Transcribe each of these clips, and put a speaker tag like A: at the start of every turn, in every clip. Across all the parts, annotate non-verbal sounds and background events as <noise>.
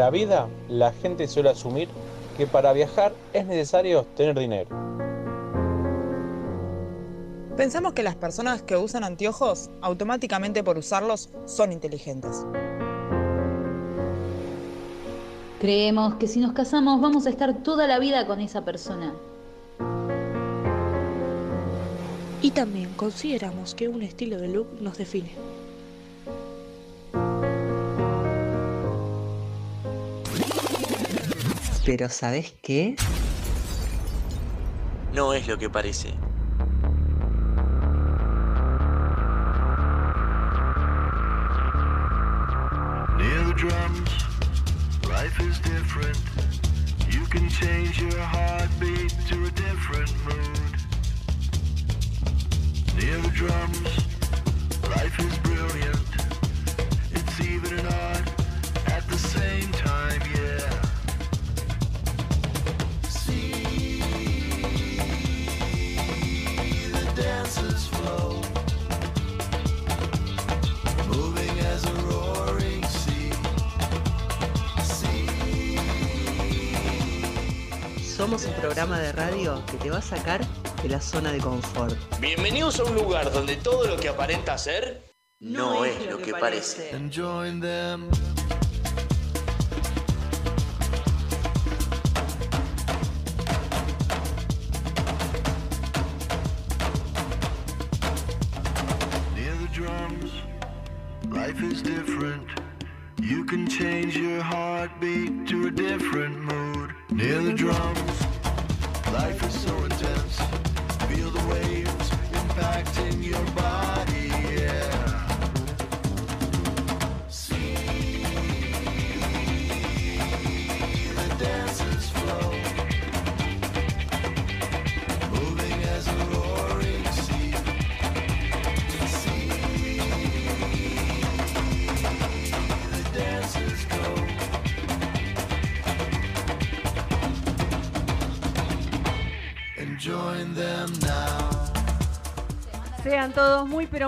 A: la vida la gente suele asumir que para viajar es necesario tener dinero.
B: Pensamos que las personas que usan anteojos, automáticamente por usarlos, son inteligentes.
C: Creemos que si nos casamos vamos a estar toda la vida con esa persona.
D: Y también consideramos que un estilo de look nos define.
E: Pero ¿sabes qué?
F: No es lo que parece.
G: Near the drums, life is different. You can change your heartbeat
E: la zona de confort.
F: Bienvenidos a un lugar donde todo lo que aparenta ser no, es, lo que, parece.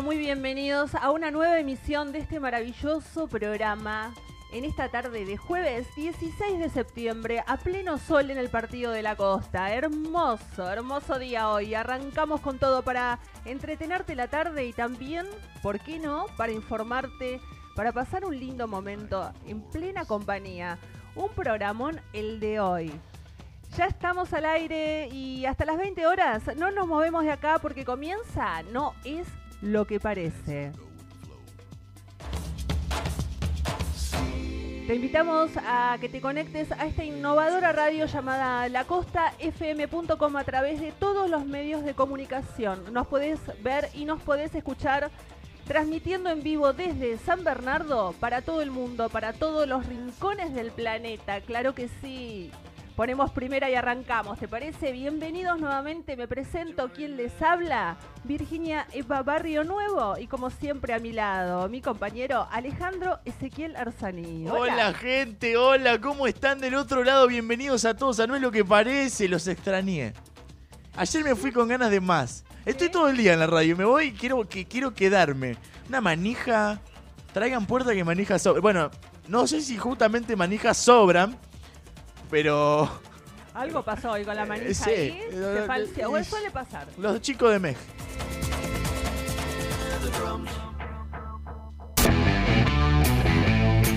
H: Muy bienvenidos a una nueva emisión de este maravilloso programa en esta tarde de jueves 16 de septiembre a pleno sol en el partido de la costa. Hermoso, hermoso día hoy. Arrancamos con todo para entretenerte la tarde y también, ¿por qué no?, para informarte, para pasar un lindo momento en plena compañía. Un programón el de hoy. Ya estamos al aire y hasta las 20 horas no nos movemos de acá porque comienza, no es lo que parece. Te invitamos a que te conectes a esta innovadora radio llamada lacostafm.com a través de todos los medios de comunicación. Nos podés ver y nos podés escuchar transmitiendo en vivo desde San Bernardo para todo el mundo, para todos los rincones del planeta. Claro que sí. Ponemos primera y arrancamos, ¿te parece? Bienvenidos nuevamente, me presento, ¿quién les habla? Virginia Eva Barrio Nuevo y como siempre a mi lado, mi compañero Alejandro Ezequiel Arzani.
I: Hola. gente, hola, ¿cómo están del otro lado? Bienvenidos a todos a No es lo que parece, los extrañé. Ayer me fui con ganas de más. Estoy todo el día en la radio, me voy y quiero, que, quiero quedarme. Una manija, traigan puerta que manijas sobran. Bueno, no sé si justamente manijas sobran, pero
H: Algo pasó hoy con la manija
I: Eh, sí,
H: ahí,
I: eh,
H: se falseó, o
I: eh,
H: suele pasar.
I: los chicos de Meg.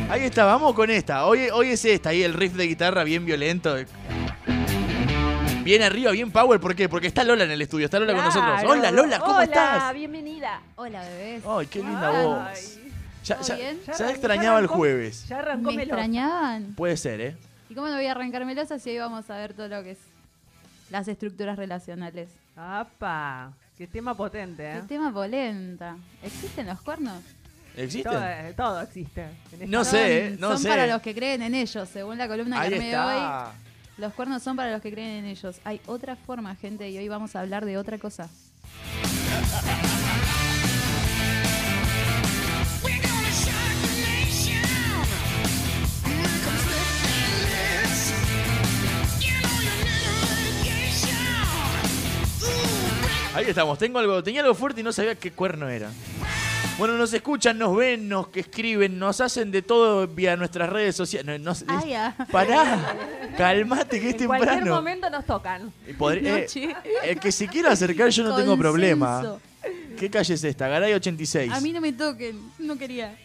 I: Ahí está, vamos con esta. Hoy, hoy es esta, ahí el riff de guitarra bien violento. Bien arriba, bien power. ¿Por qué? Porque está Lola en el estudio, está Lola con nosotros. Hola Lola, ¿cómo
H: Hola,
I: estás?
H: bienvenida.
J: Hola, bebés.
I: Ay, qué linda
H: Ay,
I: voz. Ya,
J: ¿Todo
I: ya-
J: bien?
I: ya extrañaba
H: ya
I: el jueves.
H: Ya arrancó
J: ¿Me extrañaban?
I: Puede ser, ¿eh?
J: ¿Y cómo no voy a arrancar melosa si hoy vamos a ver todo lo que es las estructuras relacionales?
H: ¡Apa! Qué tema potente, ¿eh?
J: El tema polenta. ¿Existen los cuernos?
I: ¿Existen?
H: Todo, eh, todo existe.
I: No
J: Son-
I: sé, ¿eh? No
J: son
I: sé.
J: para los que creen en ellos, según la columna que
I: Ahí
J: armé hoy. Los cuernos son para los que creen en ellos. Hay otra forma, gente, y hoy vamos a hablar de otra cosa.
I: Ahí estamos. Tengo algo, tenía algo fuerte y no sabía qué cuerno era. Bueno, nos escuchan, nos ven, nos escriben, nos hacen de todo vía nuestras redes sociales. No, no-
J: Ah.
I: Pará, <laughs> calmate que es
H: En cualquier
I: temprano.
H: momento nos tocan.
I: Eh, el que se quiera acercar yo no tengo problema. ¿Qué calle es esta? Garay 86.
J: A mí no me toquen, no quería.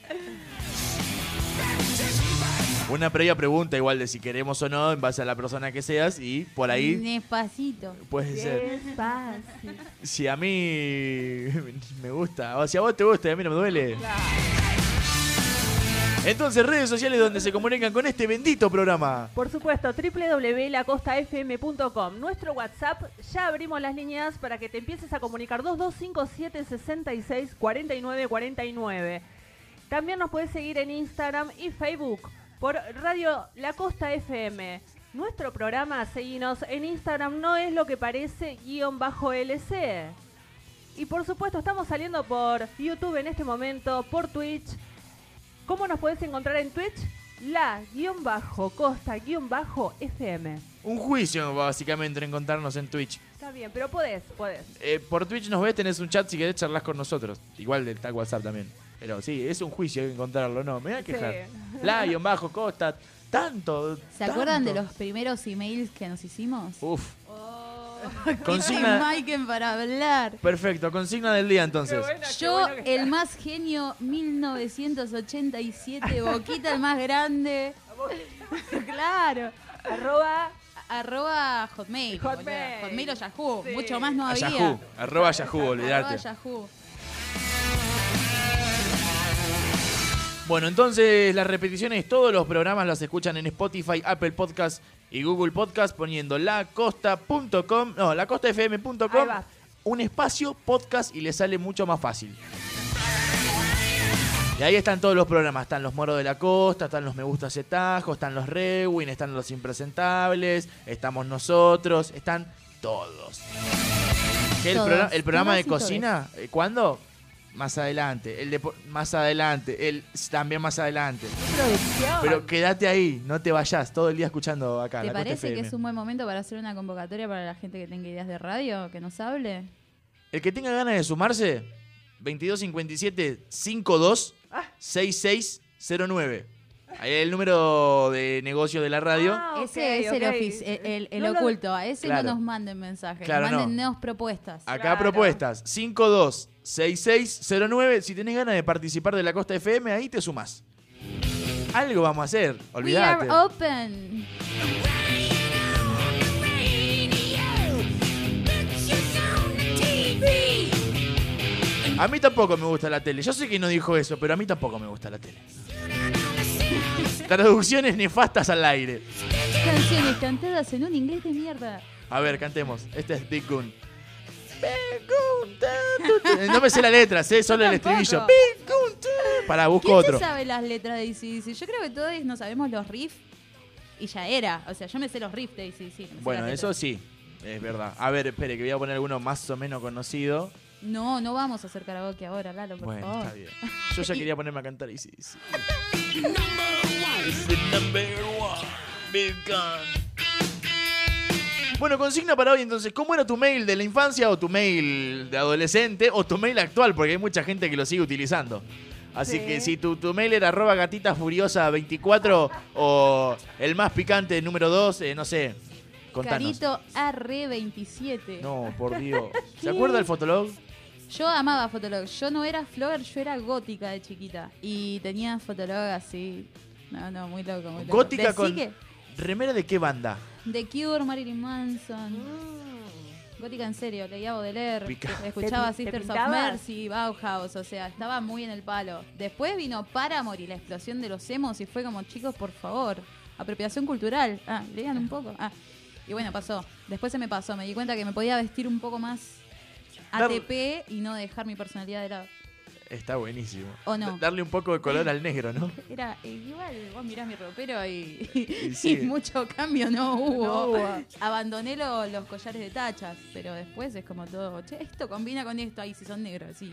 I: Una previa pregunta igual de si queremos o no en base a la persona que seas y por ahí
J: Despacito.
I: puede ser.
H: Despacio.
I: Si a mí me gusta, o si a vos te gusta y a mí no me duele. Entonces, redes sociales donde se comunican con este bendito programa.
H: Por supuesto, www.lacostafm.com. Nuestro WhatsApp, ya abrimos las líneas para que te empieces a comunicar 2257 66 49 49. También nos puedes seguir en Instagram y Facebook por Radio La Costa FM. Nuestro programa, seguinos en Instagram, no es lo que parece guion bajo LC. Y por supuesto, estamos saliendo por YouTube en este momento, por Twitch. ¿Cómo nos puedes encontrar en Twitch? La guion bajo costa guion bajo FM.
I: Un juicio, básicamente, encontrarnos en Twitch.
H: Está bien, pero podés, podés.
I: Eh, por Twitch nos ves, tenés un chat si querés charlas con nosotros. Igual está WhatsApp también. Pero sí, es un juicio encontrarlo, ¿no? Me voy a quejar. <laughs>
H: Sí.
I: Guión bajo, costa, tanto.
J: ¿Se acuerdan de los primeros emails que nos hicimos?
I: Uf, <laughs>
J: Consigna.
I: Consigna-
J: Maiken para hablar.
I: perfecto, consigna del día entonces.
J: Yo, el más genio 1987, <laughs> Boquita el más grande. claro.
H: Arroba.
J: Arroba Hotmail.
H: Hotmail.
J: Hotmail o Yahoo.
H: Sí.
J: Mucho más no había.
I: Yahoo, arroba Yahoo,
J: Arroba
I: olvidate.
J: Yahoo.
I: Bueno, entonces las repeticiones, todos los programas los escuchan en Spotify, Apple Podcast y Google Podcast poniendo lacosta.com, no, lacostafm.com, un espacio podcast y le sale mucho más fácil. Y ahí están todos los programas, están los Moros de la Costa, están los Me Gusta Tajo, están los Rewin, están los Impresentables, estamos nosotros, están todos. ¿Qué, el, programa- el programa de cocina? eh, ¿Cuándo? Más adelante. El de po- más adelante. El también más adelante. Pero quédate ahí, no te vayas todo el día escuchando acá.
J: ¿Te
I: la
J: parece que es un buen momento para hacer una convocatoria para la gente que tenga ideas de radio, que nos hable?
I: El que tenga ganas de sumarse, 2257 52 6609. Ahí el número de negocio de la radio.
H: Ah,
J: ese es el,
H: ok.
J: ofici- el, el- el
H: No lo-
J: oculto. A ese
I: Claro.
J: no nos manden mensajes.
I: Claro, no.
J: mándennos propuestas.
I: Acá
H: Claro.
I: propuestas 526609. Si tenés ganas de participar de la Costa FM, ahí te sumás. Algo vamos a hacer,
J: We
I: olvídate.
J: are open.
I: A mí tampoco me gusta la tele. Yo sé que no dijo eso, pero a mí tampoco me gusta la tele. Traducciones nefastas al aire.
J: Canciones cantadas en un inglés de mierda.
I: A ver, cantemos. Este es Big Gun. No me sé la letra, sé solo el estribillo. Para, busco
J: ¿Quién
I: otro.
J: se sabe las letras de ACDC? Yo creo que todos nos sabemos los riffs y ya era. O sea, yo me sé los riffs de ACDC. no
I: Bueno, eso sí, es verdad. A ver, espere, que voy a poner alguno más o menos conocido.
J: No, no vamos a hacer karaoke ahora, Lalo, por
I: Bueno,
J: favor.
I: está bien. Yo ya quería ponerme a cantar y sí, sí. It's the number one, Big Gun. Bueno, consigna para hoy entonces, ¿cómo era tu mail de la infancia o tu mail de adolescente o tu mail actual? Porque hay mucha gente que lo sigue utilizando. Así
H: Sí.
I: que si tu, tu mail era arroba gatita furiosa 24 o el más picante número 2, no sé, contanos.
J: Carito AR27.
I: No, por Dios. <laughs> ¿Se acuerda el fotolog?
J: Yo amaba Fotolog. Yo no era flogger, yo era gótica de chiquita. Y tenía Fotolog así. No, no, muy loco, muy loco.
I: Gótica
J: Decí
I: con...
J: que
I: ¿Remera de qué banda?
J: The Cure, Marilyn Manson.
H: Mm.
J: Gótica en serio, leía Baudelaire,
I: Pica.
J: escuchaba
H: ¿Te- te
J: Sisters of? Mercy, Bauhaus, o sea, estaba muy en el palo. Después vino Paramore y la explosión de los emos y fue como, chicos, por favor, apropiación cultural. Ah, lean un poco. Ah. Y bueno, pasó. Después se me pasó, me di cuenta que me podía vestir un poco más ATP y no dejar mi personalidad de lado.
I: Está buenísimo.
J: ¿O no?
I: D- Darle un poco de color al negro, ¿no? <laughs>
J: Era eh, igual, vos mirás mi ropero y,
I: Y <laughs> sí.
J: y mucho cambio no hubo.
H: No hubo.
J: Abandoné lo- los collares de tachas, pero después es como todo, che, esto combina con esto, ahí si son negros, sí.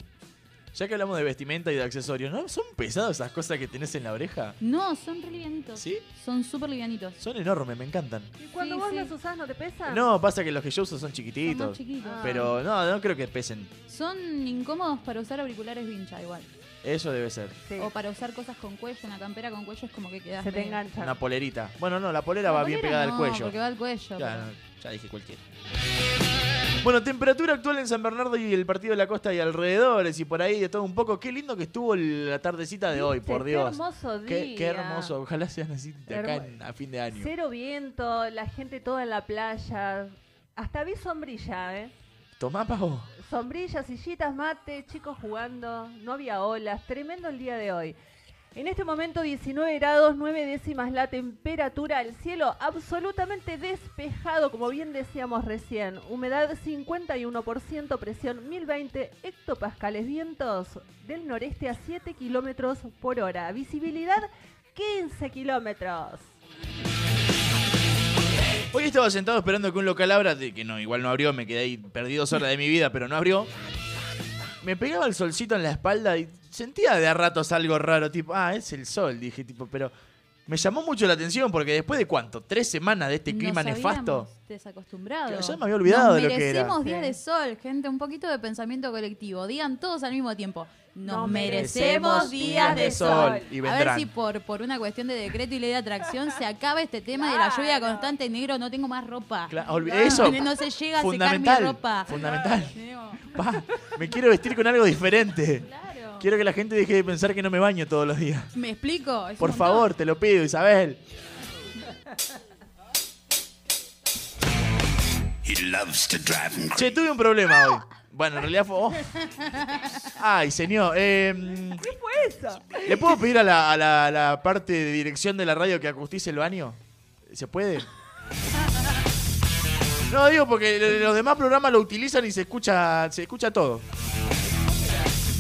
I: Ya que hablamos de vestimenta y de accesorios, ¿no? ¿Son pesadas esas cosas que tenés en la oreja?
J: No, son re livianitos.
I: ¿Sí?
J: Son súper livianitos.
I: Son enormes, me encantan.
H: ¿Y cuando
J: Sí,
H: vos
J: sí.
H: los usás no te pesan?
I: No, pasa que los que yo uso son
J: Son
I: chiquititos.
J: más chiquitos.
H: Ah.
I: Pero no, no creo que pesen.
J: Son incómodos para usar auriculares vincha igual.
I: Eso debe ser.
H: Sí.
J: O para usar cosas con cuello, una campera con cuello es como que quedas.
H: Se te engancha.
I: Una polerita. Bueno, no, la polera
J: La
I: va bien pegada
J: no,
I: al cuello.
J: Porque va al cuello.
I: Ya,
J: pero-
I: no, ya dije cualquiera. Bueno, temperatura actual en San Bernardo y el partido de la costa y alrededores y por ahí de todo un poco. Qué lindo que estuvo la tardecita de hoy, por
H: Qué
I: Dios.
H: hermoso
I: Qué,
H: día.
I: qué hermoso. Ojalá sean así de acá en- a fin de año.
H: Cero viento, la gente toda en la playa. Hasta vi sombrilla, ¿eh?
I: Tomá, pavo.
H: Sombrillas, sillitas, mate, chicos jugando, no había olas, tremendo el día de hoy. En este momento 19 grados, 9 décimas la temperatura, el cielo absolutamente despejado, como bien decíamos recién. Humedad 51%, presión 1020 hectopascales, vientos del noreste a 7 kilómetros por hora. Visibilidad 15 kilómetros.
I: Hoy estaba sentado esperando que un local abra, que no, igual no abrió, me quedé ahí perdido dos horas de mi vida, pero no abrió. Me pegaba el solcito en la espalda y sentía de a ratos algo raro, tipo, ah, es el sol, dije, tipo, pero me llamó mucho la atención porque después de cuánto, tres semanas de este
J: Nos
I: clima nefasto.
J: desacostumbrado.
I: Ya- ya me había olvidado
J: Nos
I: de lo que era.
J: merecemos días de sol, gente. Un poquito de pensamiento colectivo. Digan todos al mismo tiempo. Nos,
H: Nos
J: merecemos
H: merecemos
J: días de sol.
I: y
J: A ver si por, por una cuestión de decreto y ley de atracción se acaba este tema de la lluvia
H: Claro.
J: constante negro. No tengo más ropa.
I: Cla- olvi-
J: No,
I: eso,
J: No se llega a secar mi ropa.
I: fundamental. Pa, me quiero vestir con algo diferente.
J: Claro.
I: Quiero que la gente deje de pensar que no me baño todos los días.
J: ¿Me explico? Es
I: Por
J: montón.
I: favor, te lo pido, Isabel. Che, tuve un problema hoy. Bueno, en realidad fue. oh. Ay, señor. eh,
H: ¿Qué fue eso?
I: ¿Le puedo pedir a la, a la- a la parte de dirección de la radio que acustice el baño? ¿Se puede? No, digo porque los demás programas lo utilizan y se escucha, se escucha todo.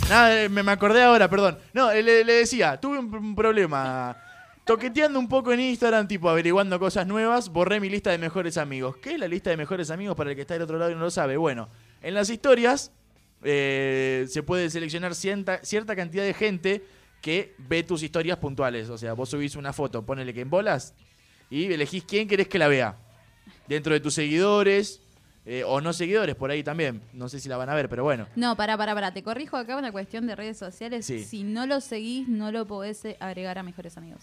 I: Nada, eh, me, me acordé ahora, perdón. No, eh, le, decía, tuve un, un problema. Toqueteando un poco en Instagram, tipo averiguando cosas nuevas, borré mi lista de mejores amigos. ¿Qué es la lista de mejores amigos para el que está del otro lado y no lo sabe? Bueno, en las historias eh, se puede seleccionar cierta, cierta cantidad de gente que ve tus historias puntuales. O sea, vos subís una foto, ponele que en bolas, y elegís quién querés que la vea. Dentro de tus seguidores, eh, o no seguidores, por ahí también. No sé si la van a ver, pero bueno.
J: No, para, para, para. Te corrijo acá una cuestión de redes sociales.
I: Sí.
J: Si no lo seguís, no lo podés eh, agregar a mejores amigos.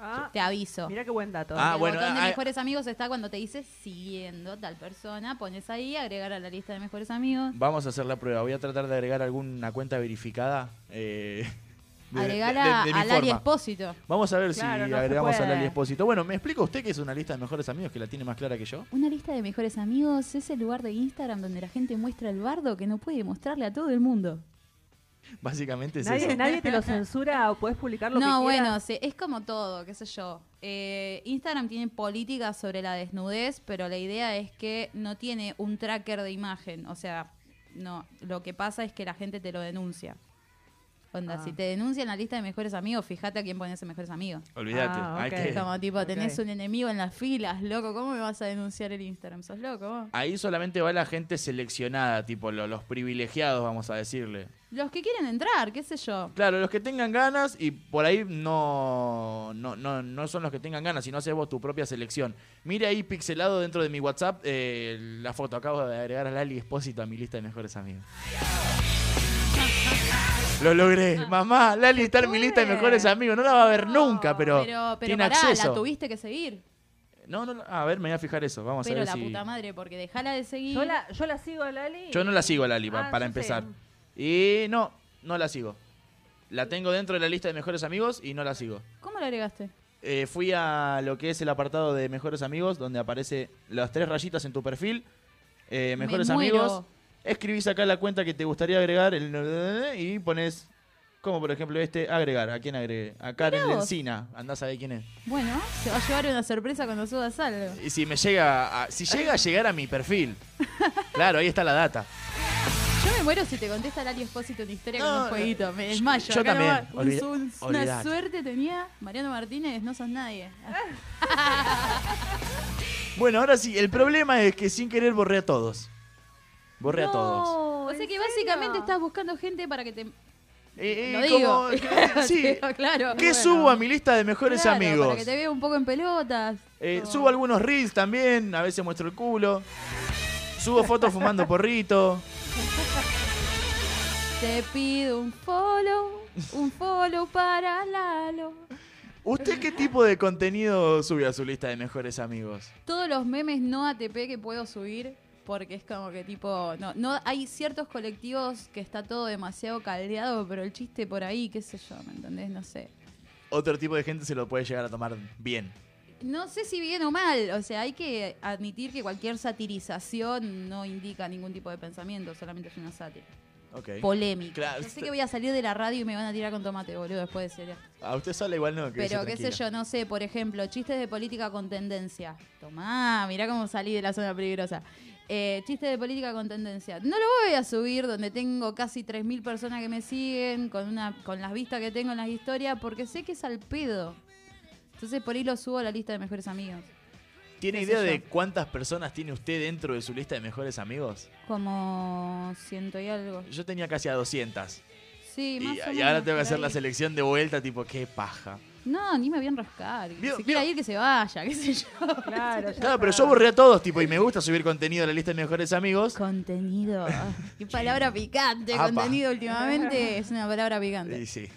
H: Ah,
J: Te aviso.
H: mira qué buen dato.
I: Ah,
J: el
I: bueno,
J: botón de
I: ah,
J: mejores amigos está cuando te dice siguiendo tal persona, pones ahí, agregar a la lista de mejores amigos.
I: Vamos a hacer la prueba. Voy a tratar de agregar alguna cuenta verificada. eh, de-
J: Agregar
I: de-
J: a,
I: de-
J: a Lali
I: forma.
J: Espósito.
I: Vamos a ver
H: Claro,
I: si
H: no
I: agregamos a. Lali Espósito. Bueno, ¿me explica usted que es una lista de mejores amigos que la tiene más clara que yo?
J: Una lista de mejores amigos es el lugar de Instagram donde la gente muestra el bardo que no puede mostrarle a todo el mundo.
I: Básicamente es
H: Nadie,
I: eso.
H: nadie te lo censura o puedes publicar lo
J: No,
H: que
J: bueno, sí, es como todo, qué sé yo. Eh, Instagram tiene políticas sobre la desnudez, pero la idea es que no tiene un tracker de imagen. O sea, no, lo que pasa es que la gente te lo denuncia. Onda,
H: Ah.
J: si te denuncian la lista de mejores amigos, fíjate a quién pones en mejores amigos.
I: Olvídate.
H: Ah,
I: hay que-
J: como tipo, tenés
H: Ok.
J: un enemigo en las filas, loco, ¿cómo me vas a denunciar el Instagram? ¿Sos loco vos?
I: Ahí solamente va la gente seleccionada, tipo lo- los privilegiados, vamos a decirle.
J: Los que quieren entrar, qué sé yo.
I: Claro, los que tengan ganas y por ahí no, no, no, no son los que tengan ganas, sino haces vos tu propia selección. Mire ahí pixelado dentro de mi WhatsApp eh, la foto. Acabo de agregar a Lali Espósito a mi lista de mejores amigos. Lo logré. Mamá, Lali está en mi lista de mejores amigos. No la va a ver nunca, pero,
J: Pero, pero
I: tiene
J: pará,
I: acceso.
J: la tuviste que seguir.
I: No, no, no. A ver, me voy a fijar eso. Vamos
J: Pero
I: a ver
J: la
I: si...
J: puta madre, porque dejala de seguir.
H: Yo la, yo la sigo a Lali.
I: Yo no la sigo a Lali,
H: Ah,
I: para
H: sé.
I: empezar. Y no, no la sigo. La tengo dentro de la lista de mejores amigos y no la sigo.
J: ¿Cómo la agregaste?
I: Eh, fui a lo que es el apartado de mejores amigos, donde aparece las tres rayitas en tu perfil. Eh,
J: Me
I: mejores
J: muero.
I: amigos. Escribís acá la cuenta que te gustaría agregar el, y pones, como por ejemplo este, agregar. ¿A quién agregué? A Karen
J: vos.
I: Lencina. Andás a ver quién es.
J: Bueno, se va a llevar una sorpresa cuando subas algo.
I: Y si me llega a, si llega a llegar a mi perfil. <laughs> Claro, ahí está la data.
J: Yo me muero si te contesta Lali Espósito una historia con
I: No,
J: un jueguito. Me desmayo.
I: yo
J: Acá
I: también.
J: nomás. Un- un- una
I: olvidate.
J: suerte tenía Mariano Martínez, no sos nadie. <laughs>
I: Bueno, ahora sí, el problema es que sin querer borré a todos. Borré a todos.
J: O sea que básicamente estás buscando gente para que te...
I: Eh,
J: Lo
I: eh,
J: digo.
I: como- <laughs> sí.
J: Claro.
I: ¿Qué
J: Bueno.
I: subo a mi lista de mejores
J: Claro,
I: amigos?
J: Para que te vea un poco en pelotas.
I: Eh, Subo algunos reels también, a veces muestro el culo. Subo fotos fumando <laughs> porrito.
J: Te pido un follow, un follow para Lalo.
I: ¿Usted qué tipo de contenido sube a su lista de mejores amigos?
J: Todos los memes no ATP que puedo subir, porque es como que tipo, no, no hay ciertos colectivos que está todo demasiado caldeado, pero el chiste por ahí, qué sé yo, ¿me entendés? No sé.
I: Otro tipo de gente se lo puede llegar a tomar bien.
J: No sé si bien o mal, o sea, hay que admitir que cualquier satirización no indica ningún tipo de pensamiento, solamente es una sátira. Polémica.
I: Claro,
J: Yo sé que voy a salir de la radio y me van a tirar con tomate, boludo, después de serio.
I: A usted sola igual no. quédese
J: Pero qué sé yo, no sé, por ejemplo, chistes de política con tendencia. Tomá, mirá cómo salí de la zona peligrosa. Eh, chistes de política con tendencia. No lo voy a subir donde tengo casi 3.000 personas que me siguen, con, una, con las vistas que tengo en las historias, porque sé que es al pedo. Entonces por ahí lo subo a la lista de mejores amigos.
I: ¿Tiene idea de cuántas personas tiene usted dentro de su lista de mejores amigos?
J: Como ciento y algo.
I: Yo tenía casi a 200.
J: Sí, más
I: Y, y ahora tengo que hacer la selección de vuelta, tipo, qué paja.
J: No, ni me voy a enroscar.
I: Vio-
J: si quiere ir, que se vaya, qué sé yo. <laughs>
H: Claro, ya
I: Claro, pero
H: está.
I: yo borré a todos, tipo, y me gusta subir contenido a la lista de mejores amigos.
J: Contenido. Ah, <laughs> Qué palabra picante.
I: Apa.
J: Contenido últimamente es una palabra picante.
I: Y sí.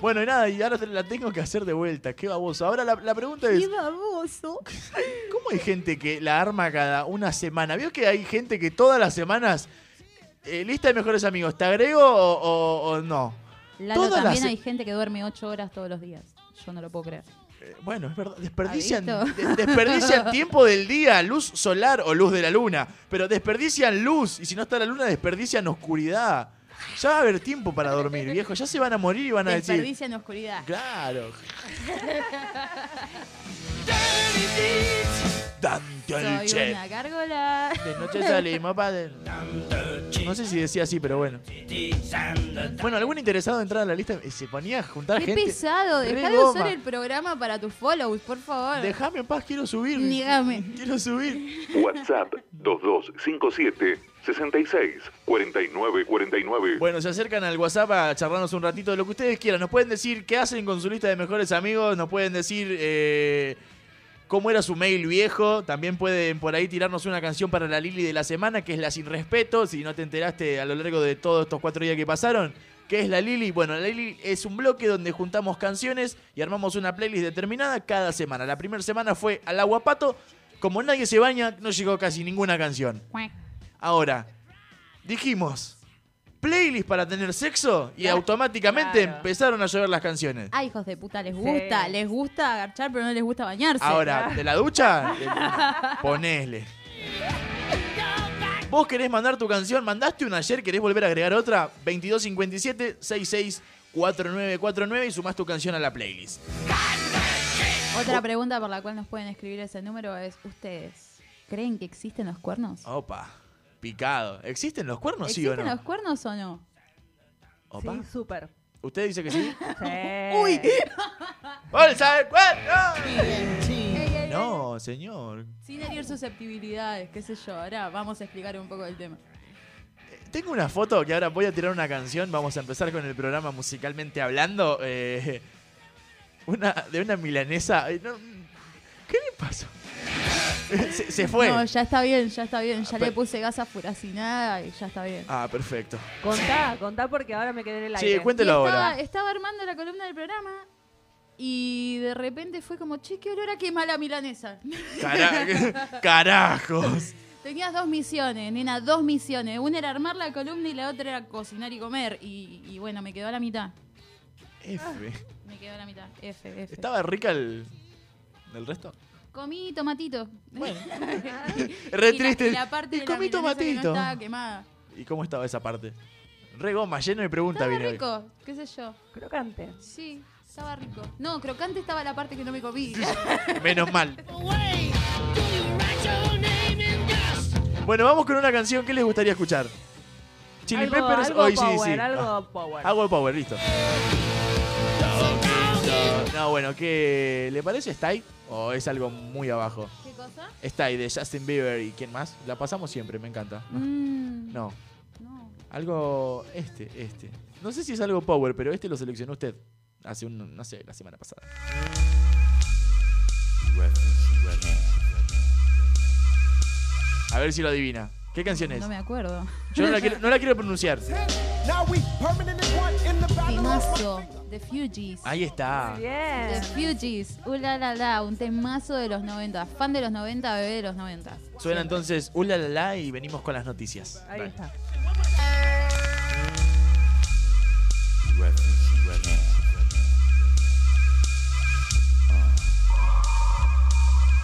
I: Bueno, y nada, y ahora te- la tengo que hacer de vuelta. Qué baboso. Ahora la, la pregunta es,
J: Qué baboso. <laughs>
I: ¿cómo hay gente que la arma cada una semana? ¿Vio que hay gente que todas las semanas, eh, lista de mejores amigos, ¿te agrego o, o- o no?
J: Lalo,
I: Todas
J: también hay gente que duerme ocho horas todos los días. Yo no lo puedo creer.
I: Eh, Bueno, es verdad, desperdician, desperdician <laughs> tiempo del día, luz solar o luz de la luna, pero desperdician luz y si no está la luna desperdician oscuridad. Ya va a haber tiempo para dormir, viejo, ya se van a morir y van a decir,
J: Desperdicia en oscuridad.
I: claro. <laughs> Dante
J: Soy
I: Alche.
J: una gárgola.
I: De noche salimos pa' de- No sé si decía así, pero bueno. Bueno, algún interesado en entrar a la lista y se ponía a juntar
J: Qué
I: gente.
J: pesado.
I: Re
J: Deja de
I: goma.
J: usar el programa para tus follows, por favor.
I: Déjame en paz, quiero subir.
J: Dígame.
I: Quiero subir.
K: WhatsApp 2257 66 49 49.
I: Bueno, se acercan al WhatsApp a charlarnos un ratito de lo que ustedes quieran. Nos pueden decir qué hacen con su lista de mejores amigos. Nos pueden decir eh, cómo era su mail viejo. También pueden por ahí tirarnos una canción para la Lili de la semana, que es la sin respeto. Si no te enteraste a lo largo de todos estos cuatro días que pasaron. ¿Qué es la Lili? Bueno, la Lili es un bloque donde juntamos canciones y armamos una playlist determinada cada semana. La primera semana fue al aguapato. Como nadie se baña, no llegó casi ninguna canción. Ahora, dijimos, playlist para tener sexo y automáticamente
H: Claro.
I: empezaron a llover las canciones.
J: Ay, hijos de puta, les gusta. Les gusta agachar, pero no les gusta bañarse.
I: Ahora, de la ducha, <laughs> ponele. Vos querés mandar tu canción, mandaste una ayer, querés volver a agregar otra, 2257 664949 y sumás tu canción a la playlist.
J: Otra pregunta por la cual nos pueden escribir ese número es: ¿Ustedes creen que existen los cuernos?
I: Opa, picado. ¿Existen los cuernos, sí o
J: ¿Existen
I: no?
J: los cuernos o no?
I: Opa.
H: Sí, súper.
I: ¿Usted dice que sí?
H: Sí. <laughs>
J: Uy.
I: ¡Bolsa de cuernos! No, señor.
J: Sin herir susceptibilidades, qué sé yo. Ahora vamos a explicar un poco del tema.
I: Tengo una foto que ahora voy a tirar una canción. Vamos a empezar con el programa musicalmente hablando. eh, <laughs> una, de una milanesa. No, ¿Qué le pasó? <laughs> se, se fue.
J: No, ya está bien, ya está bien. Ya
I: Pe-
J: le puse gasa furacinada y ya está bien.
I: Ah, perfecto.
H: Contá, contá porque ahora me quedé en el
I: Sí,
H: aire.
I: cuéntelo
J: Y
I: ahora.
J: estaba, armando la columna del programa y de repente fue como, che, qué olor a quemar la milanesa. <laughs>
I: Cara- <laughs> Carajos.
J: Tenías dos misiones, nena, dos misiones. Una era armar la columna y la otra era cocinar y comer. Y, y bueno, me quedó a la mitad.
I: F.
J: Me quedó a la mitad. F, F.
I: ¿Estaba rica el, el resto?
J: Comí tomatito.
I: Bueno. <laughs>
J: Y
I: Re
J: la-
I: triste.
J: y la parte
I: Y
J: de la
I: comí
J: milanesa que no
I: tomatito.
J: estaba quemada.
I: ¿Y cómo estaba esa parte? Re goma, lleno de preguntas
J: Estaba
I: hoy.
J: rico, qué sé yo.
H: Crocante.
J: Sí, estaba rico. No, crocante estaba la parte que no me comí. <laughs>
I: Menos mal. <laughs> Bueno, vamos con una canción. ¿Qué les gustaría escuchar? Chili
H: Algo-
I: Peppers
H: algo
I: o sí,
H: power,
I: sí.
H: algo
I: Ah,
H: power.
I: Algo power, listo. No, bueno, ¿qué le parece Stay? ¿O es algo muy abajo?
J: ¿Qué cosa?
I: Stay de Justin Bieber y quién más. La pasamos siempre, me encanta.
J: Mm,
I: No,
J: no.
I: algo este, este. No sé si es algo power, pero este lo seleccionó usted hace un, no sé, la semana pasada. A ver si lo adivina. ¿Qué canción es?
J: No me acuerdo.
I: Yo no la quiero, no la quiero pronunciar.
J: Temazo. The Fugees.
I: Ahí está.
H: Bien.
J: The Fugees. Uh, la, la, la, un temazo de los 90. Fan de los 90, bebé de los 90.
I: Suena
J: Siempre.
I: entonces Ula la la y venimos con las noticias.
H: Ahí
I: Dale.
H: está.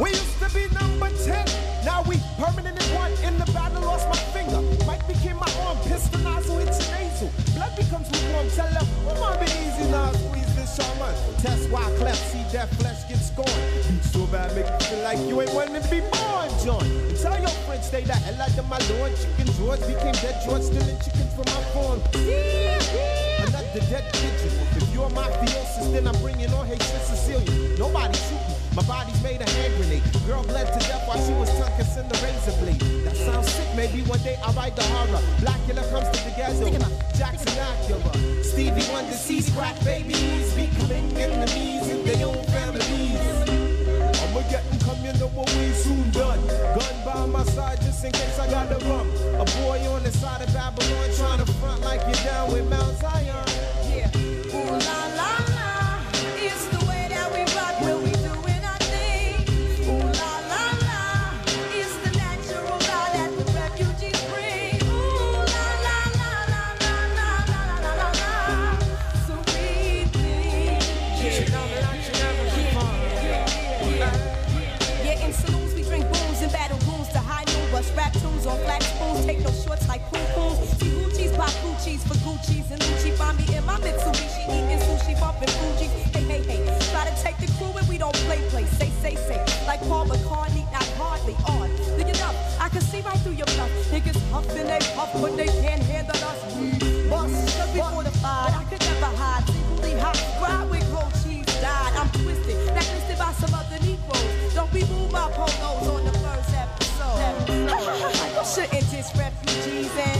L: We used to be number 10. Now we permanent in one. In the battle, lost my finger. Mike became my arm. Pistol nozzle, it's nasal. Blood becomes lukewarm. Tell them, oh, my be easy now. Squeeze this shaman. Test why cleft. See that flesh get scorned. So bad, make you feel like you ain't wanting to be born, John. Tell your friends, stay the hell out of my lord. Chicken George became dead George, stealing chickens from my farm. Another dead pigeon. If you're mafiosis, then I'm bringing on hatred Sicilian. Nobody shoot me. My body's made a hand grenade. Girl bled to death while she was tongue kissing the razor blade. That sounds sick. Maybe one day I'll write the horror. Blackula comes to the ghetto. Jackson Acura. Stevie Wonder sees crack babies becoming enemies in their own families. I'ma get 'em come, you know what we soon done. Gun by my side just in case I gotta run. A boy on the side of Babylon trying to front like you're down with Mount Zion. Yeah. Ooh la la
M: and Lucci. Find me in my Mitsubishi eating sushi, bumping Fuji. Hey, hey, hey, try to take the crew and we don't play, play. Say, say, say, like Paul McCartney, not hardly on. Do you know? I can see right through your bluff. Niggas huffing they puff when they can't handle us. We bust, we fortified. I could never hide. Singly hot, ride with cold cheese died. I'm twisted, blacklisted by some other Negroes. Don't be move my polos on the first episode. you <laughs> shouldn't diss refugees and, and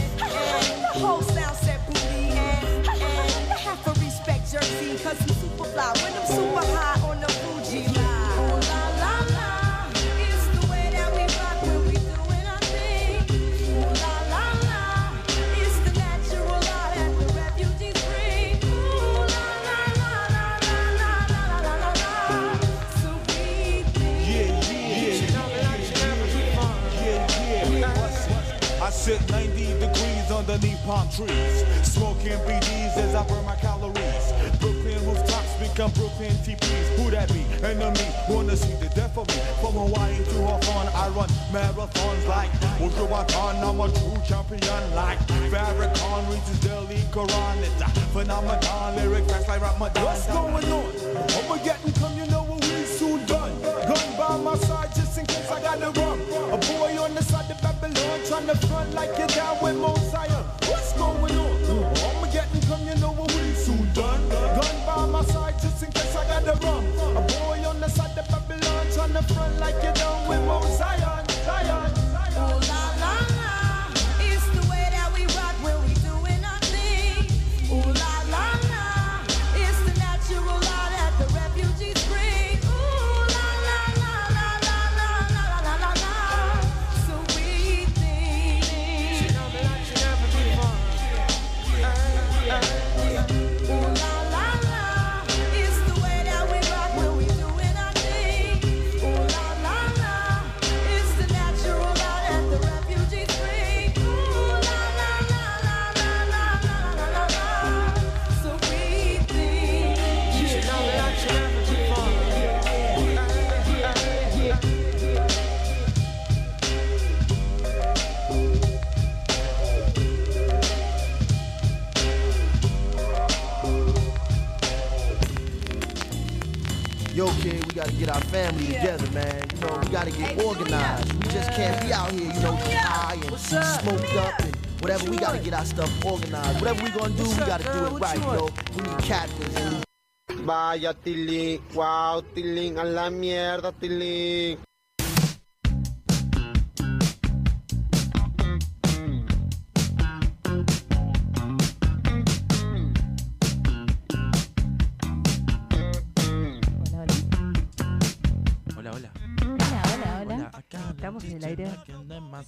L: palm trees, smoking BDs as I burn my calories. Brooklyn rooftops become Brooklyn TPs. Who that be? Enemy wanna see the death of me. From Hawaii to Hawthorne, I run marathons like Wujuwatan. I'm a true champion like Farrakhan reads Delhi Quran. It's a phenomenon, lyric fast like Ramadan. What's going on? And come, you know what we soon done. Gun by my side just in case I gotta run. A boy on the side of Babylon trying to front like you're down front like
N: you don't gotta get organized. We just can't be out here, you know, high and smoked up and whatever. We gotta get our stuff organized. Whatever we gonna do, we gotta do it right, yo. We need captains. and
O: Vaya Tiling, wow Tiling, a la mierda Tiling.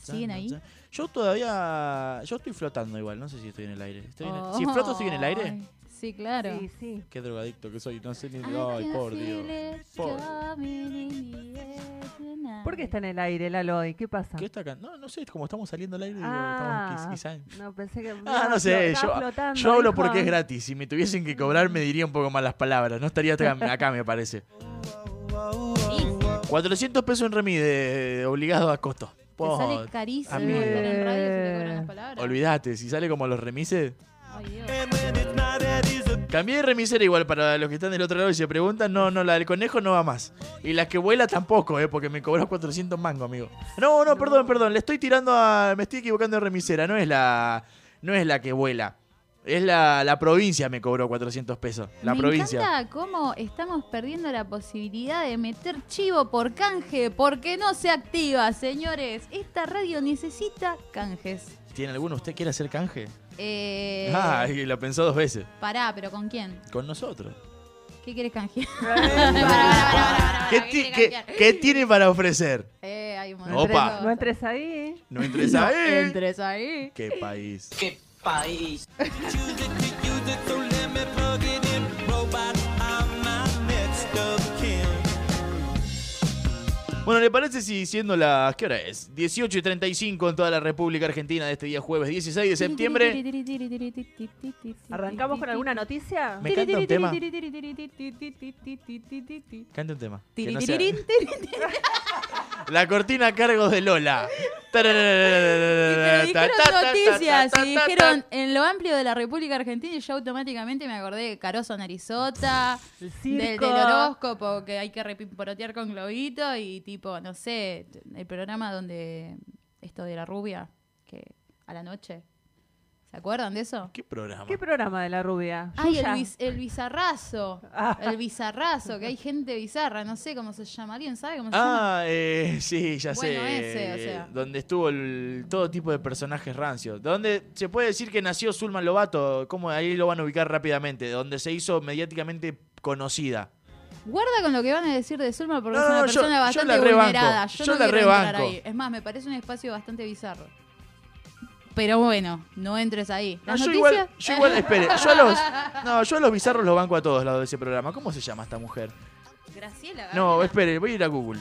J: ¿Siguen ahí?
I: Yo todavía. Yo estoy flotando igual, no sé si estoy en el aire. Estoy en el- Si floto, estoy en el aire.
J: Sí, claro.
H: Sí, sí.
I: Qué drogadicto que soy, no sé ni. Ay, por Dios. Por-.
H: ¿Por qué está en el aire, Lalo? ¿Y qué pasa?
I: ¿Qué está acá? No, no sé, como estamos saliendo al aire. digo,
H: Ah,
I: estamos, quizá-
H: no, pensé que...
I: Ah, no sé, yo,
H: estaba flotando,
I: yo hablo
H: hijo.
I: porque es gratis. Si me tuviesen que cobrar, me diría un poco más las palabras. No estaría acá, acá, me parece. 400 pesos en remis de, de obligado a costo.
J: Te
I: Po,
J: sale carísimo
I: amigo.
J: estar en radio si te cobran las palabras.
I: Olvídate, si sale como los remises.
J: Ay, Dios.
I: Cambié de remisera igual para los que están del otro lado y se preguntan. No, no, la del conejo no va más. Y la que vuela tampoco, eh, porque me cobró 400 mangos, amigo. No, no, perdón, perdón. Le estoy tirando a. Me estoy equivocando de remisera. No es la. No es la que vuela. Es la, la provincia me cobró 400 pesos. La
J: Me
I: provincia.
J: encanta cómo estamos perdiendo la posibilidad de meter chivo por canje porque no se activa, señores. Esta radio necesita canjes.
I: ¿Tiene alguno? ¿Usted quiere hacer canje?
J: Eh,
I: Ah, y lo pensó dos veces.
J: Pará, pero ¿con quién?
I: Con nosotros.
J: ¿Qué quieres canjear? <laughs>
I: ¿Qué, ti- qué- qué tiene para ofrecer?
J: Eh, hay un
H: No
J: montón.
H: No entres ahí.
I: No entres
J: No
I: ahí.
J: entres ahí.
I: Qué país.
F: ¿Qué país? <laughs>
I: Bueno, ¿le parece si siendo las... ¿Qué hora es? 18 y 35 en toda la República Argentina de este día jueves 16 de septiembre.
H: ¿Arrancamos con alguna noticia?
I: Me canta un tema. Canta un tema. que no sea- La cortina a cargo de Lola.
J: Dijeron noticias y dijeron en lo amplio de la República Argentina y yo automáticamente me acordé de Caroso Narizota, del, del horóscopo que hay que repimporotear con globito y tipo, no sé, el programa donde esto de la rubia, que a la noche. ¿Se acuerdan de eso?
I: ¿Qué programa?
H: ¿Qué programa de la rubia?
J: Ay, el, biz- el bizarrazo.
H: Ah.
J: El bizarrazo, que hay gente bizarra, no sé cómo se llama. ¿Alguien sabe cómo se llama?
I: Ah, eh, sí, ya
J: Bueno,
I: sé.
J: ese, o sea.
I: Donde estuvo el- todo tipo de personajes rancios. Donde se puede decir que nació Zulman Lobato. ¿Cómo ahí lo van a ubicar rápidamente? Donde se hizo mediáticamente conocida.
J: Guarda con lo que van a decir de Zulma porque
I: No,
J: es una
I: no, yo-
J: persona
I: yo
J: bastante
I: rebanco,
J: vulnerada. Yo,
I: yo
J: no
I: la rebanco.
J: ahí. Es más, me parece un espacio bastante bizarro. Pero bueno, no entres ahí.
I: No,
J: ¿Las
I: yo igual, yo igual, espere, yo a los, <laughs> no, yo a los bizarros los banco a todos lados de ese programa. ¿Cómo se llama esta mujer?
J: Graciela.
I: No, espere, voy a ir a Google.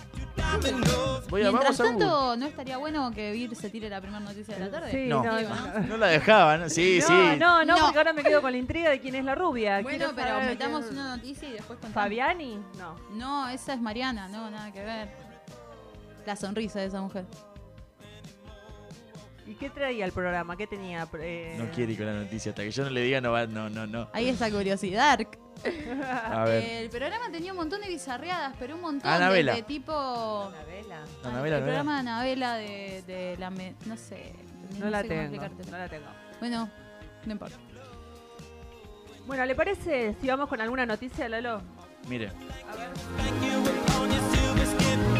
I: Voy a,
J: Mientras
I: vamos a Google.
J: tanto, ¿no estaría bueno que Vir se tire la primera noticia de la tarde?
H: Sí,
I: No.
H: no,
J: Digo,
H: no.
J: ¿no?
I: No la dejaban, sí,
H: no,
I: sí.
H: No, no,
J: No.
H: porque ahora me quedo con la intriga de quién es la rubia.
J: Bueno,
H: Quiero
J: pero metamos
H: quién-
J: una noticia y después contamos.
H: ¿Fabiani? No.
J: No, esa es Mariana, no, nada que ver. La sonrisa de esa mujer.
H: ¿Y qué traía el programa? ¿Qué tenía? Eh,
I: No quiere ir con la noticia, hasta que yo no le diga no va, no, no, no.
J: Ahí esa curiosidad. <laughs>
I: A ver.
J: El programa tenía un montón de bizarreadas, pero un montón
I: Anabela.
J: de, tipo.
H: Anabela.
I: Anabela,
J: el programa de Anabela de, de la. me- no sé.
H: No la
J: sé cómo
H: tengo,
J: explicártelo.
H: no la tengo.
J: Bueno, no importa.
H: Bueno, ¿le parece si vamos con alguna noticia, Lalo?
I: Mire.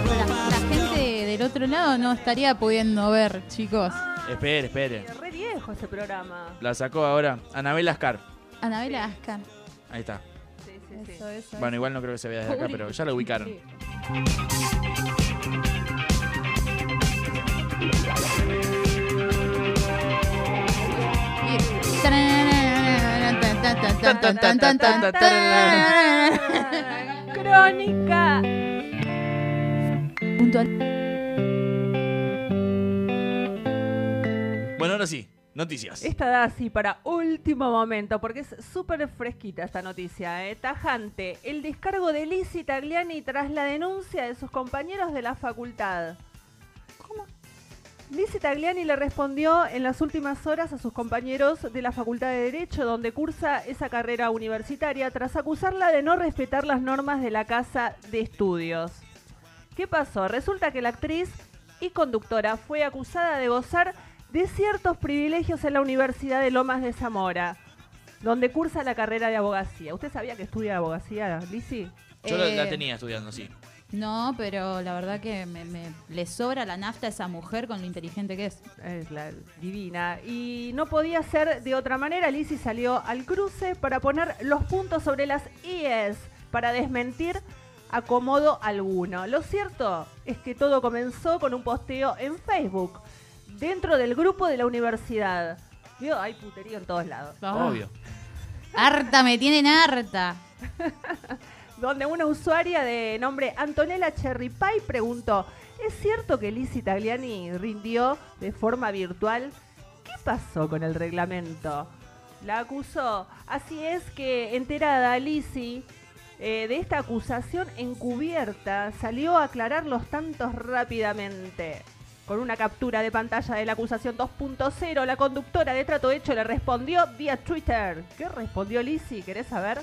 J: La, la gente del otro lado no estaría pudiendo ver, chicos.
I: Espere, espere.
H: Re viejo ese programa.
I: La sacó ahora. Anabela Ascar.
J: Anabela Ascar.
I: Ahí está.
H: Sí, sí, sí.
J: Eso, eso.
I: Bueno, igual no creo que se vea desde acá, pero ya la <laughs> ubicaron.
H: Crónica.
J: Puntual.
I: Bueno, ahora sí, noticias.
H: Esta da así para último momento, porque es súper fresquita esta noticia. ¿eh? Tajante, el descargo de Lizzie Tagliani tras la denuncia de sus compañeros de la facultad. ¿Cómo? Lizzie Tagliani le respondió en las últimas horas a sus compañeros de la Facultad de Derecho, donde cursa esa carrera universitaria, tras acusarla de no respetar las normas de la casa de estudios. ¿Qué pasó? Resulta que la actriz y conductora fue acusada de gozar de ciertos privilegios en la Universidad de Lomas de Zamora, donde cursa la carrera de abogacía. ¿Usted sabía que estudia abogacía, Lizzy?
I: Yo la, la
J: Eh,
I: tenía estudiando, sí.
J: No, pero la verdad que me, me- le sobra la nafta a esa mujer con lo inteligente que es.
H: Es la divina. Y no podía ser de otra manera. Lizzy salió al cruce para poner los puntos sobre las IES, para desmentir acomodo alguno. Lo cierto es que todo comenzó con un posteo en Facebook, dentro del grupo de la universidad. Vio, hay puterío en todos lados.
I: Obvio. <laughs>
J: Harta, me tienen harta. <laughs>
H: donde una usuaria de nombre Antonella Cherry Pie preguntó, ¿es cierto que Lizzie Tagliani rindió de forma virtual? ¿Qué pasó con el reglamento? La acusó. Así es que, enterada Lizzie eh, de esta acusación encubierta, salió a aclarar los tantos rápidamente. Con una captura de pantalla de la acusación 2.0, la conductora de Trato Hecho le respondió vía Twitter. ¿Qué respondió Lizzie? ¿Querés saber?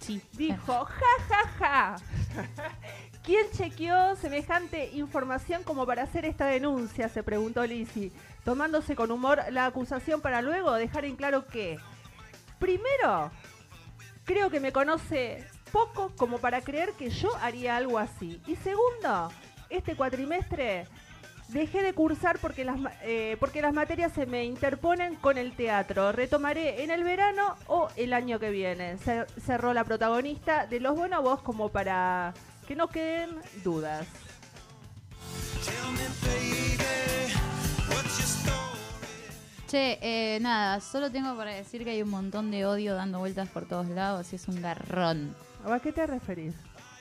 J: Sí.
H: Dijo, ja, ja, ja. <laughs> ¿Quién chequeó semejante información como para hacer esta denuncia? Se preguntó Lizzie, tomándose con humor la acusación para luego dejar en claro que, primero, creo que me conoce poco como para creer que yo haría algo así. Y segundo, este cuatrimestre dejé de cursar porque las, eh, porque las materias se me interponen con el teatro. Retomaré en el verano o el año que viene. Cer- cerró la protagonista de Los Bonobos como para que no queden dudas.
J: Che, eh, nada, solo tengo para decir que hay un montón de odio dando vueltas por todos lados y es un garrón.
H: ¿A qué te referís?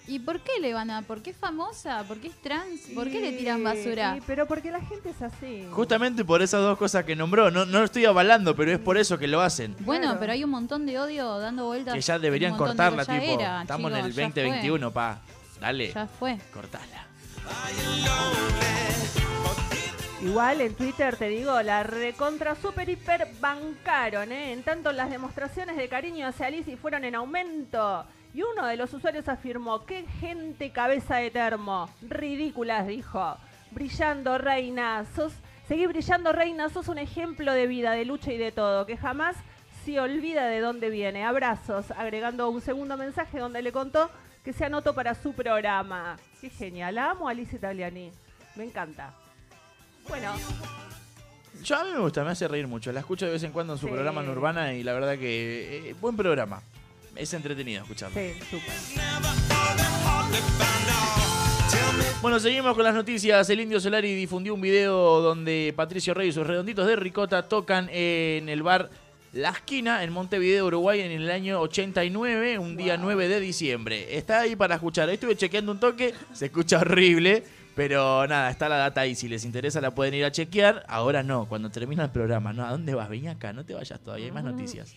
J: ¿Y por qué le van a.? ¿Por qué es famosa? ¿Por qué es trans? ¿Por qué le tiran basura?
H: Y- pero porque la gente es así.
I: Justamente por esas dos cosas que nombró. No, no lo estoy avalando, pero es por eso que lo hacen.
J: Bueno, pero hay un montón de odio dando vueltas.
I: Que ya deberían
J: un montón de-
I: cortarla,
J: ya
I: tipo.
J: era,
I: estamos en
J: chicos,
I: el
J: ya fue.
I: 2021, pa. Dale.
J: Ya fue.
I: Cortala.
H: Igual en Twitter te digo, la recontra super hiper bancaron, ¿eh? En tanto las demostraciones de cariño hacia Lizzie fueron en aumento. Y uno de los usuarios afirmó, qué gente cabeza de termo. Ridículas, dijo. Brillando, reina. Sos, seguí brillando, reina. Sos un ejemplo de vida, de lucha y de todo. Que jamás se olvida de dónde viene. Abrazos. Agregando un segundo mensaje donde le contó que se anotó para su programa. Qué genial. La amo a Liz Italiani. Me encanta. Bueno,
I: Yo a mí me gusta, me hace reír mucho. La escucho de vez en cuando en su
H: Sí.
I: programa en Urbana y la verdad que eh, buen programa. Es entretenido escucharlo.
H: sí, súper.
I: Bueno, seguimos con las noticias. El Indio Solari difundió un video donde Patricio Rey y sus redonditos de ricota tocan en el bar La Esquina en Montevideo, Uruguay, en el año 89, un día 9 de diciembre. Está ahí para escuchar. Estuve chequeando un toque, se escucha horrible, pero nada, está la data ahí. Si les interesa la pueden ir a chequear. Ahora no, cuando termina el programa. No, ¿a dónde vas? Vení acá, no te vayas todavía, hay más noticias.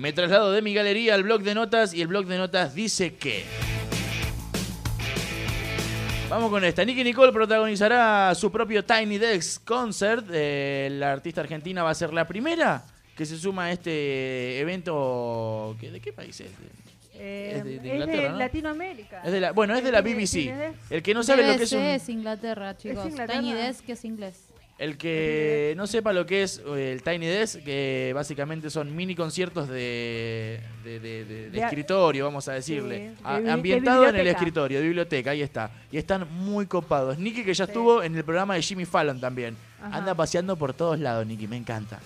I: Me traslado de mi galería al blog de notas y el blog de notas dice que... Vamos con esta. Nicky Nicole protagonizará su propio Tiny Desk Concert. Eh, la artista argentina va a ser la primera que se suma a este evento. ¿qué- ¿De qué país es?
H: Eh,
I: Es de- de
H: es de. Latinoamérica.
I: Es de la, bueno, es de la BBC. El que no sabe lo que es un,
J: es Inglaterra, chicos.
H: Inglaterra?
J: Tiny Desk es inglés.
I: El que no sepa lo que es eh, el Tiny Desk, que básicamente son mini conciertos de, de, de- de- de
H: De a-
I: escritorio, vamos a decirle.
H: Sí,
I: A- ambientado en el escritorio, de biblioteca, ahí está. Y están muy copados. Nicky que ya estuvo en el programa de Jimmy Fallon también.
H: Ajá.
I: Anda paseando por todos lados, Nicky, me encanta.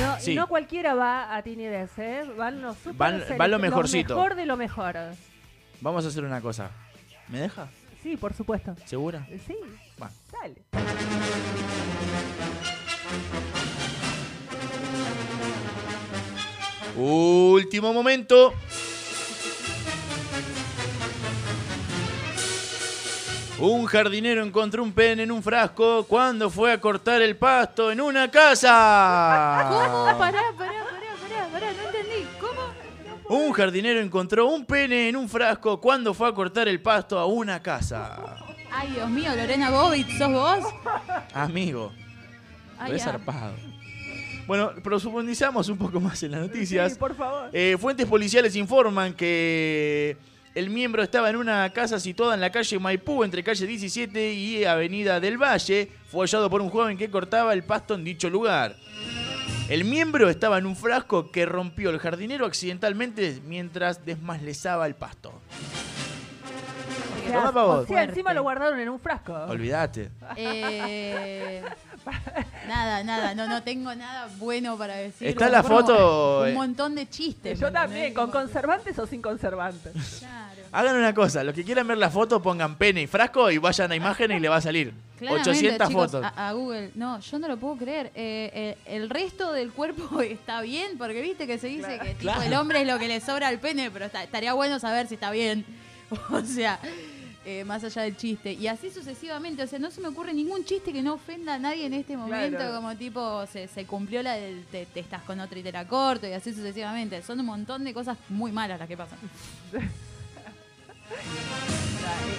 H: No,
I: Sí.
H: no cualquiera va a Tiny Desk, ¿eh? Van los super
I: Van- va lo mejorcito.
H: mejor de lo mejor.
I: Vamos a hacer una cosa. ¿Me deja?
H: Sí, por supuesto.
I: ¿Segura?
H: Sí,
I: Último momento. Un jardinero encontró un pene en un frasco cuando fue a cortar el pasto en una casa.
J: Pará, pará, pará, pará, pará, no entendí. ¿Cómo?
I: Un jardinero encontró un pene en un frasco cuando fue a cortar el pasto a una casa.
J: Ay, Dios mío, Lorena Bobbitt, ¿sos vos?
I: Amigo,
J: Ay,
I: re
J: ah.
I: zarpado. Bueno, profundizamos un poco más en las noticias.
H: Sí, por favor.
I: Eh, fuentes policiales informan que el miembro estaba en una casa situada en la calle Maipú, entre calle 17 y Avenida del Valle. Fue hallado por un joven que cortaba el pasto en dicho lugar. El miembro estaba en un frasco que rompió el jardinero accidentalmente mientras desmaslezaba el pasto.
H: Sea,
I: Toma pa' vos.
H: o sea, encima lo guardaron en un frasco.
I: Olvídate.
J: Eh, <laughs> nada, nada, no, no tengo nada bueno para decir.
I: Está la foto,
J: Un
I: eh.
J: montón de chistes.
H: Yo
J: ¿me
H: también, con conservantes o sin conservantes.
I: Hagan una cosa, los que quieran ver la foto pongan pene y frasco y vayan a imágenes y le va a salir.
J: Claramente,
I: 800
J: chicos,
I: fotos.
J: A, a Google. No, yo no lo puedo creer. Eh, eh, el resto del cuerpo <laughs> está bien, porque viste que se dice que tipo,
I: Claro.
J: el hombre es lo que le sobra al pene, pero está- estaría bueno saber si está bien. <laughs> O sea, eh, más allá del chiste. Y así sucesivamente. O sea, no se me ocurre ningún chiste que no ofenda a nadie en este momento.
H: Claro.
J: Como tipo, se, se cumplió la del te, te estás con otra y te la corto, y así sucesivamente. Son un montón de cosas muy malas las que pasan. <laughs>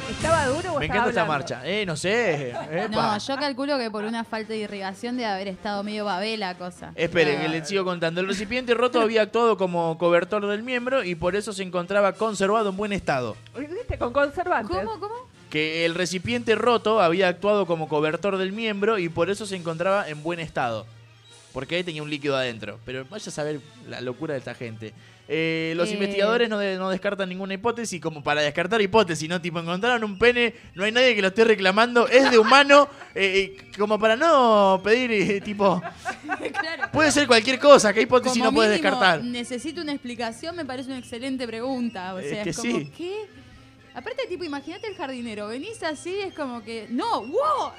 H: ¿Estaba duro o
I: Me encanta esta marcha. Eh, no sé. Epa.
J: No, yo calculo que por una falta de irrigación de haber estado medio babela cosa.
I: Espere, que le sigo contando. El recipiente roto había actuado como cobertor del miembro y por eso se encontraba conservado en buen estado.
H: ¿Viste? Con conservantes.
J: ¿Cómo, cómo?
I: Que el recipiente roto había actuado como cobertor del miembro y por eso se encontraba en buen estado. Porque ahí tenía un líquido adentro. Pero vaya a saber la locura de esta gente. Eh, los
J: Eh.
I: investigadores no, de- no descartan ninguna hipótesis. Como para descartar hipótesis, ¿no? Tipo, encontraron un pene, no hay nadie que lo esté reclamando, es de humano. eh, eh, como para no pedir, tipo. <laughs> Puede ser cualquier cosa, ¿qué hipótesis
J: Como
I: no puedes
J: mínimo,
I: descartar?
J: Necesito una explicación, me parece una excelente pregunta. O
I: Es
J: sea,
I: que
J: es como,
I: sí.
J: ¿qué? Aparte, tipo, imagínate el jardinero, venís así, es como que, ¡no! ¡Wow!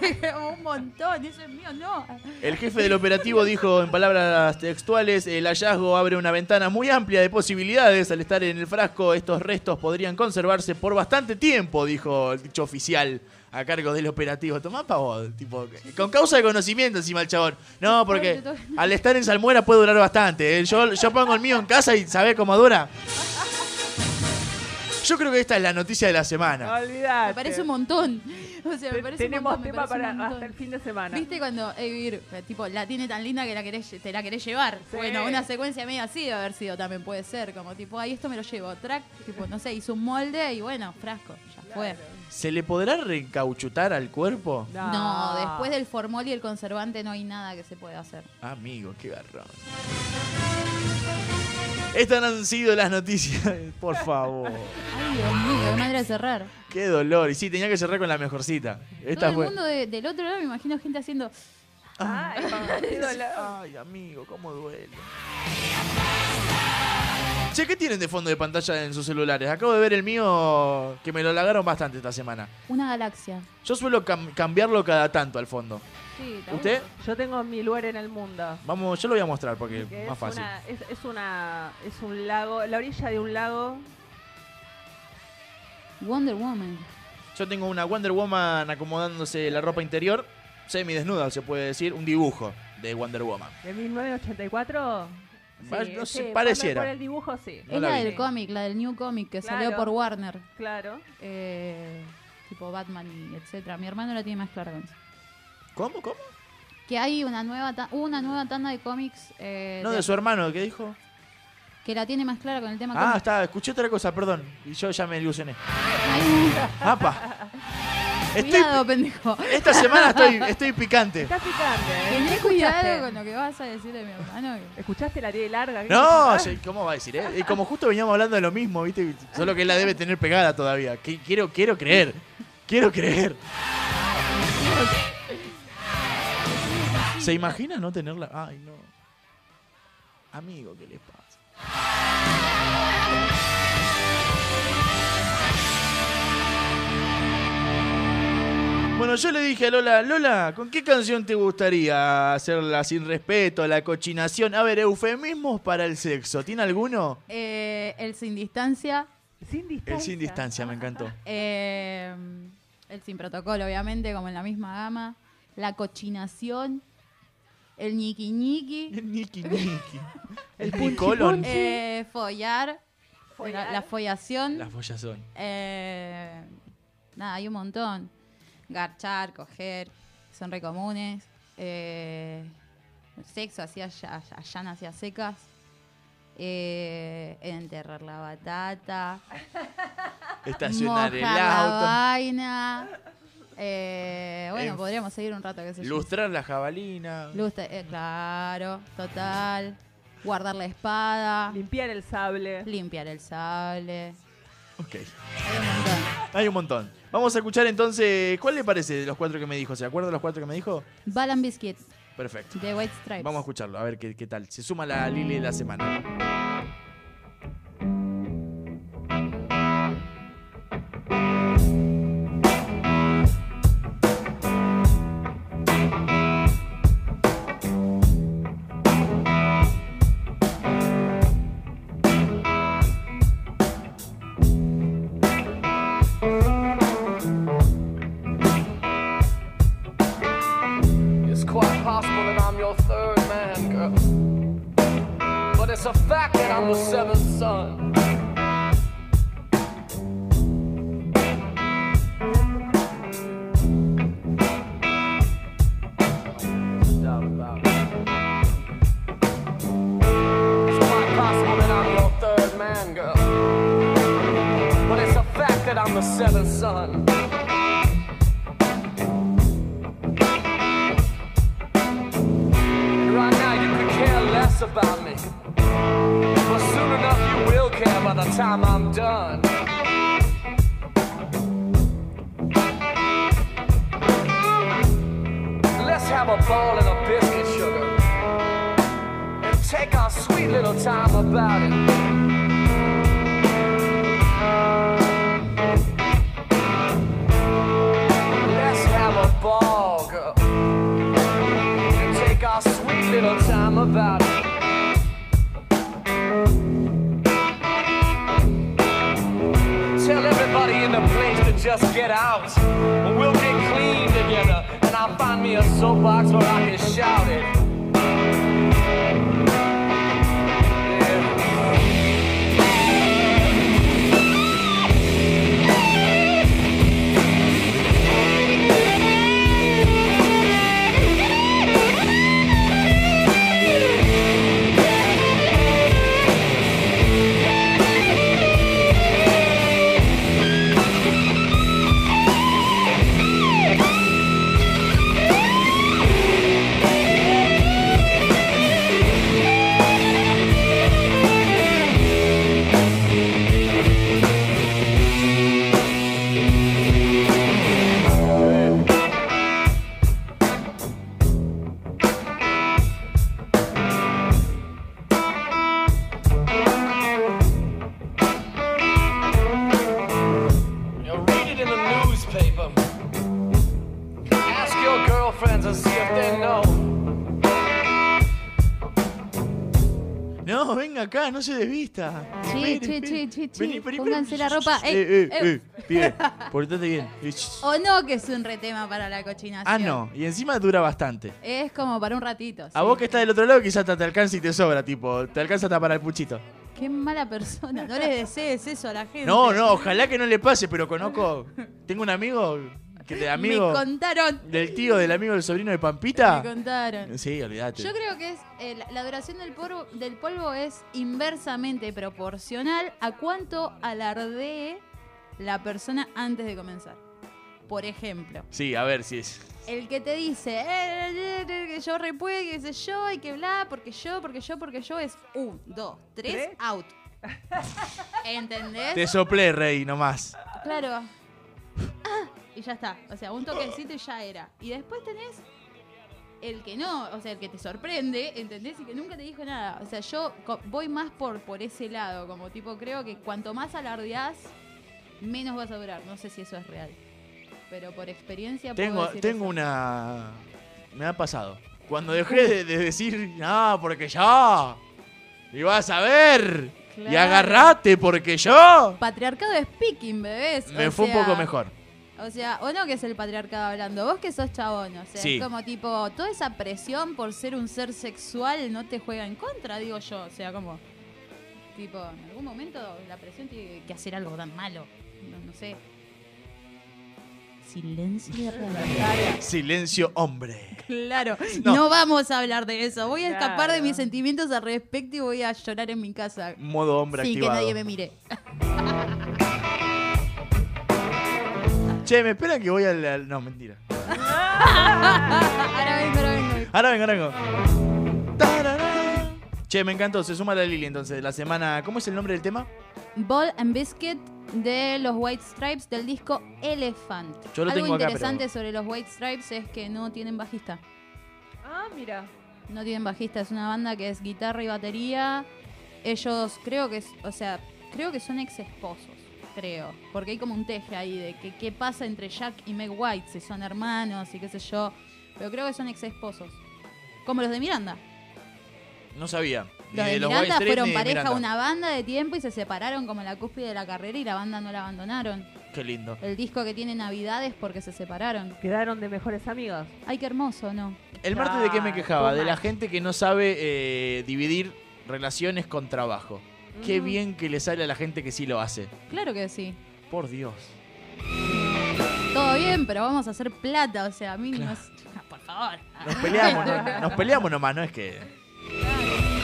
J: <laughs> Un montón, eso es mío, no.
I: El jefe del operativo dijo en palabras textuales, el hallazgo abre una ventana muy amplia de posibilidades. Al estar en el frasco, estos restos podrían conservarse por bastante tiempo, dijo el dicho oficial a cargo del operativo. Tomá pa' vos, tipo, con causa de conocimiento encima el chabón. No, porque al estar en salmuera puede durar bastante. ¿eh? Yo, yo pongo el mío en casa y ¿sabés cómo dura? Yo creo que esta es la noticia de la semana.
H: Olvidate.
J: Me parece un montón. O sea, me parece un
H: Tenemos
J: montón, me
H: tema
J: parece un
H: para
J: montón.
H: hasta el fin de semana.
J: ¿Viste cuando, eh, Vir, eh, tipo, la tiene tan linda que la querés, te la querés llevar?
H: Sí.
J: Bueno, una secuencia media así debe haber sido también, puede ser. Como tipo, ahí esto me lo llevo. Track, tipo, no sé, hizo un molde y bueno, frasco, ya fue.
I: ¿Se le podrá recauchutar al cuerpo?
J: No. después del formol y el conservante no hay nada que se pueda hacer.
I: Amigo, qué garrón. Estas han sido las noticias. <laughs> Por favor.
J: Ay, Dios mío, qué manera de cerrar.
I: Qué dolor. Y sí, tenía que cerrar con la mejorcita. Esta
J: Todo el
I: fue.
J: mundo de- del otro lado me imagino gente haciendo.
H: Ay, <laughs> qué dolor.
I: Ay, amigo, cómo duele. Che, ¿qué tienen de fondo de pantalla en sus celulares? Acabo de ver el mío que me lo lagaron bastante esta semana.
J: Una galaxia.
I: Yo suelo cam- cambiarlo cada tanto al fondo.
J: Sí,
I: ¿Usted?
H: Yo tengo mi lugar en el mundo.
I: Vamos, yo lo voy a mostrar porque
H: que
I: es más fácil.
H: Una, es, es una es un lago, la orilla de un lago.
J: Wonder Woman.
I: Yo tengo una Wonder Woman acomodándose la ropa interior, semi desnuda, se puede decir, un dibujo de Wonder Woman.
H: De 1984.
I: Va-
H: Sí,
I: no sé,
H: sí, por-
I: pareciera.
H: Por el dibujo, sí.
I: No
J: es
I: la
J: del cómic, la del New Comic que salió por Warner.
H: Claro.
J: Eh, tipo Batman y etcétera. Mi hermano la tiene más clara con eso.
I: ¿Cómo? ¿Cómo?
J: Que hay una nueva ta- una nueva tanda de cómics eh,
I: No, de su hermano, ¿qué dijo?
J: que la tiene más clara con el tema
I: Ah,
J: cómic.
I: está, escuché otra cosa, perdón. Y yo ya me ilusioné. <laughs> ¡Apa! Estoy,
J: Cuidado, pendejo.
I: esta semana estoy, <laughs> estoy picante.
H: Está picante. ¿eh?
J: Tenés
H: ¿Escuchaste?
J: cuidado con lo que vas a decir de mi hermano. que-
H: ¿Escuchaste la tía larga?
I: No, <laughs> sí, ¿cómo va a decir? Eh? Y como justo veníamos hablando de lo mismo, ¿viste? Solo que él la debe tener pegada todavía. Que- Quiero, quiero creer. Quiero creer. ¿Se imagina no tenerla? Ay, no. Amigo, ¿qué les pasa? Bueno, yo le dije a Lola, Lola, ¿con qué canción te gustaría hacerla sin respeto, la cochinación? A ver, eufemismos para el sexo. ¿Tiene alguno?
J: Eh, el sin distancia.
H: Sin distancia.
I: El sin distancia, me encantó.
J: eh, el sin protocolo, obviamente, como en la misma gama. La cochinación. El ñiqui ñiqui.
I: El ñiqui ñiqui. <laughs>
H: El
I: Nicolón.
J: Eh, follar. La, la follación.
I: La follazón.
J: Eh, nada, hay un montón. Garchar, coger, son re comunes. Eh, sexo así allá, allá hacia secas. Eh, enterrar la batata.
I: Estacionar el
J: mojar la
I: auto.
J: vaina. Eh, bueno,
I: En-
J: podríamos seguir un rato, yo.
I: Lustrar la jabalina.
J: Eh, claro, total. Guardar la espada.
H: Limpiar el sable.
J: Limpiar el sable.
I: Ok.
J: Hay un montón.
I: Hay un montón. Vamos a escuchar entonces, ¿cuál le parece de los cuatro que me dijo? ¿Se acuerda de los cuatro que me dijo?
J: Ball and Biscuit
I: Perfecto.
J: de White Stripes.
I: Vamos a escucharlo, a ver qué, qué tal. Se suma la Lili de la semana.
P: Me a soapbox where I can shout it.
I: No se desvista.
J: Che, che, che, che, che.
I: Vení, vení,
J: Pónganse la ropa.
I: Eh,
J: Eh,
I: eh,
J: eh.
I: eh, pibe, <laughs> portate bien. Eh.
J: O no, que es un retema para la cochinación.
I: Ah, no, y encima dura bastante.
J: Es como para un ratito.
I: A
J: sí.
I: vos que estás del otro lado quizás te te alcanza y te sobra, tipo, te alcanza hasta para el puchito.
J: Qué mala persona. No le desees eso a la gente.
I: No, no, ojalá que no le pase, pero conozco, tengo un amigo, que de amigo,
J: Me contaron.
I: del tío, del amigo del sobrino de Pampita.
J: Me contaron.
I: Sí, olvídate.
J: Yo creo que es eh, la- duración del polvo, del polvo es inversamente proporcional a cuánto alardee la persona antes de comenzar. Por ejemplo,
I: Sí, a ver si es.
J: el que te dice eh, eh, eh, que yo repuedo, que sé yo, y que bla, porque yo, porque yo, porque yo es un, dos, tres, out. ¿Entendés?
I: Te soplé, rey, nomás.
J: Claro. Ah, y ya está. O sea, un toquecito y ya era. Y después tenés el que no, o sea, el que te sorprende, ¿entendés? Y que nunca te dijo nada. O sea, yo voy más por, por ese lado, como tipo, creo que cuanto más alardeás, menos vas a durar. No sé si eso es real. Pero por experiencia puedo
I: Tengo,
J: decir
I: tengo
J: eso.
I: una. Me ha pasado. Cuando dejé de, de decir, no, porque yo. Y vas a ver. Y agarrate, porque yo.
J: Patriarcado speaking, bebés.
I: Me
J: o
I: fue un poco mejor.
J: O sea, o no que es el patriarcado hablando, vos que sos chabón, o sea,
I: Sí.
J: es como tipo, toda esa presión por ser un ser sexual no te juega en contra, digo yo, o sea, como, tipo, en algún momento la presión tiene que hacer algo tan malo, no, no sé. Silencio.
I: Silencio, hombre.
J: Claro,
I: No.
J: no. vamos a hablar de eso. Voy a escapar de mis sentimientos al respecto y voy a llorar en mi casa.
I: Modo hombre
J: Sin
I: activado.
J: que nadie me mire. <laughs>
I: Che, me esperan que voy al. al- No, mentira.
J: ahora vengo, ahora vengo.
I: Ahora vengo, ahora vengo. Che, me encantó. Se suma la Lili entonces. La semana. ¿Cómo es el nombre del tema?
J: Ball and Biscuit de los White Stripes del disco Elephant.
I: Yo lo
J: Algo
I: tengo acá,
J: interesante
I: pero-
J: sobre los White Stripes es que no tienen bajista.
H: Ah, mira.
J: No tienen bajista, es una banda que es guitarra y batería. Ellos creo que es, o sea, creo que son ex esposos, creo. Porque hay como un teje ahí de que qué pasa entre Jack y Meg White, si son hermanos y qué sé yo. Pero creo que son ex esposos. Como los de Miranda.
I: No sabía.
J: Los de,
I: los
J: Miranda
I: White
J: fueron pareja
I: Miranda.
J: una banda de tiempo y se separaron como en la cúspide de la carrera y la banda no la abandonaron.
I: Qué lindo.
J: El disco que tiene Navidades porque se separaron.
H: Quedaron de mejores amigos.
J: Ay, qué hermoso, ¿no?
I: El martes de qué me
H: Ah,
I: quejaba, de la gente que no sabe eh, dividir relaciones con trabajo. Qué bien que le sale a la gente que sí lo hace.
J: Claro que sí.
I: Por Dios.
J: Todo bien, pero vamos a hacer plata, o sea, a mí no es... <laughs> Por favor.
I: Nos peleamos, no- <laughs> nos peleamos nomás, no es que.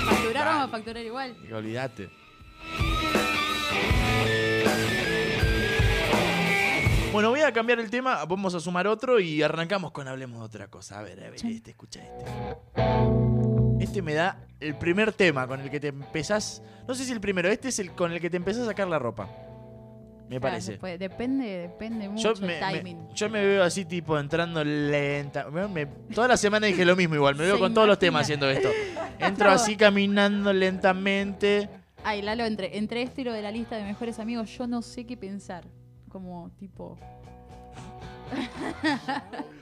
J: Facturar vamos a facturar igual.
I: que olvídate. Bueno, voy a cambiar el tema, vamos a sumar otro y arrancamos con Hablemos de otra cosa. A ver, a ver, este, escucha este. Este me da el primer tema con el que te empezás. No sé si el primero, este es el con el que te empezás a sacar la ropa. Me
J: Claro,
I: parece.
J: después depende, depende mucho
I: Yo me,
J: el
I: me-
J: timing.
I: yo me veo así, tipo, entrando lenta. Me- me- toda la semana dije lo mismo igual. Me veo
J: Se
I: con todos los temas haciendo esto. <laughs> Entro así caminando lentamente.
J: Ay, Lalo, entre, entre esto y lo de la lista de mejores amigos, yo no sé qué pensar. Como tipo.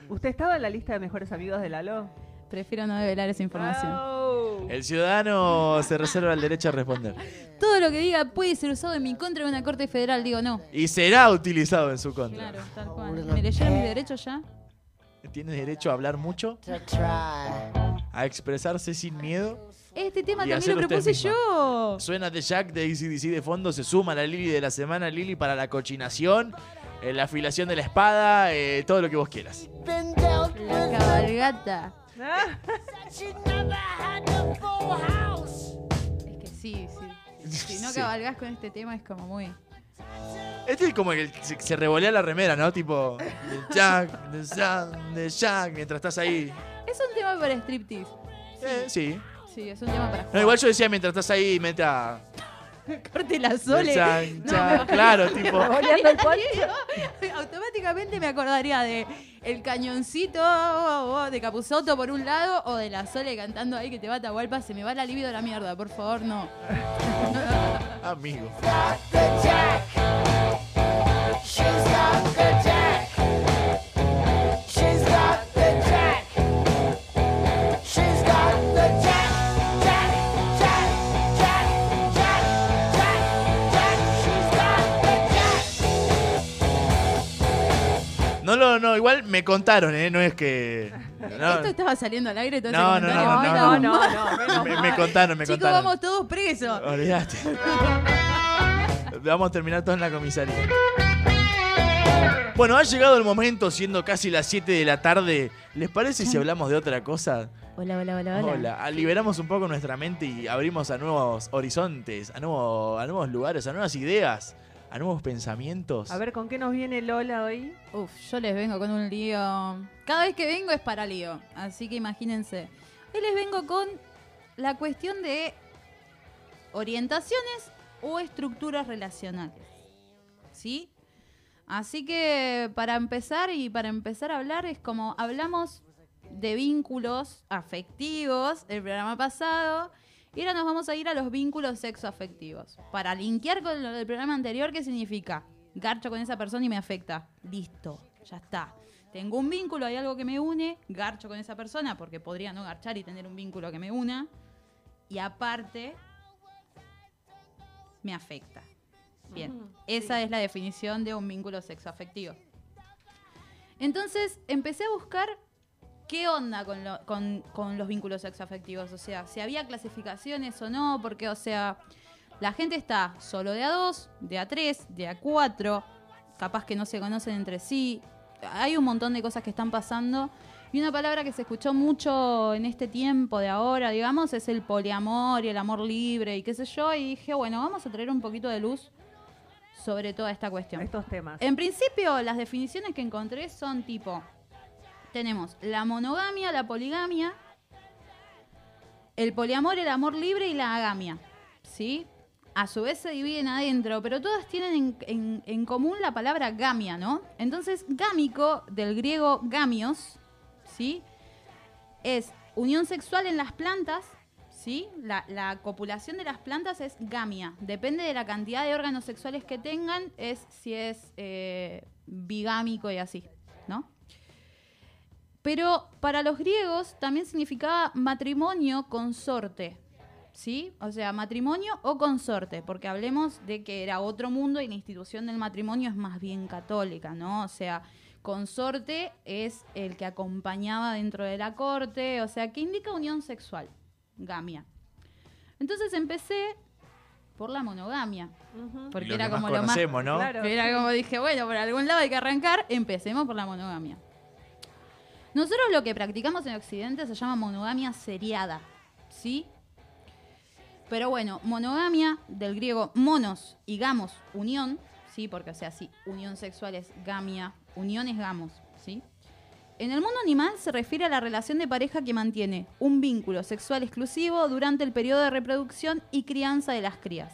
H: ¿Usted estaba en la lista de mejores amigos de Lalo?
J: Prefiero no develar esa información.
H: Oh.
I: El ciudadano se reserva el derecho a responder.
J: Todo lo que diga puede ser usado en mi contra en una corte federal, digo no.
I: Y será utilizado en su contra.
J: Claro, tal cual. ¿Me leyeron mis derechos ya?
I: Tiene derecho a hablar mucho, a expresarse sin miedo.
J: Este tema
I: Y
J: también lo propuse yo.
I: Suena de Jack de ACDC de fondo, se suma la Lili de la semana, Lili para la cochinación, eh, la afilación de la espada, eh, todo lo que vos quieras.
J: La cabalgata. Es que sí, sí. Si no <laughs>
I: Sí.
J: cabalgás con este tema es como muy.
I: Este es como el que se, se revolea la remera, ¿no? Tipo, de Jack, de Jack, de Jack, mientras estás ahí.
J: Es un tema para striptease.
I: Eh, sí.
J: Sí, es un tema para.
I: No, igual yo decía mientras estás ahí, meta. <laughs>
J: Corte la sole.
I: Jack,
J: No,
I: Jack,
J: me-
I: claro, tipo. <laughs>
H: Oleando el <laughs>
J: Automáticamente me acordaría de el cañoncito de Capuzoto por un lado o de la Sole cantando ahí que te va a Tahualpa. Se me va la libido a la mierda, por favor, no.
I: Amigo. No, no, no, igual me contaron, ¿eh? No es que. No,
J: Esto estaba saliendo al aire todo
I: No,
J: ese
I: no, no, no, no, me,
H: mal.
I: me contaron, me
J: Chicos,
I: contaron.
J: vamos todos presos.
I: Olvídate. <laughs> Vamos a terminar todos en la comisaría. Bueno, ha llegado el momento, siendo casi las 7 de la tarde. ¿Les parece si hablamos de otra cosa?
J: Hola, hola, hola, hola.
I: Hola, ah, liberamos un poco nuestra mente y abrimos a nuevos horizontes, a, nuevo- a nuevos lugares, a nuevas ideas, a nuevos pensamientos.
H: A ver, ¿con qué nos viene Lola hoy?
J: Uf, yo les vengo con un lío. Cada vez que vengo es para lío. Así que imagínense. Hoy les vengo con la cuestión de orientaciones o estructuras relacionales. ¿Sí? Así que para empezar y para empezar a hablar es como hablamos de vínculos afectivos el programa pasado y ahora nos vamos a ir a los vínculos sexoafectivos. Para linkear con lo del programa anterior, ¿qué significa? Garcho con esa persona y me afecta. Listo, ya está. Tengo un vínculo, hay algo que me une, garcho con esa persona porque podría no garchar y tener un vínculo que me una. Y aparte, me afecta. Bien, esa es la definición de un vínculo sexoafectivo. Entonces empecé a buscar qué onda con, lo- con- con los vínculos sexoafectivos. O sea, si había clasificaciones o no, porque, o sea, la gente está solo de a dos, de a tres, de a cuatro, capaz que no se conocen entre sí. Hay un montón de cosas que están pasando. Y una palabra que se escuchó mucho en este tiempo de ahora, digamos, es el poliamor y el amor libre y qué sé yo. Y dije, bueno, vamos a traer un poquito de luz sobre toda esta cuestión.
H: Estos temas.
J: En principio, las definiciones que encontré son tipo, tenemos la monogamia, la poligamia, el poliamor, el amor libre y la agamia. ¿Sí? a su vez se dividen adentro, pero todas tienen en, común la palabra gamia, ¿no? Entonces, gámico, del griego gamios, ¿sí? Es unión sexual en las plantas, ¿sí? La, la copulación de las plantas es gamia. Depende de la cantidad de órganos sexuales que tengan, es si es eh, bigámico y así. Pero para los griegos también significaba matrimonio consorte, ¿sí? O sea, matrimonio o consorte, porque hablemos de que era otro mundo y la institución del matrimonio es más bien católica, ¿no? O sea, consorte es el que acompañaba dentro de la corte, o sea, que indica unión sexual, gamia. Entonces empecé por la monogamia, porque
I: Lo
J: era
I: que más
J: como lo más...
I: ¿no?
H: Claro.
J: Era como dije, bueno, por algún lado hay que arrancar, empecemos por la monogamia. Nosotros lo que practicamos en Occidente se llama monogamia seriada, ¿sí? Pero bueno, monogamia del griego monos y gamos, unión, ¿sí? Porque o sea, sí, unión sexual es gamia, unión es gamos, ¿sí? En el mundo animal se refiere a la relación de pareja que mantiene un vínculo sexual exclusivo durante el periodo de reproducción y crianza de las crías.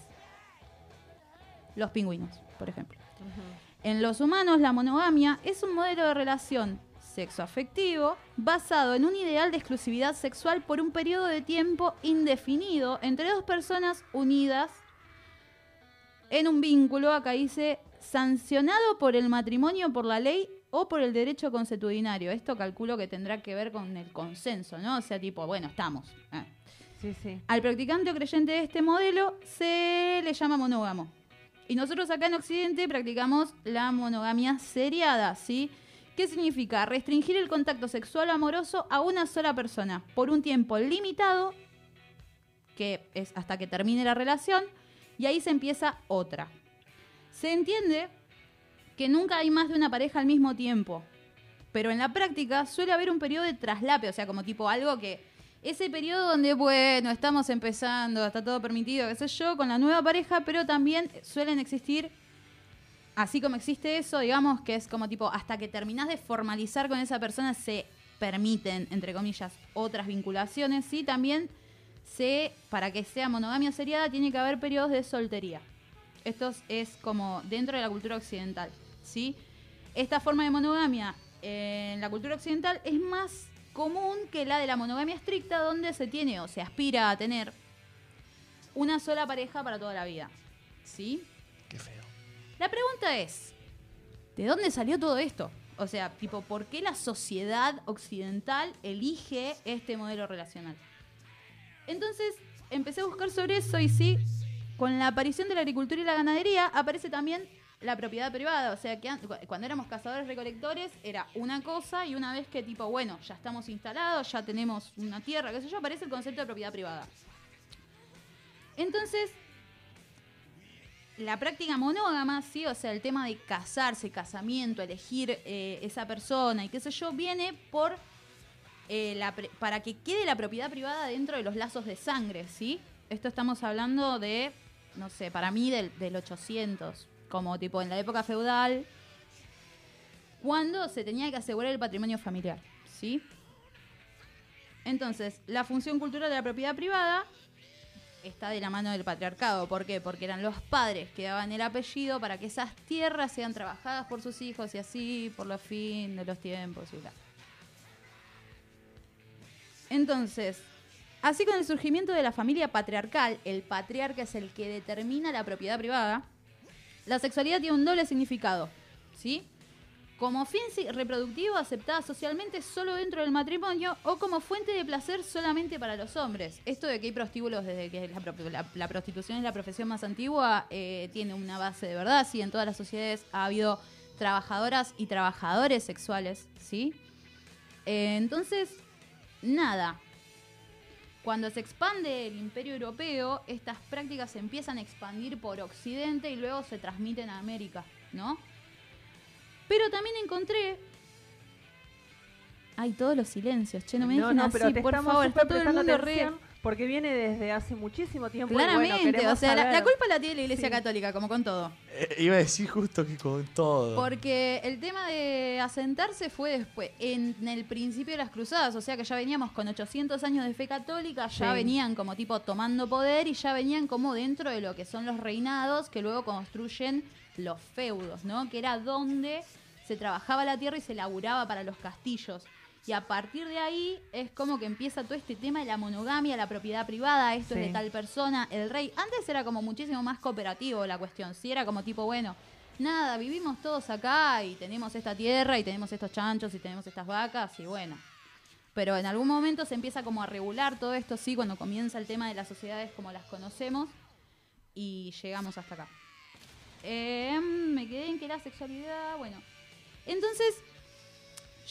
J: Los pingüinos, por ejemplo. En los humanos, la monogamia es un modelo de relación sexoafectivo basado en un ideal de exclusividad sexual por un periodo de tiempo indefinido entre dos personas unidas en un vínculo, acá dice, sancionado por el matrimonio, por la ley o por el derecho consuetudinario. Esto calculo que tendrá que ver con el consenso, ¿no? O sea, tipo, bueno, estamos. Ah.
H: Sí, sí.
J: Al practicante o creyente de este modelo se le llama monógamo. Y nosotros acá en Occidente practicamos la monogamia seriada, ¿sí? ¿Qué significa? Restringir el contacto sexual amoroso a una sola persona por un tiempo limitado, que es hasta que termine la relación, y ahí se empieza otra. Se entiende que nunca hay más de una pareja al mismo tiempo, pero en la práctica suele haber un periodo de traslape, o sea, como tipo algo que ese periodo donde, bueno, estamos empezando, está todo permitido, qué sé yo, con la nueva pareja, pero también suelen existir, así como existe eso, digamos, que es como tipo, hasta que terminás de formalizar con esa persona, se permiten, entre comillas, otras vinculaciones, ¿sí? También se, para que sea monogamia seriada, tiene que haber periodos de soltería. Esto es como dentro de la cultura occidental, ¿sí? Esta forma de monogamia en la cultura occidental es más común que la de la monogamia estricta, donde se tiene o se aspira a tener una sola pareja para toda la vida, ¿sí?
I: Qué feo.
J: La pregunta es, ¿de dónde salió todo esto? O sea, tipo, ¿por qué la sociedad occidental elige este modelo relacional? Entonces, empecé a buscar sobre eso y sí, con la aparición de la agricultura y la ganadería aparece también la propiedad privada. O sea, que an- cu- cuando éramos cazadores recolectores era una cosa y una vez que tipo, bueno, ya estamos instalados, ya tenemos una tierra, qué sé yo, aparece el concepto de propiedad privada. Entonces, la práctica monógama, sí, o sea, el tema de casarse, casamiento, elegir eh, esa persona y qué sé yo, viene por eh, para que quede la propiedad privada dentro de los lazos de sangre, ¿sí? Esto estamos hablando de, no sé, para mí del, del 800, como tipo en la época feudal, cuando se tenía que asegurar el patrimonio familiar, ¿sí? Entonces, la función cultural de la propiedad privada está de la mano del patriarcado. ¿Por qué? Porque eran los padres que daban el apellido para que esas tierras sean trabajadas por sus hijos y así por los fin de los tiempos y bla. Entonces, así con el surgimiento de la familia patriarcal, el patriarca es el que determina la propiedad privada, la sexualidad tiene un doble significado, ¿sí? Como fin reproductivo aceptada socialmente solo dentro del matrimonio o como fuente de placer solamente para los hombres. Esto de que hay prostíbulos desde que la, pro- la- la prostitución es la profesión más antigua eh, tiene una base de verdad, sí, en todas las sociedades ha habido trabajadoras y trabajadores sexuales, ¿sí? Eh, entonces, nada. Cuando se expande el imperio europeo, estas prácticas empiezan a expandir por Occidente y luego se transmiten a América, ¿no? Pero también encontré. Ay, todos los silencios, che, no me
H: No,
J: dejen
H: no,
J: así,
H: pero te
J: por
H: estamos
J: favor, está todo el mundo re.
H: Porque viene desde hace muchísimo tiempo. y bueno,
J: Claramente, o sea, la, culpa la tiene la Iglesia
H: Sí.
J: Católica, como con todo.
I: Eh, iba a decir justo que con todo.
J: Porque el tema de asentarse fue después, en el principio de las cruzadas, o sea que ya veníamos con 800 años de fe católica, ya
H: Sí.
J: venían como tipo tomando poder y ya venían como dentro de lo que son los reinados que luego construyen los feudos, ¿no? Que era donde se trabajaba la tierra y se laburaba para los castillos. Y a partir de ahí es como que empieza todo este tema de la monogamia, la propiedad privada, esto es de tal persona, el rey. Antes era como muchísimo más cooperativo la cuestión, sí, era como tipo, bueno, nada, vivimos todos acá y tenemos esta tierra y tenemos estos chanchos y tenemos estas vacas y bueno. Pero en algún momento se empieza como a regular todo esto, sí, cuando comienza el tema de las sociedades como las conocemos y llegamos hasta acá. Eh, me quedé en que la sexualidad, bueno. Entonces,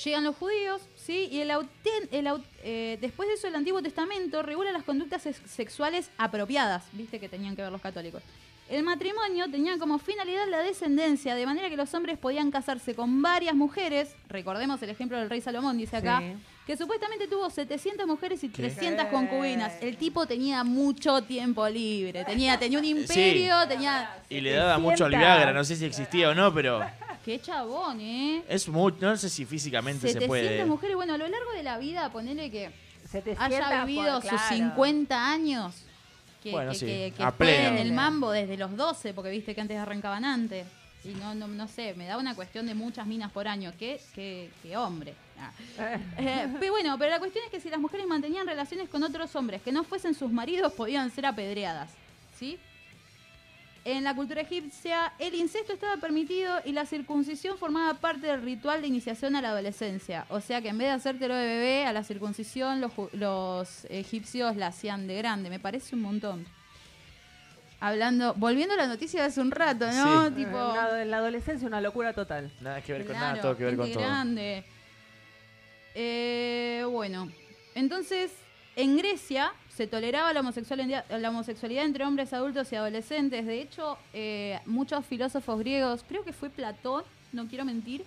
J: llegan los judíos, ¿sí? Y el, el eh, después de eso el Antiguo Testamento regula las conductas sex- sexuales apropiadas, viste que tenían que ver los católicos. El matrimonio tenía como finalidad la descendencia, de manera que los hombres podían casarse con varias mujeres. Recordemos el ejemplo del rey Salomón, dice acá. Que supuestamente tuvo 700 mujeres y 300 concubinas. El tipo tenía mucho tiempo libre, tenía, tenía un <laughs> imperio, tenía...
I: Y le daba mucho al Viagra, no sé si existía o no, pero
J: Qué chabón, ¿eh?
I: es mucho, no sé si físicamente se
J: 700
I: puede.
J: mujeres, bueno, a lo largo de la vida, ponele que
H: 700
J: haya vivido
H: por-
J: sus
H: claro.
J: 50 años, que,
I: Bueno,
J: que,
I: sí,
J: que- que
I: pleno.
J: en el mambo desde los 12, porque viste que antes arrancaban antes. Y no, no, no sé, me da una cuestión de muchas minas por año. ¿Qué, qué, qué hombre? Ah. <laughs> Eh, pero bueno, pero la cuestión es que si las mujeres mantenían relaciones con otros hombres que no fuesen sus maridos, podían ser apedreadas. ¿Sí? En la cultura egipcia, el incesto estaba permitido y la circuncisión formaba parte del ritual de iniciación a la adolescencia. O sea que en vez de hacértelo de bebé, a la circuncisión los, los egipcios la hacían de grande. Me parece un montón. Hablando, volviendo a la noticia de hace un rato, ¿no?
I: Sí.
J: Tipo,
H: Eh, en la adolescencia una locura total.
I: Nada que ver con
J: Claro,
I: nada, todo que ver con
J: gente
I: todo.
J: grande. Eh, bueno, entonces en Grecia se toleraba la homosexualidad, la homosexualidad entre hombres adultos y adolescentes. De hecho, eh, muchos filósofos griegos, creo que fue Platón, no quiero mentir,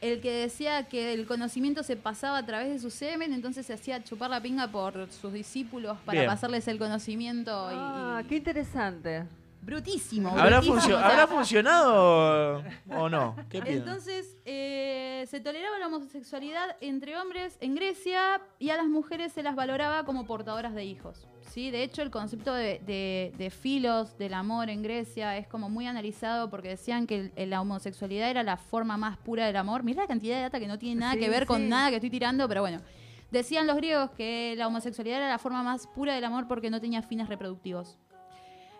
J: el que decía que el conocimiento se pasaba a través de su semen, entonces se hacía chupar la pinga por sus discípulos para
I: Bien.
J: pasarles el conocimiento. y-
H: Ah, qué interesante.
J: Brutísimo.
I: ¿Habrá,
J: brutísimo,
I: funcio-
J: o sea,
I: ¿Habrá funcionado o no? ¿Qué piensan?
J: entonces, eh, se toleraba la homosexualidad entre hombres en Grecia y a las mujeres se las valoraba como portadoras de hijos. ¿sí? De hecho, el concepto de, de- de filos, del amor en Grecia, es como muy analizado porque decían que el- la homosexualidad era la forma más pura del amor. Mira la cantidad de data que no tiene nada
H: Sí,
J: que ver con nada que estoy tirando, pero bueno. Decían los griegos que la homosexualidad era la forma más pura del amor porque no tenía fines reproductivos.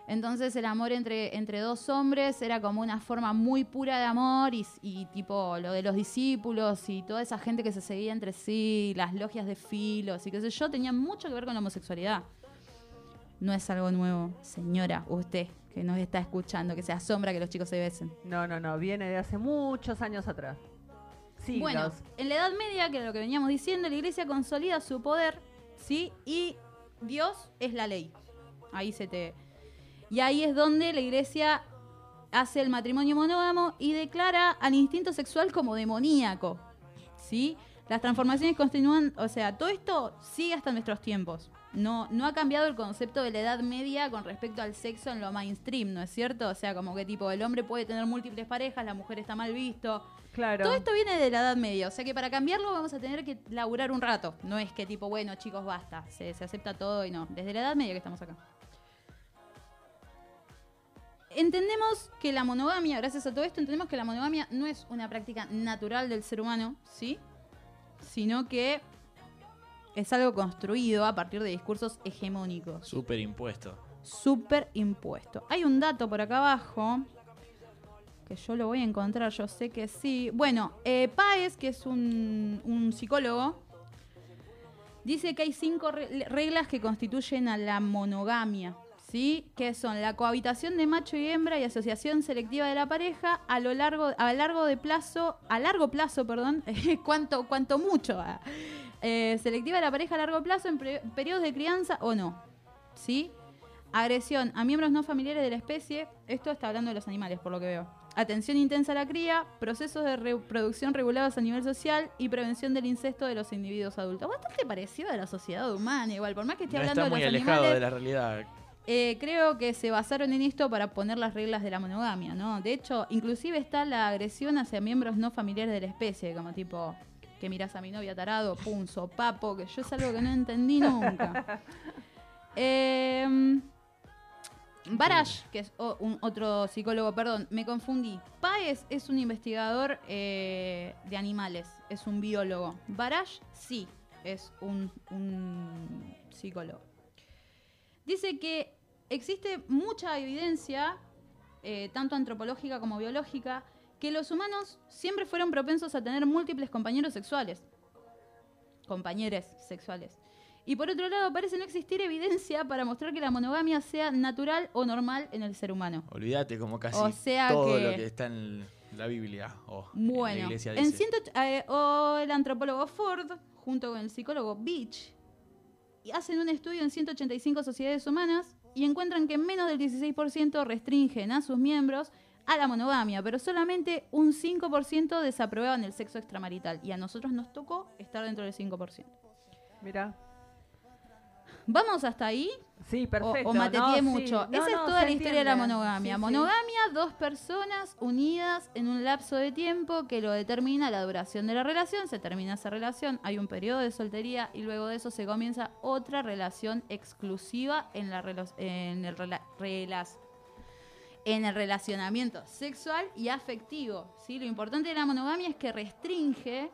J: Entonces el amor entre, entre dos hombres era como una forma muy pura de amor y, y tipo lo de los discípulos y toda esa gente que se seguía entre sí, las logias de filos y qué sé yo, tenía mucho que ver con la homosexualidad. No es algo nuevo, señora, usted que nos está escuchando, que se asombra que los chicos se besen.
H: No, no, no, viene de hace muchos años atrás. Siglos.
J: Bueno, en la Edad Media, que era lo que veníamos diciendo, la iglesia consolida su poder, ¿sí? Y Dios es la ley. Ahí se te... Y ahí es donde la iglesia hace el matrimonio monógamo y declara al instinto sexual como demoníaco, ¿sí? Las transformaciones continúan, o sea, todo esto sigue hasta nuestros tiempos. No, no ha cambiado el concepto de la Edad Media con respecto al sexo en lo mainstream, ¿no es cierto? O sea, como que tipo, el hombre puede tener múltiples parejas, la mujer está mal visto.
H: Claro.
J: Todo esto viene de la Edad Media, o sea que para cambiarlo vamos a tener que laburar un rato. No es que tipo, bueno, chicos, basta, se, se acepta todo y no. Desde la Edad Media que estamos acá. Entendemos que la monogamia, gracias a todo esto, entendemos que la monogamia no es una práctica natural del ser humano, ¿sí? Sino que es algo construido a partir de discursos hegemónicos
I: Súper impuesto.
J: súper impuesto. Hay un dato por acá abajo que yo lo voy a encontrar, yo sé que sí. Bueno, eh, Páez, que es un, un psicólogo, dice que hay cinco re- reglas que constituyen a la monogamia. ¿Sí? Que son la cohabitación de macho y hembra y asociación selectiva de la pareja a lo largo, a largo de plazo, a largo plazo, perdón, <laughs> cuanto, cuanto mucho. Eh, selectiva de la pareja a largo plazo en pre- periodos de crianza o no. ¿Sí? Agresión a miembros no familiares de la especie. Esto está hablando de los animales, por lo que veo. atención intensa a la cría, procesos de reproducción regulados a nivel social y prevención del incesto de los individuos adultos. Bastante parecido a la sociedad humana, igual, por más que esté
I: No
J: hablando
I: está
J: de
I: muy
J: los
I: alejado
J: animales.
I: de la realidad.
J: Eh, creo que se basaron en esto para poner las reglas de la monogamia, ¿no? De hecho, inclusive está la agresión hacia miembros no familiares de la especie, como tipo que miras a mi novia tarado, pum, papo, que yo es algo que no entendí nunca. <laughs> Eh, Barash, que es o- un otro psicólogo, perdón, me confundí. Paez es un investigador eh, de animales, es un biólogo. Barash sí, es un, un psicólogo. Dice que existe mucha evidencia, eh, tanto antropológica como biológica, que los humanos siempre fueron propensos a tener múltiples compañeros sexuales. Compañeros sexuales. Y por otro lado, parece no existir evidencia para mostrar que la monogamia sea natural o normal en el ser humano.
I: Olvídate como casi
J: O sea
I: todo
J: que-
I: lo que está en la Biblia o en la
J: Bueno,
I: iglesia
J: en
I: dice.
J: 108 eh, o el antropólogo Ford, junto con el psicólogo Beach, hacen un estudio en 185 sociedades humanas y encuentran que menos del 16% restringen a sus miembros a la monogamia, pero solamente un 5% desaprueban el sexo extramarital. Y a nosotros nos tocó estar dentro del 5%.
H: Mira.
J: ¿Vamos hasta ahí?
H: Sí,
J: O-
H: perfecto.
J: O, mateteé
H: No, sí.
J: mucho.
H: No,
J: Esa
H: no,
J: es toda la historia de la monogamia.
H: Sí, sí.
J: monogamia, dos personas unidas en un lapso de tiempo que lo determina la duración de la relación. Se termina esa relación, hay un periodo de soltería y luego de eso se comienza otra relación exclusiva en, la relo- en, el, rela- en el relacionamiento sexual y afectivo. ¿sí? Lo importante de la monogamia es que restringe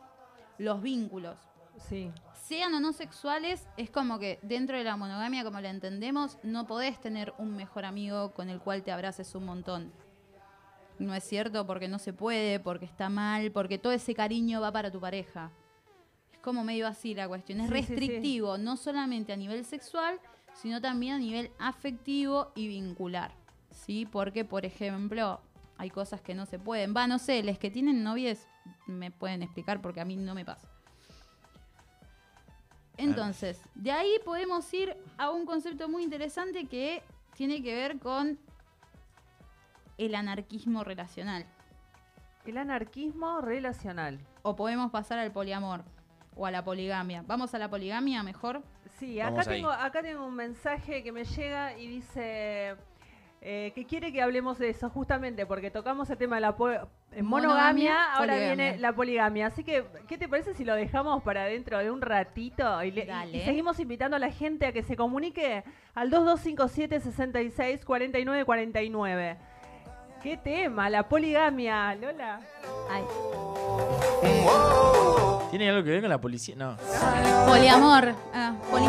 J: los vínculos
H: Sí.
J: Sean o no sexuales, es como que dentro de la monogamia, como la entendemos, no podés tener un mejor amigo con el cual te abraces un montón. No es cierto porque no se puede, porque está mal, porque todo ese cariño va para tu pareja. Es como medio así la cuestión. Es
H: Sí, sí, sí.
J: restrictivo, no solamente a nivel sexual, sino también a nivel afectivo y vincular. ¿Sí? Porque, por ejemplo, hay cosas que no se pueden. Va, no sé, les que tienen novias me pueden explicar porque a mí no me pasa. Entonces, de ahí podemos ir a un concepto muy interesante que tiene que ver con el anarquismo relacional.
H: El anarquismo relacional.
J: O podemos pasar al poliamor o a la poligamia. Vamos a la poligamia mejor.
H: Sí, acá tengo, acá tengo un mensaje que me llega y dice eh, que quiere que hablemos de eso, justamente porque tocamos el tema de la eh, monogamia,
J: Monogamia,
H: ahora
J: poligamia.
H: viene la poligamia. Así que, ¿qué te parece si lo dejamos para dentro de un ratito? Y, le- y-
J: Dale.
H: y seguimos invitando a la gente a que se comunique al 2257 66 49 49. ¿Qué tema? La poligamia, Lola.
I: ¿Tiene algo que ver con la policía? No.
J: Poliamor. Ah, poli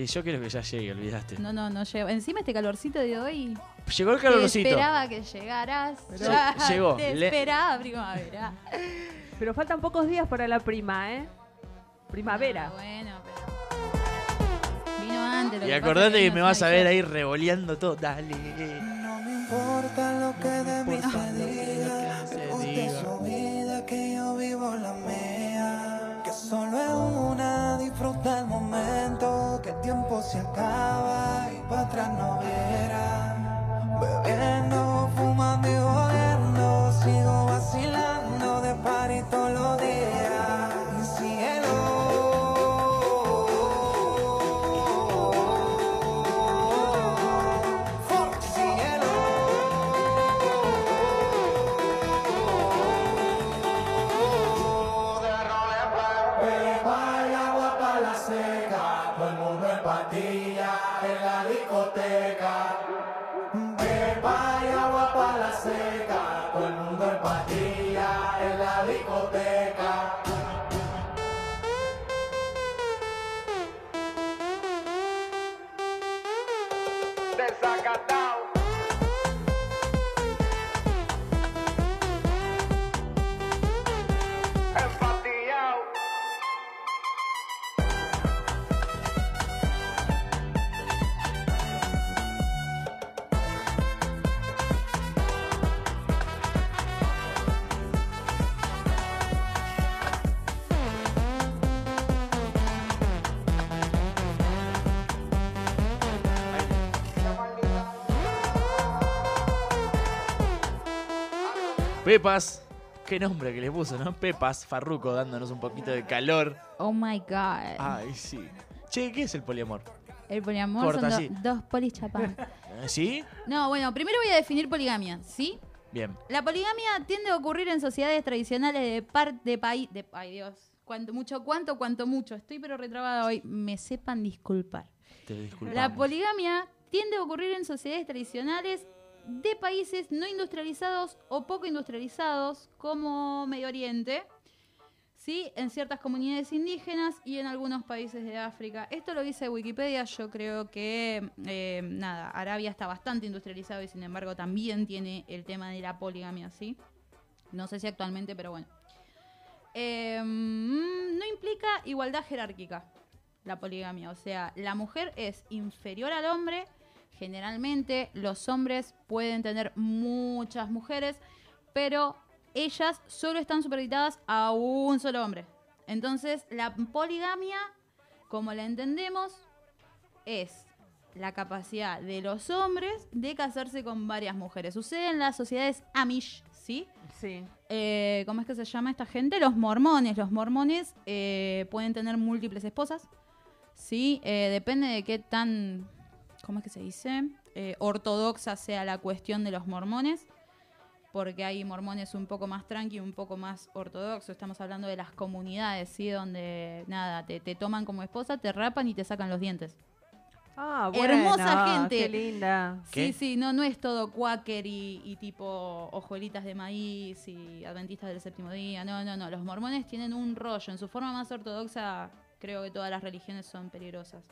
L: Y
I: yo quiero que ya llegue, olvidaste.
J: No, no, no llego. Encima este calorcito de hoy.
I: Llegó el
J: Te
I: calorcito.
J: esperaba que llegaras.
H: Pero-
J: Ya
I: Llegó.
J: Te
I: Le-
J: esperaba primavera.
H: Pero faltan pocos días para la prima, ¿eh? Primavera.
J: Ah, bueno, pero. Vino antes. lo
I: Y
J: que
I: acordate que
J: vino
I: me vas a ver ahí revoleando todo. Dale.
L: importa lo que de mí se diga, que guste su vida, que yo vivo la mía. Solo es una, disfruta el momento, que el tiempo se acaba y para atrás no verá. Bebiendo, fumando y jodiendo, sigo vacilando de party todos los días.
I: Pepas. Qué nombre que le puso, ¿no? Pepas, Farruco dándonos un poquito de calor.
J: Oh my god.
I: Ay, sí. Che, ¿qué es el poliamor?
J: El poliamor
I: Corta,
J: son
I: sí.
J: do- dos polis. <laughs>
I: Eh, ¿Sí?
J: No, bueno, primero voy a definir poligamia, ¿sí?
I: Bien.
J: La poligamia tiende a ocurrir en sociedades tradicionales de par de país. De, ay, Dios. Cuánto, mucho, cuánto, cuánto, mucho. Estoy pero retrabada hoy. Me sepan disculpar.
I: Te disculpamos.
J: La poligamia tiende a ocurrir en sociedades tradicionales de países no industrializados o poco industrializados, como Medio Oriente, ¿sí? en ciertas comunidades indígenas y en algunos países de África. Esto lo dice Wikipedia, yo creo que, eh, nada, Arabia está bastante industrializado y sin embargo también tiene el tema de la poligamia, ¿sí? No sé si actualmente, pero bueno. Mm, no implica igualdad jerárquica la poligamia. O sea, la mujer es inferior al hombre. Generalmente los hombres pueden tener muchas mujeres, pero ellas solo están supeditadas a un solo hombre. Entonces, la poligamia, como la entendemos, es la capacidad de los hombres de casarse con varias mujeres. Sucede en las sociedades Amish, ¿sí?
H: Sí.
J: Eh, ¿Cómo es que se llama esta gente? Los mormones. Los mormones eh, pueden tener múltiples esposas. Sí, eh, depende de qué tan, ¿cómo es que se dice? Eh, ortodoxa sea la cuestión de los mormones. Porque hay mormones un poco más tranqui, un poco más ortodoxos. Estamos hablando de las comunidades, ¿sí? Donde, nada, te, te toman como esposa, te rapan y te sacan los dientes.
H: Ah,
J: Hermosa
H: bueno,
J: gente.
H: Qué linda.
J: Sí, sí, no, no es todo cuáquer y, y tipo hojuelitas de maíz y adventistas del séptimo día. No, no, no. Los mormones tienen un rollo. En su forma más ortodoxa, creo que todas las religiones son peligrosas.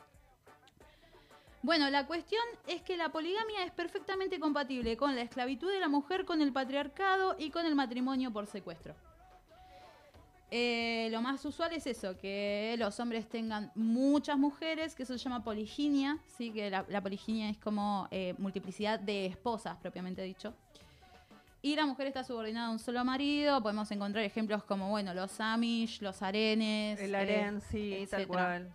J: Bueno, la cuestión es que la poligamia es perfectamente compatible con la esclavitud de la mujer, con el patriarcado y con el matrimonio por secuestro. Eh, lo más usual es eso, que los hombres tengan muchas mujeres, que eso se llama poliginia, ¿sí? que la, la poliginia es como eh, multiplicidad de esposas, propiamente dicho. Y la mujer está subordinada a un solo marido, podemos encontrar ejemplos como, bueno, los Amish, los arenes.
H: El
J: eh,
H: harén, sí, tal
J: etcétera.
H: cual.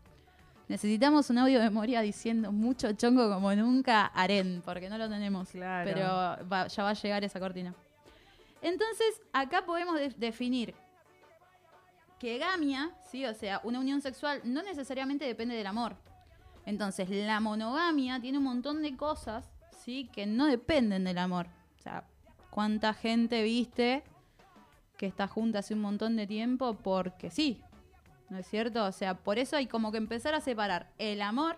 J: Necesitamos un audio de memoria diciendo mucho chongo como nunca harén, porque no lo tenemos.
H: Claro.
J: Pero va- ya va a llegar esa cortina. Entonces, acá podemos de- definir que gamia, ¿sí? o sea, una unión sexual no necesariamente depende del amor. Entonces, la monogamia tiene un montón de cosas, ¿sí? Que no dependen del amor. O sea, ¿cuánta gente viste que está junta hace un montón de tiempo porque sí? ¿No es cierto? O sea, por eso hay como que empezar a separar el amor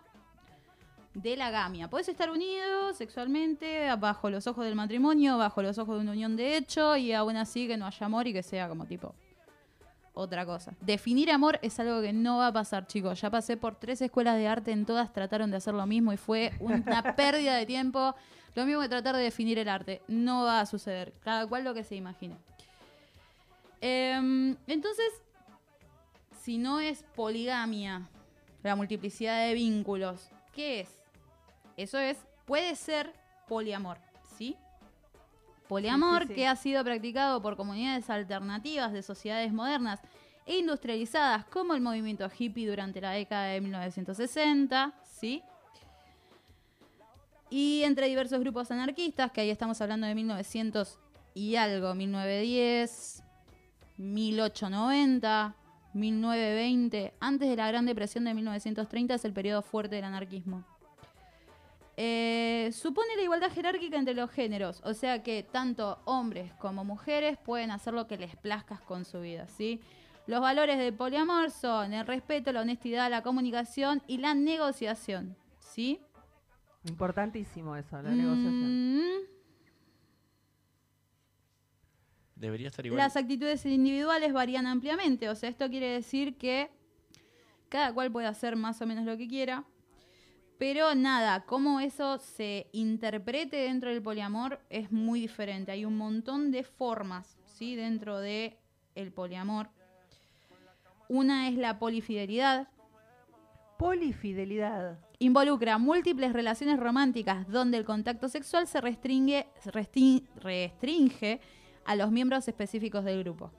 J: de la gamia. Puedes estar unido sexualmente bajo los ojos del matrimonio, bajo los ojos de una unión de hecho y aún así que no haya amor y que sea como tipo otra cosa. Definir amor es algo que no va a pasar, chicos. Ya pasé por tres escuelas de arte, en todas trataron de hacer lo mismo y fue una <laughs> pérdida de tiempo. Lo mismo que tratar de definir el arte. No va a suceder. Cada cual lo que se imagine. Em, entonces, si no es poligamia, la multiplicidad de vínculos, ¿qué es? Eso es, puede ser poliamor, ¿sí? Poliamor
H: Sí, sí, sí.
J: que ha sido practicado por comunidades alternativas de sociedades modernas e industrializadas como el movimiento hippie durante la década de 1960, ¿sí? Y entre diversos grupos anarquistas, que ahí estamos hablando de 1900 y algo, 1910, 1890, 1920, antes de la Gran Depresión de 1930 es el periodo fuerte del anarquismo. Eh, supone la igualdad jerárquica entre los géneros, o sea que tanto hombres como mujeres pueden hacer lo que les plazca con su vida, ¿sí? Los valores del poliamor son el respeto, la honestidad, la comunicación y la negociación, ¿sí?
H: Importantísimo eso, la negociación.
J: Mm,
I: Debería estar igual.
J: Las actitudes individuales varían ampliamente, o sea, esto quiere decir que cada cual puede hacer más o menos lo que quiera, pero nada, cómo eso se interprete dentro del poliamor es muy diferente. Hay un montón de formas, ¿sí? Dentro de el poliamor. Una es la polifidelidad.
H: Polifidelidad.
J: Involucra múltiples relaciones románticas donde el contacto sexual se restringe, restrin- restringe a los miembros específicos del grupo.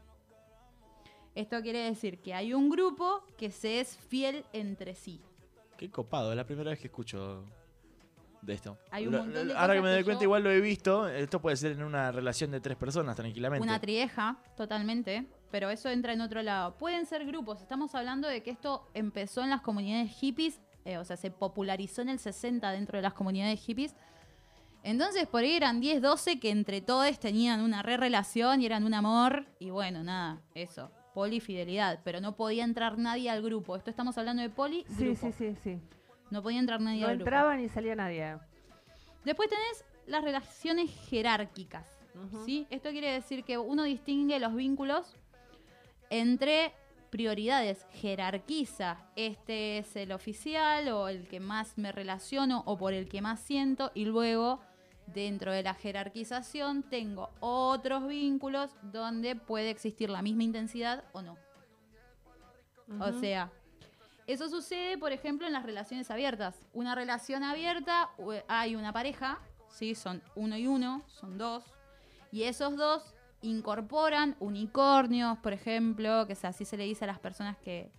J: Esto quiere decir que hay un grupo que se es fiel entre sí.
I: Qué copado, es la primera vez que escucho de esto.
J: Hay un
I: Lo-
J: montón de
I: Ahora que me doy
J: que
I: cuenta,
J: yo-
I: igual lo he visto. Esto puede ser en una relación de tres personas, tranquilamente.
J: Una trieja, totalmente. Pero eso entra en otro lado. Pueden ser grupos. Estamos hablando de que esto empezó en las comunidades hippies. eh, o sea, se popularizó en el 60 dentro de las comunidades hippies. Entonces, por ahí eran 10, 12 que entre todos tenían una re relación y eran un amor. Y bueno, nada, eso. Polifidelidad. Pero no podía entrar nadie al grupo. Esto estamos hablando de poli.
H: Sí,
J: grupo.
H: sí, sí, sí.
J: No podía entrar nadie
H: No
J: al grupo.
H: entraba ni salía nadie.
J: Después tenés las relaciones jerárquicas. ¿sí? Esto quiere decir que uno distingue los vínculos entre prioridades, jerarquiza. Este es el oficial o el que más me relaciono o por el que más siento y luego dentro de la jerarquización tengo otros vínculos donde puede existir la misma intensidad o no. O sea, eso sucede, por ejemplo, en las relaciones abiertas. Una relación abierta, hay una pareja, ¿sí? Son uno y uno, son dos. Y esos dos incorporan unicornios, por ejemplo, que es así se le dice a las personas que,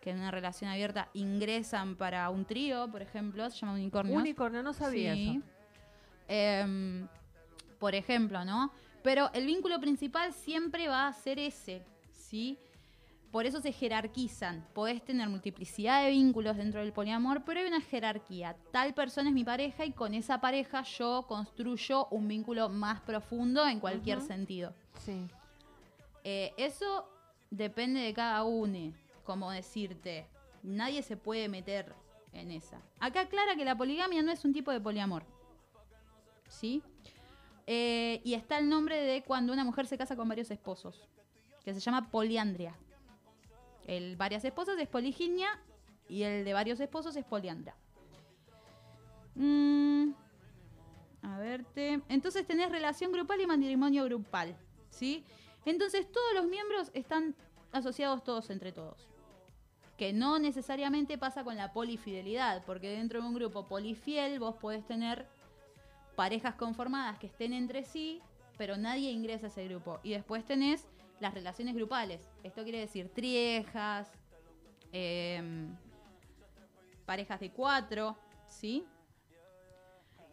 J: que en una relación abierta ingresan para un trío, por ejemplo, se llama unicornio.
H: Unicornio, no sabía eso.
J: Em, por ejemplo, ¿no? Pero el vínculo principal siempre va a ser ese, ¿sí? Por eso se jerarquizan. Podés tener multiplicidad de vínculos dentro del poliamor, pero hay una jerarquía. Tal persona es mi pareja y con esa pareja yo construyo un vínculo más profundo en cualquier sentido.
H: Sí.
J: Eh, eso depende de cada uno, como decirte, nadie se puede meter en esa. Acá aclara que la poligamia no es un tipo de poliamor. ¿Sí? Eh, y está el nombre de cuando una mujer se casa con varios esposos, que se llama poliandria. El varias esposas es poliginia y el de varios esposos es poliandra. Mm, a verte. Entonces tenés relación grupal y matrimonio grupal. ¿Sí? Entonces todos los miembros están asociados todos entre todos. Que no necesariamente pasa con la polifidelidad, porque dentro de un grupo polifiel vos podés tener parejas conformadas que estén entre sí, pero nadie ingresa a ese grupo. Y después tenés las relaciones grupales. Esto quiere decir triejas, em, parejas de cuatro, ¿sí?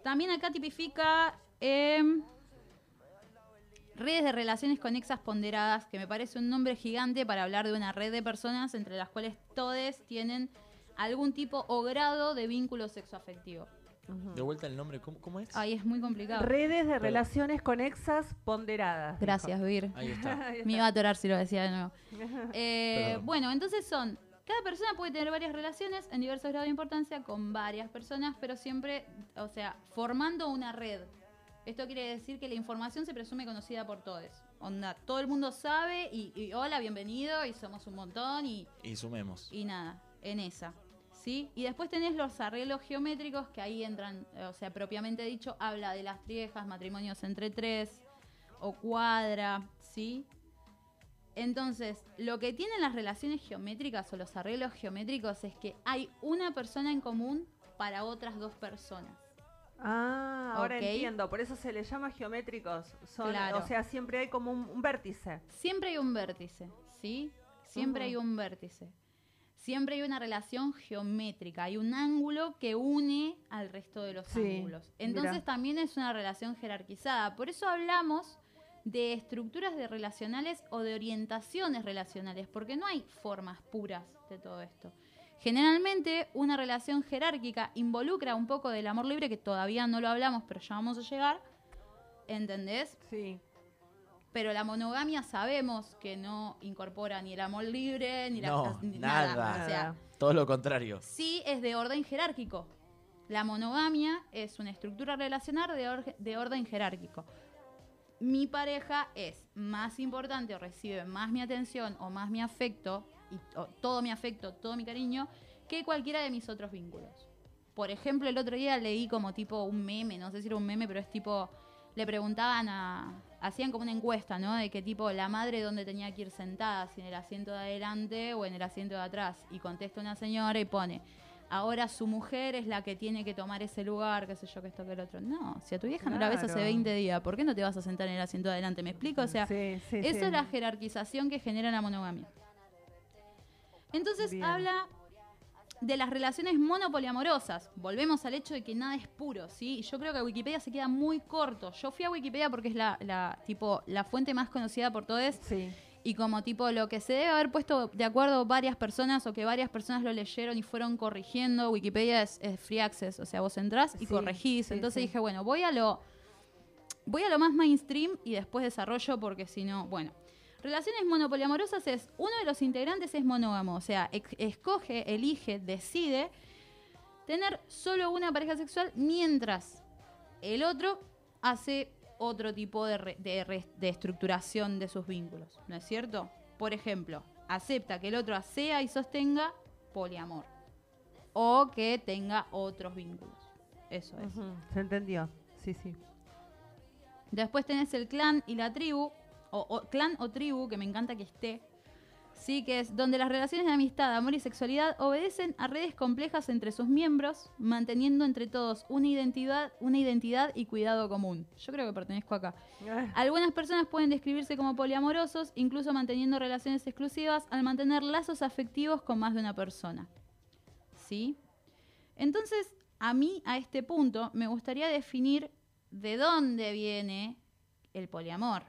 J: También acá tipifica em, redes de relaciones conexas ponderadas, que me parece un nombre gigante para hablar de una red de personas entre las cuales todos tienen algún tipo o grado de vínculo sexoafectivo.
I: De vuelta el nombre, ¿cómo, cómo es?
J: Ay, es muy complicado.
H: Redes de relaciones conexas ponderadas.
J: Gracias, Vir. <laughs>
I: Ahí está.
H: Ahí
J: Me iba a atorar si lo decía de nuevo. Eh, bueno, entonces son. Cada persona puede tener varias relaciones en diversos grados de importancia con varias personas, pero siempre, o sea, formando una red. Esto quiere decir que la información se presume conocida por todos. Onda, todo el mundo sabe y, y hola, bienvenido y somos un montón y,
I: Y sumemos.
J: y nada, en esa. ¿Sí? Y después tenés los arreglos geométricos que ahí entran, eh, o sea, propiamente dicho, habla de las triejas, matrimonios entre tres o cuadra, ¿sí? Entonces, lo que tienen las relaciones geométricas o los arreglos geométricos es que hay una persona en común para otras dos personas.
H: Ah, ahora entiendo. Por eso se les llama geométricos. Son,
J: Claro.
H: O sea, siempre hay como un, un vértice.
J: Siempre hay un vértice, ¿sí? Siempre hay un vértice. Siempre hay una relación geométrica, hay un ángulo que une al resto de los
H: Sí,
J: ángulos. Entonces también es una relación jerarquizada. Por eso hablamos de estructuras de relacionales o de orientaciones relacionales, porque no hay formas puras de todo esto. Generalmente una relación jerárquica involucra un poco del amor libre, que todavía no lo hablamos, pero ya vamos a llegar. ¿Entendés?
H: Sí.
J: Pero la monogamia sabemos que no incorpora ni el amor libre, ni la
I: No,
J: ni
I: nada.
J: O sea,
I: Todo lo contrario.
J: sí es de orden jerárquico. La monogamia es una estructura relacional de, or- de orden jerárquico. Mi pareja es más importante o recibe más mi atención o más mi afecto, y, todo mi afecto, todo mi cariño, que cualquiera de mis otros vínculos. Por ejemplo, el otro día leí como tipo un meme, no sé si era un meme, pero es tipo, le preguntaban a, hacían como una encuesta, ¿no? De qué tipo la madre dónde tenía que ir sentada, si en el asiento de adelante o en el asiento de atrás. Y contesta una señora y pone, ahora su mujer es la que tiene que tomar ese lugar, qué sé yo, que esto, que el otro. No, si a tu vieja no la ves hace
H: Claro.
J: 20 días, ¿por qué no te vas a sentar en el asiento de adelante? ¿Me explico? O sea,
H: Sí, sí.
J: es la jerarquización que genera la monogamia. Entonces
H: Bien.
J: habla de las relaciones monopoliamorosas. Volvemos al hecho de que nada es puro, ¿sí? Yo creo que Wikipedia se queda muy corto. Yo fui a Wikipedia porque es la, la, tipo, la fuente más conocida por todos.
H: Sí.
J: Y como tipo lo que se debe haber puesto de acuerdo varias personas o que varias personas lo leyeron y fueron corrigiendo, Wikipedia es, es free access, o sea, vos entrás y
H: Sí,
J: corregís.
H: sí,
J: Entonces dije, bueno, voy a lo voy a lo más mainstream y después desarrollo porque si no, bueno. Relaciones monopoliamorosas es, uno de los integrantes es monógamo, o sea, escoge, elige, decide tener solo una pareja sexual mientras el otro hace otro tipo de, re- de re- de estructuración de sus vínculos, ¿no es cierto? Por ejemplo, acepta que el otro sea y sostenga poliamor o que tenga otros vínculos. Eso es.
H: Ujú, Se entendió. Sí, sí.
J: Después tenés el clan y la tribu, o, o clan o tribu, que me encanta que esté. Sí, que es donde las relaciones de amistad, amor y sexualidad obedecen a redes complejas entre sus miembros, manteniendo entre todos una identidad, una identidad y cuidado común. Yo creo que pertenezco acá. Algunas personas pueden describirse como poliamorosos, incluso manteniendo relaciones exclusivas al mantener lazos afectivos con más de una persona. ¿Sí? Entonces, a mí, a este punto, me gustaría definir de dónde viene el poliamor.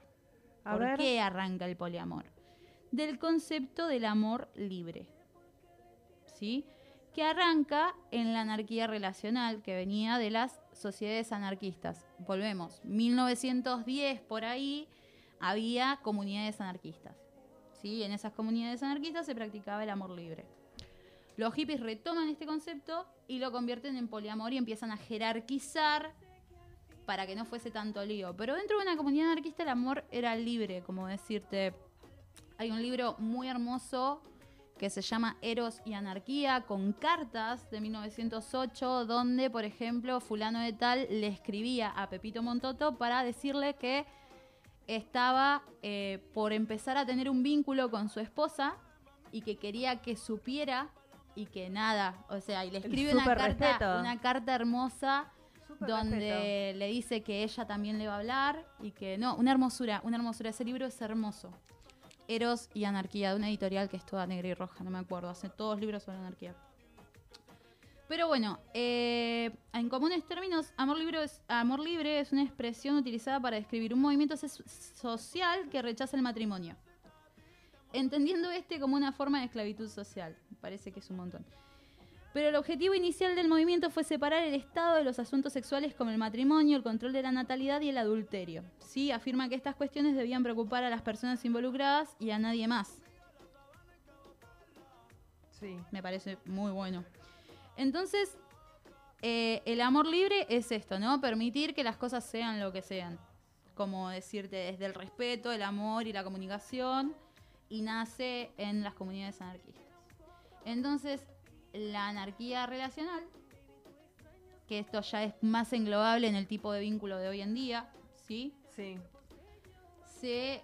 H: A
J: ¿Por
H: ver.
J: qué arranca el poliamor? Del concepto del amor libre. ¿Sí? Que arranca en la anarquía relacional que venía de las sociedades anarquistas. Volvemos, 1910 por ahí había comunidades anarquistas. ¿Sí? En esas comunidades anarquistas se practicaba el amor libre. Los hippies retoman este concepto y lo convierten en poliamor y empiezan a jerarquizar para que no fuese tanto lío. Pero dentro de una comunidad anarquista el amor era libre, como decirte. Hay un libro muy hermoso que se llama Eros y Anarquía, con cartas de 1908, donde, por ejemplo, fulano de tal le escribía a Pepito Montoto para decirle que estaba eh, por empezar a tener un vínculo con su esposa y que quería que supiera y que nada, o sea, y le escribe una carta, una carta hermosa Donde le dice que ella también le va a hablar y que no, una hermosura, una hermosura. Ese libro es hermoso. Eros y Anarquía, de una editorial que es toda negra y roja, no me acuerdo, hace todos libros sobre anarquía. Pero bueno, eh, en comunes términos, amor libre, es, amor libre es una expresión utilizada para describir un movimiento social que rechaza el matrimonio. Entendiendo este como una forma de esclavitud social. Parece que es un montón. Pero el objetivo inicial del movimiento fue separar el Estado de los asuntos sexuales como el matrimonio, el control de la natalidad y el adulterio. Sí, afirma que estas cuestiones debían preocupar a las personas involucradas y a nadie más.
H: Sí.
J: Me parece muy bueno. Entonces, eh, el amor libre es esto, ¿no? Permitir que las cosas sean lo que sean. Como decirte, desde el respeto, el amor y la comunicación. Y nace en las comunidades anarquistas. Entonces, la anarquía relacional, que esto ya es más englobable en el tipo de vínculo de hoy en día, ¿sí?
H: Sí.
J: Se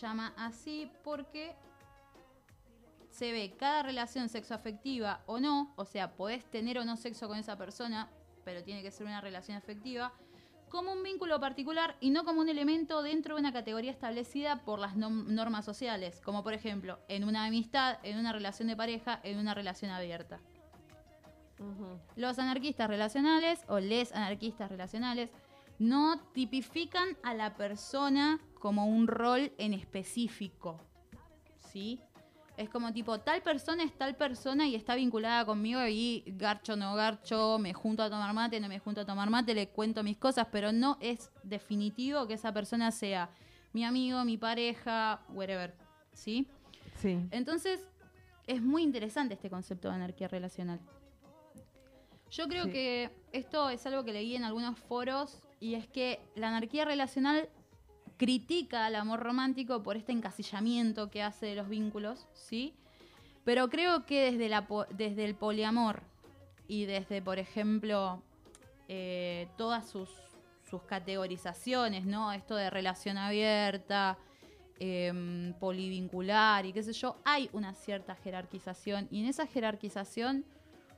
J: llama así porque se ve cada relación sexoafectiva o no, o sea, podés tener o no sexo con esa persona, pero tiene que ser una relación afectiva, como un vínculo particular y no como un elemento dentro de una categoría establecida por las normas sociales, como por ejemplo en una amistad, en una relación de pareja, en una relación abierta. Los anarquistas relacionales o les anarquistas relacionales no tipifican a la persona como un rol en específico. ¿Sí? Es como tipo, tal persona es tal persona y está vinculada conmigo y garcho no garcho, me junto a tomar mate, no me junto a tomar mate, le cuento mis cosas, pero no es definitivo que esa persona sea mi amigo, mi pareja, whatever. ¿Sí?
H: Sí.
J: Entonces, es muy interesante este concepto de anarquía relacional. Yo creo
H: Sí.
J: que esto es algo que leí en algunos foros y es que la anarquía relacional critica al amor romántico por este encasillamiento que hace de los vínculos, ¿sí? Pero creo que desde, la, desde el poliamor y desde, por ejemplo, eh, todas sus, sus categorizaciones, ¿no? Esto de relación abierta, em, polivincular y qué sé yo, hay una cierta jerarquización y en esa jerarquización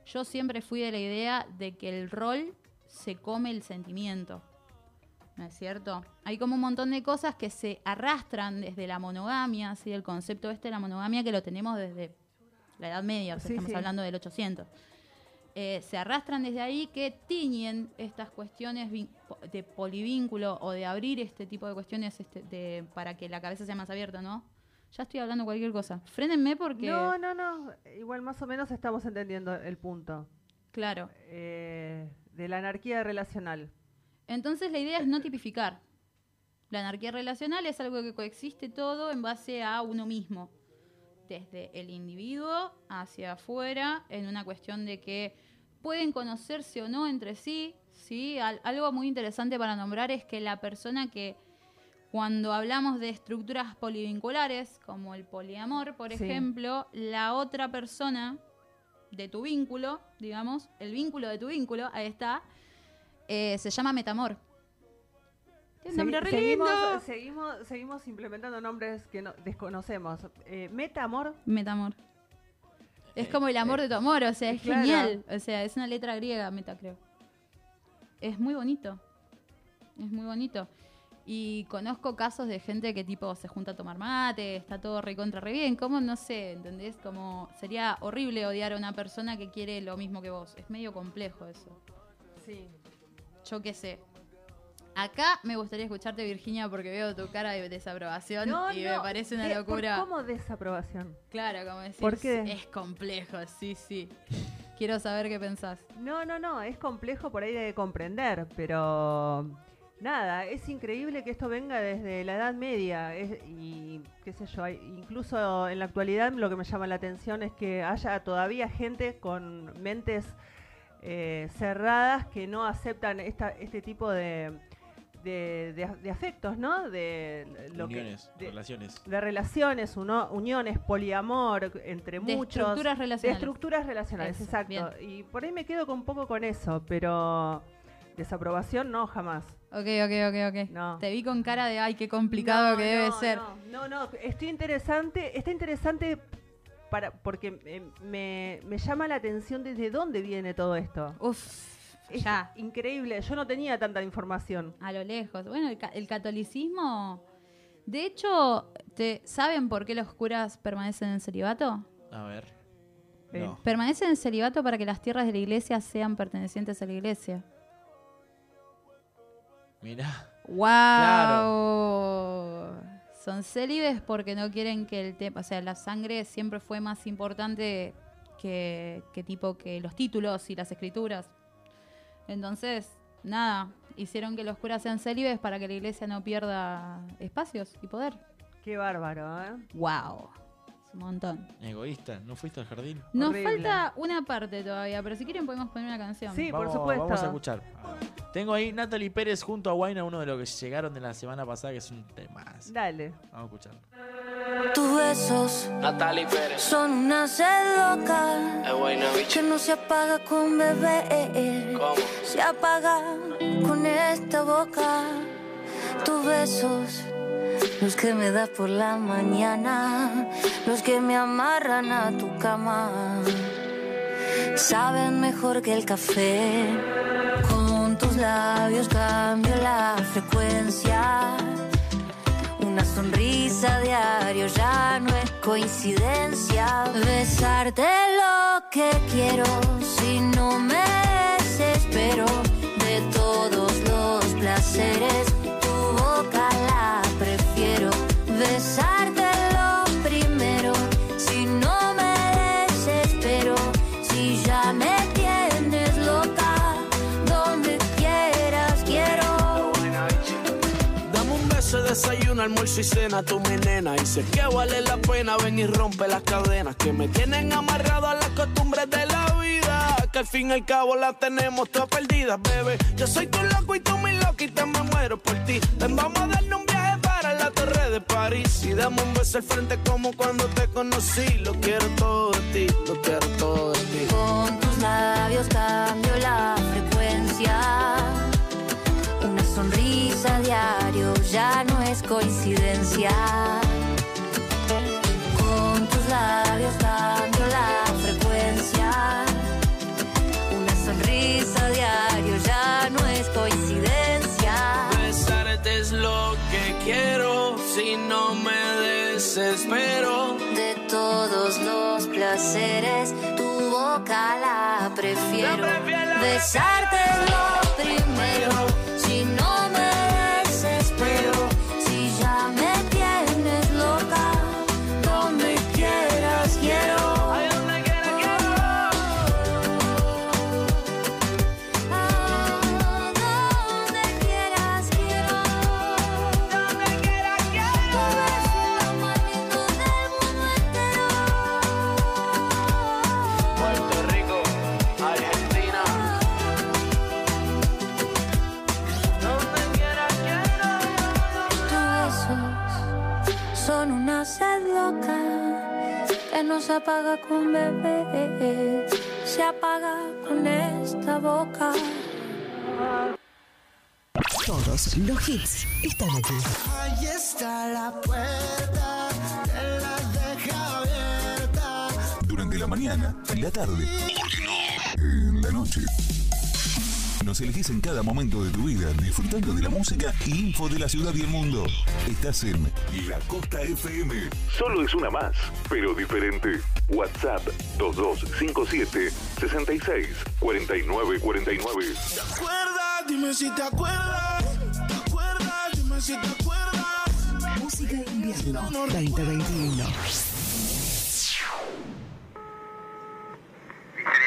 J: yo siempre fui de la idea de que el rol se come el sentimiento. ¿No es cierto? Hay como un montón de cosas que se arrastran desde la monogamia, ¿sí? el concepto este de la monogamia que lo tenemos desde la Edad Media, o sea,
H: Sí,
J: estamos
H: sí.
J: hablando del 800. Eh, se arrastran desde ahí que tiñen estas cuestiones de polivínculo o de abrir este tipo de cuestiones este, de, para que la cabeza sea más abierta, ¿no? Ya estoy hablando cualquier cosa. Frénenme porque...
H: No, no, no. Igual más o menos estamos entendiendo el punto.
J: Claro.
H: Eh, de la anarquía relacional.
J: Entonces la idea es no tipificar. La anarquía relacional es algo que coexiste todo en base a uno mismo. Desde el individuo hacia afuera, en una cuestión de que pueden conocerse o no entre sí. ¿sí? Al- algo muy interesante para nombrar es que la persona que cuando hablamos de estructuras polivinculares, como el poliamor, por
H: Sí.
J: ejemplo, la otra persona de tu vínculo, digamos, el vínculo de tu vínculo, ahí está, eh, se llama metamor. Tiene un nombre re
H: seguimos,
J: lindo.
H: seguimos, seguimos implementando nombres que no, desconocemos. Eh, Metamor.
J: Metamor. Es como el amor de tu amor, o sea, es
H: Claro.
J: genial. O sea, es una letra griega, meta, creo. Es muy bonito. Es muy bonito. Y conozco casos de gente que tipo se junta a tomar mate, está todo recontra re bien. ¿Cómo? No sé, ¿entendés? Como sería horrible odiar a una persona que quiere lo mismo que vos. Es medio complejo eso.
H: Sí.
J: Yo qué sé. Acá me gustaría escucharte, Virginia, porque veo tu cara de desaprobación
H: No,
J: y
H: no,
J: me parece una
H: de-
J: locura.
H: ¿Cómo desaprobación?
J: Claro, como decís,
H: ¿Por qué?
J: es complejo, sí, sí. Quiero saber qué pensás.
H: No, no, no, es complejo por ahí de comprender, pero nada, es increíble que esto venga desde la Edad Media es- y qué sé yo, incluso en la actualidad lo que me llama la atención es que haya todavía gente con mentes eh, cerradas que no aceptan esta, este tipo de, de, de- de afectos, ¿no? De lo que-
I: Uniones,
H: de-
I: relaciones.
H: de relaciones, uno- uniones, poliamor entre
J: De
H: muchos.
J: estructuras
H: De
J: relacionales.
H: estructuras relacionales,
J: Eso,
H: exacto. Y por ahí me quedo con un poco con eso, pero desaprobación no, jamás.
J: Ok, ok, ok, ok. Te vi con cara de, ay, qué complicado
H: No,
J: que debe
H: no,
J: ser.
H: No, no, no, estoy interesante, está interesante para porque eh, me, me llama la atención desde dónde viene todo esto.
J: Uf,
H: es
J: ya.
H: increíble, yo no tenía tanta información.
J: A lo lejos. Bueno, el, ca- el catolicismo... De hecho, ¿te, ¿saben por qué los curas permanecen en celibato?
I: A ver.
H: Eh,
I: No.
J: Permanecen en celibato para que las tierras de la iglesia sean pertenecientes a la iglesia.
I: Mirá.
J: ¡Wow! Son célibes porque no quieren que el tema, o sea, la sangre siempre fue más importante que, que tipo que los títulos y las escrituras. Entonces, nada, hicieron que los curas sean célibes para que la iglesia no pierda espacios y poder.
H: Qué bárbaro, ¿eh?
J: ¡Wow! Un montón.
I: Egoísta, ¿no fuiste al jardín?
J: Nos
H: Horrible.
J: falta una parte todavía, pero si quieren podemos poner una canción.
I: Vamos- Vamos a escuchar. Tengo ahí Natalie Pérez junto a Guaina, uno de los que llegaron de la semana pasada, que es un tema.
H: Dale.
I: Vamos a escuchar.
Q: Tus besos
F: Natalie Pérez.
Q: son una sed loca que no se apaga con bebé.
F: ¿Cómo?
Q: Se apaga con esta boca. Tus besos, los que me das por la mañana, los que me amarran a tu cama, saben mejor que el café. Con tus labios cambio la frecuencia. Una sonrisa diario ya no es coincidencia. Besarte lo que quiero si no me desespero de todos los placeres. Tu boca la
F: almuerzo y cena, tú mi nena. Y sé que vale la pena, ven y rompe las cadenas que me tienen amarrado a las costumbres de la vida. Que al fin y al cabo la tenemos todas perdidas, bebé. Yo soy tu loco y tú mi loquita, me muero por ti. Ven, vamos a darle un viaje para la torre de París. Y dame un beso al frente como cuando te conocí. Lo quiero todo de ti, lo quiero todo de ti.
Q: Con tus labios cambio la frecuencia. Una sonrisa a diario ya no es coincidencia. Con tus labios cambio la frecuencia. Una sonrisa a diario ya no es coincidencia.
F: Besarte es lo que quiero, si no me desespero.
Q: De todos los placeres. tu boca la prefiero. Besarte es lo no se apaga con bebé, se apaga con esta boca.
R: Todos los hits están aquí.
L: Ahí está la puerta, él la deja abierta.
K: Durante la mañana, en la tarde, en la noche. Nos elegís en cada momento de tu vida, disfrutando de la música y info de la ciudad y el mundo. Estás en La Costa FM. Solo es una más, pero diferente. WhatsApp 2257 66 49 49.
L: ¿Te acuerdas? Dime si te acuerdas. ¿Te acuerdas? Dime si te acuerdas.
R: Música de invierno 2021.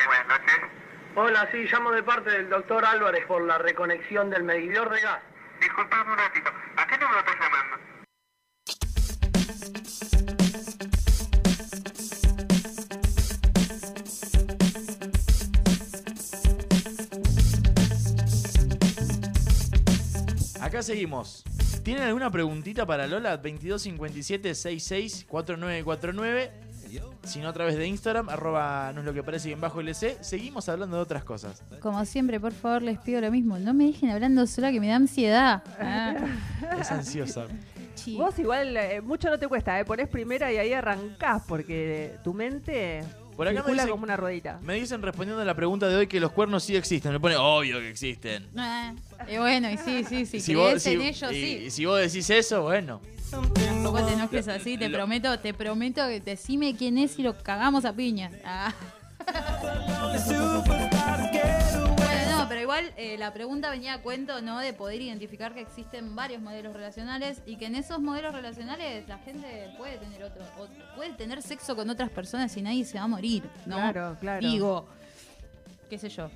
S: Buenas noches. Hola, sí, llamo de parte del doctor Álvarez por la reconexión del medidor de gas. Disculpame un ratito, ¿a qué número estás llamando?
I: Acá seguimos. ¿Tienen alguna preguntita para Lola? 2257 66 4949. Si no, a través de Instagram, arroba no es lo que parece bien bajo LC. Seguimos hablando de otras cosas.
J: Como siempre, por favor, les pido lo mismo. No me dejen hablando sola que me da ansiedad. Ah.
I: Es ansiosa.
H: Vos igual, eh, mucho no te cuesta, ¿eh? Ponés primera y ahí arrancás, porque tu mente
I: Por acá me dicen,
H: como una ruedita.
I: me dicen respondiendo a la pregunta de hoy que los cuernos sí existen. Me pone obvio que existen.
J: Y bueno, y sí, sí, sí. <laughs>
I: si
J: crees
I: vos, si-
J: en ellos,
I: y-
J: sí.
I: y si vos decís eso, bueno.
J: Tampoco te enojes así, te
I: Lo-
J: prometo, te prometo que decime quién es y lo cagamos a piña. Ah. <laughs> Igual eh, la pregunta venía a cuento, ¿no? De poder identificar que existen varios modelos relacionales y que en esos modelos relacionales la gente puede tener otro, o puede tener sexo con otras personas y nadie se va a morir, ¿no?
H: Claro, claro.
J: Digo, qué sé yo.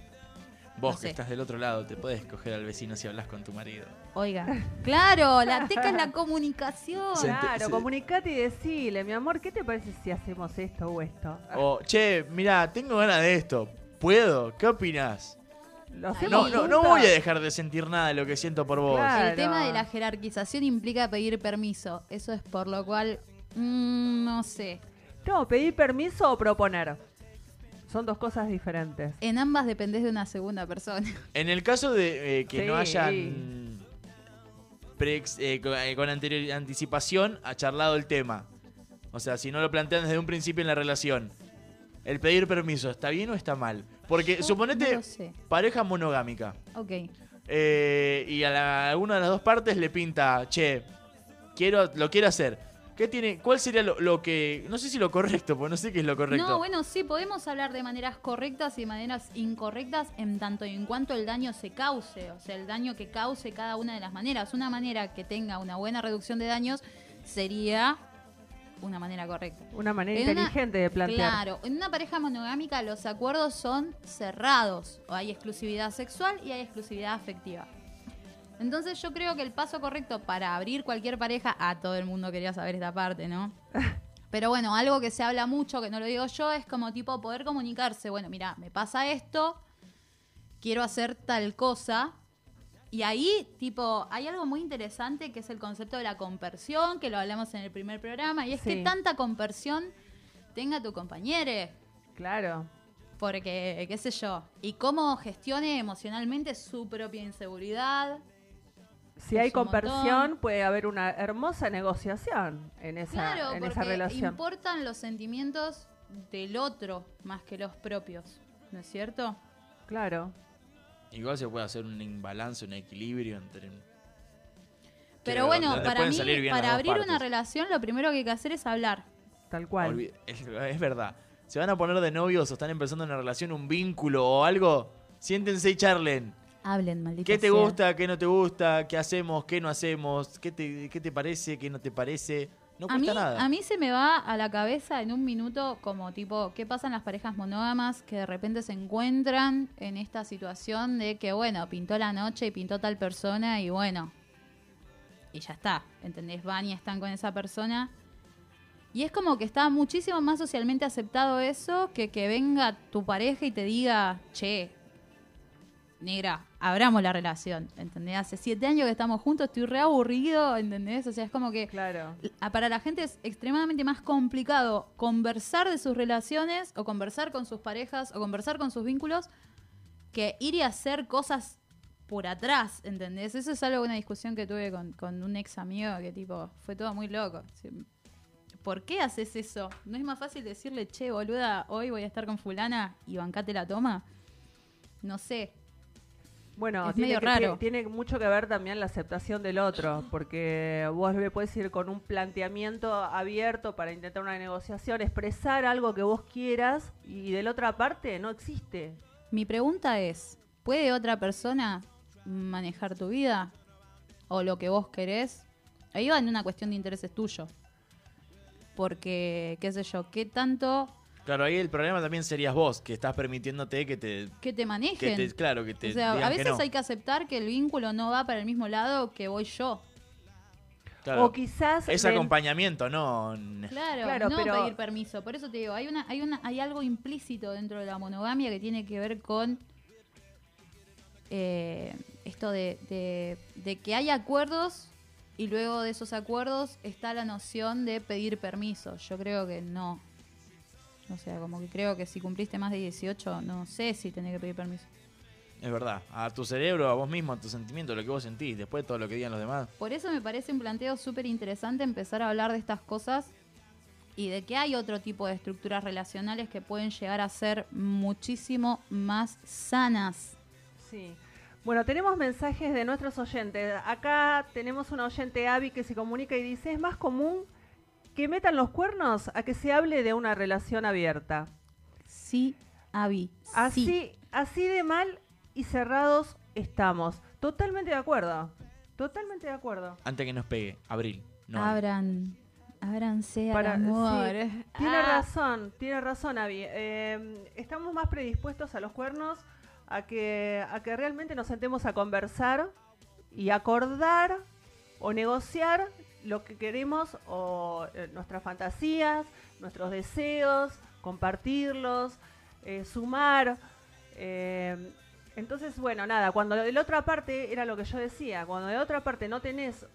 I: Vos
J: No
I: que estás del otro lado, te puedes coger al vecino si hablas con tu marido.
J: Oiga, claro, la teca es la comunicación.
H: Claro, comunicate y decile, mi amor, ¿qué te parece si hacemos esto o esto?
I: O, che, mira, tengo ganas de esto. ¿Puedo? ¿Qué opinas?
H: Lo
I: No,
H: hacemos
I: no, no
H: juntas.
I: voy a dejar de sentir nada de lo que siento por vos.
J: El tema de la jerarquización implica pedir permiso. Eso es por lo cual, mm, no sé.
H: No, pedir permiso o proponer. Son dos cosas diferentes.
J: En ambas dependés de una segunda persona. <laughs>
I: En el caso de eh, que
H: Sí.
I: no hayan preex- eh, con, eh, con anterior anticipación ha charlado el tema. O sea, si no lo plantean desde un principio en la relación. El pedir permiso, ¿está bien o está mal? Porque
J: Yo
I: suponete
J: no lo sé.
I: pareja monogámica.
J: Ok.
I: eh, y a, la- a una de las dos partes le pinta, che, quiero, lo quiero hacer. ¿Qué tiene? ¿Cuál sería lo, lo que.? No sé si lo correcto, porque no sé qué es lo correcto.
J: No, bueno, sí, podemos hablar de maneras correctas y de maneras incorrectas en tanto y en cuanto el daño se cause. O sea, el daño que cause cada una de las maneras. Una manera que tenga una buena reducción de daños sería una manera correcta.
H: Una manera
J: En una-
H: inteligente de plantear.
J: Claro, en una pareja monogámica los acuerdos son cerrados. O hay exclusividad sexual y hay exclusividad afectiva. Entonces yo creo que el paso correcto para abrir cualquier pareja, a todo el mundo quería saber esta parte, ¿no? <laughs> Pero bueno, algo que se habla mucho, que no lo digo yo, es como tipo poder comunicarse. Bueno, mira, me pasa esto, quiero hacer tal cosa. Y ahí, tipo, hay algo muy interesante que es el concepto de la compersión, que lo hablamos en el primer programa, y es que tanta compersión tenga tu compañero.
H: Claro.
J: Porque, qué sé yo, y cómo gestione emocionalmente su propia inseguridad.
H: Si hay
J: un montón.
H: conversión, puede haber una hermosa negociación en esa,
J: Claro,
H: en
J: porque
H: esa relación.
J: importan los sentimientos del otro más que los propios, ¿no es cierto?
H: Claro.
I: Igual se puede hacer un imbalance, un equilibrio entre.
J: Pero
I: que
J: bueno, para mí,
I: salir bien las
J: para abrir una
I: partes.
J: relación, lo primero que hay que hacer es hablar.
H: Tal cual.
I: Es, es verdad. se van a poner de novios o están empezando una relación, un vínculo o algo, siéntense y charlen.
J: Hablen, maldita
I: ¿Qué te
J: sea.
I: gusta? ¿Qué no te gusta? ¿Qué hacemos? ¿Qué no hacemos? ¿Qué te, qué te parece? ¿Qué no te parece? No
J: a mí,
I: nada.
J: a mí se me va a la cabeza en un minuto como tipo, ¿qué pasa en las parejas monógamas que de repente se encuentran en esta situación de que, bueno, pintó la noche y pintó tal persona y bueno, y ya está, ¿entendés? Van y están con esa persona. Y es como que está muchísimo más socialmente aceptado eso que que venga tu pareja y te diga, che, negra, abramos la relación, ¿entendés? Hace siete años que estamos juntos, estoy re aburrido, ¿entendés? O sea, es como que
H: Claro.
J: para la gente es extremadamente más complicado conversar de sus relaciones o conversar con sus parejas o conversar con sus vínculos que ir y hacer cosas por atrás, ¿entendés? Eso es algo, una discusión que tuve con, con un ex amigo que tipo, fue todo muy loco. ¿Por qué haces eso? ¿No es más fácil decirle, che, boluda, hoy voy a estar con fulana y bancate la toma? No sé.
H: Bueno,
J: Es
H: tiene,
J: medio
H: que-
J: raro.
H: tiene- tiene mucho que ver también la aceptación del otro, porque vos le puedes ir con un planteamiento abierto para intentar una negociación, expresar algo que vos quieras y de la otra parte no existe.
J: Mi pregunta es, ¿puede otra persona manejar tu vida? ¿O lo que vos querés? Ahí va en una cuestión de intereses tuyos. Porque, qué sé yo, ¿qué tanto
I: Claro, ahí el problema también serías vos, que estás permitiéndote que te...
J: que te manejen?
I: Que te- claro, que te
J: o sea,
I: digan
J: a
I: que
J: veces
I: no.
J: hay que aceptar que el vínculo no va para el mismo lado que voy yo.
I: Claro.
H: O quizás
I: Es acompañamiento, no...
J: Claro,
H: Claro,
J: no
H: pero-
J: pedir permiso. Por eso te digo, hay una, hay una, hay algo implícito dentro de la monogamia que tiene que ver con eh, esto de, de- de que hay acuerdos y luego de esos acuerdos está la noción de pedir permiso. Yo creo que no. O sea, como que creo que si cumpliste más de 18, no sé si tenés que pedir permiso.
I: Es verdad, a tu cerebro, a vos mismo, a tus sentimientos, lo que vos sentís, después de todo lo que digan los demás.
J: Por eso me parece un planteo súper interesante empezar a hablar de estas cosas y de que hay otro tipo de estructuras relacionales que pueden llegar a ser muchísimo más sanas.
H: Sí. Bueno, tenemos mensajes de nuestros oyentes. Acá tenemos una oyente Abby que se comunica y dice, es más común que metan los cuernos a que se hable de una relación abierta.
J: Sí, Abby.
H: Así, así de mal y cerrados estamos. Totalmente de acuerdo. Totalmente de acuerdo.
I: Antes que nos pegue, abril. No,
J: Abran, ábranse al
H: Para-
J: amor.
H: sí, tiene
J: Ah.
H: razón, tiene razón, Abby. Eh, estamos más predispuestos a los cuernos, a que, a que realmente nos sentemos a conversar y acordar o negociar lo que queremos o eh, nuestras fantasías, nuestros deseos, compartirlos, eh, sumar. eh, entonces, bueno, nada, cuando de la otra parte, era lo que yo decía, cuando de la otra parte no tenés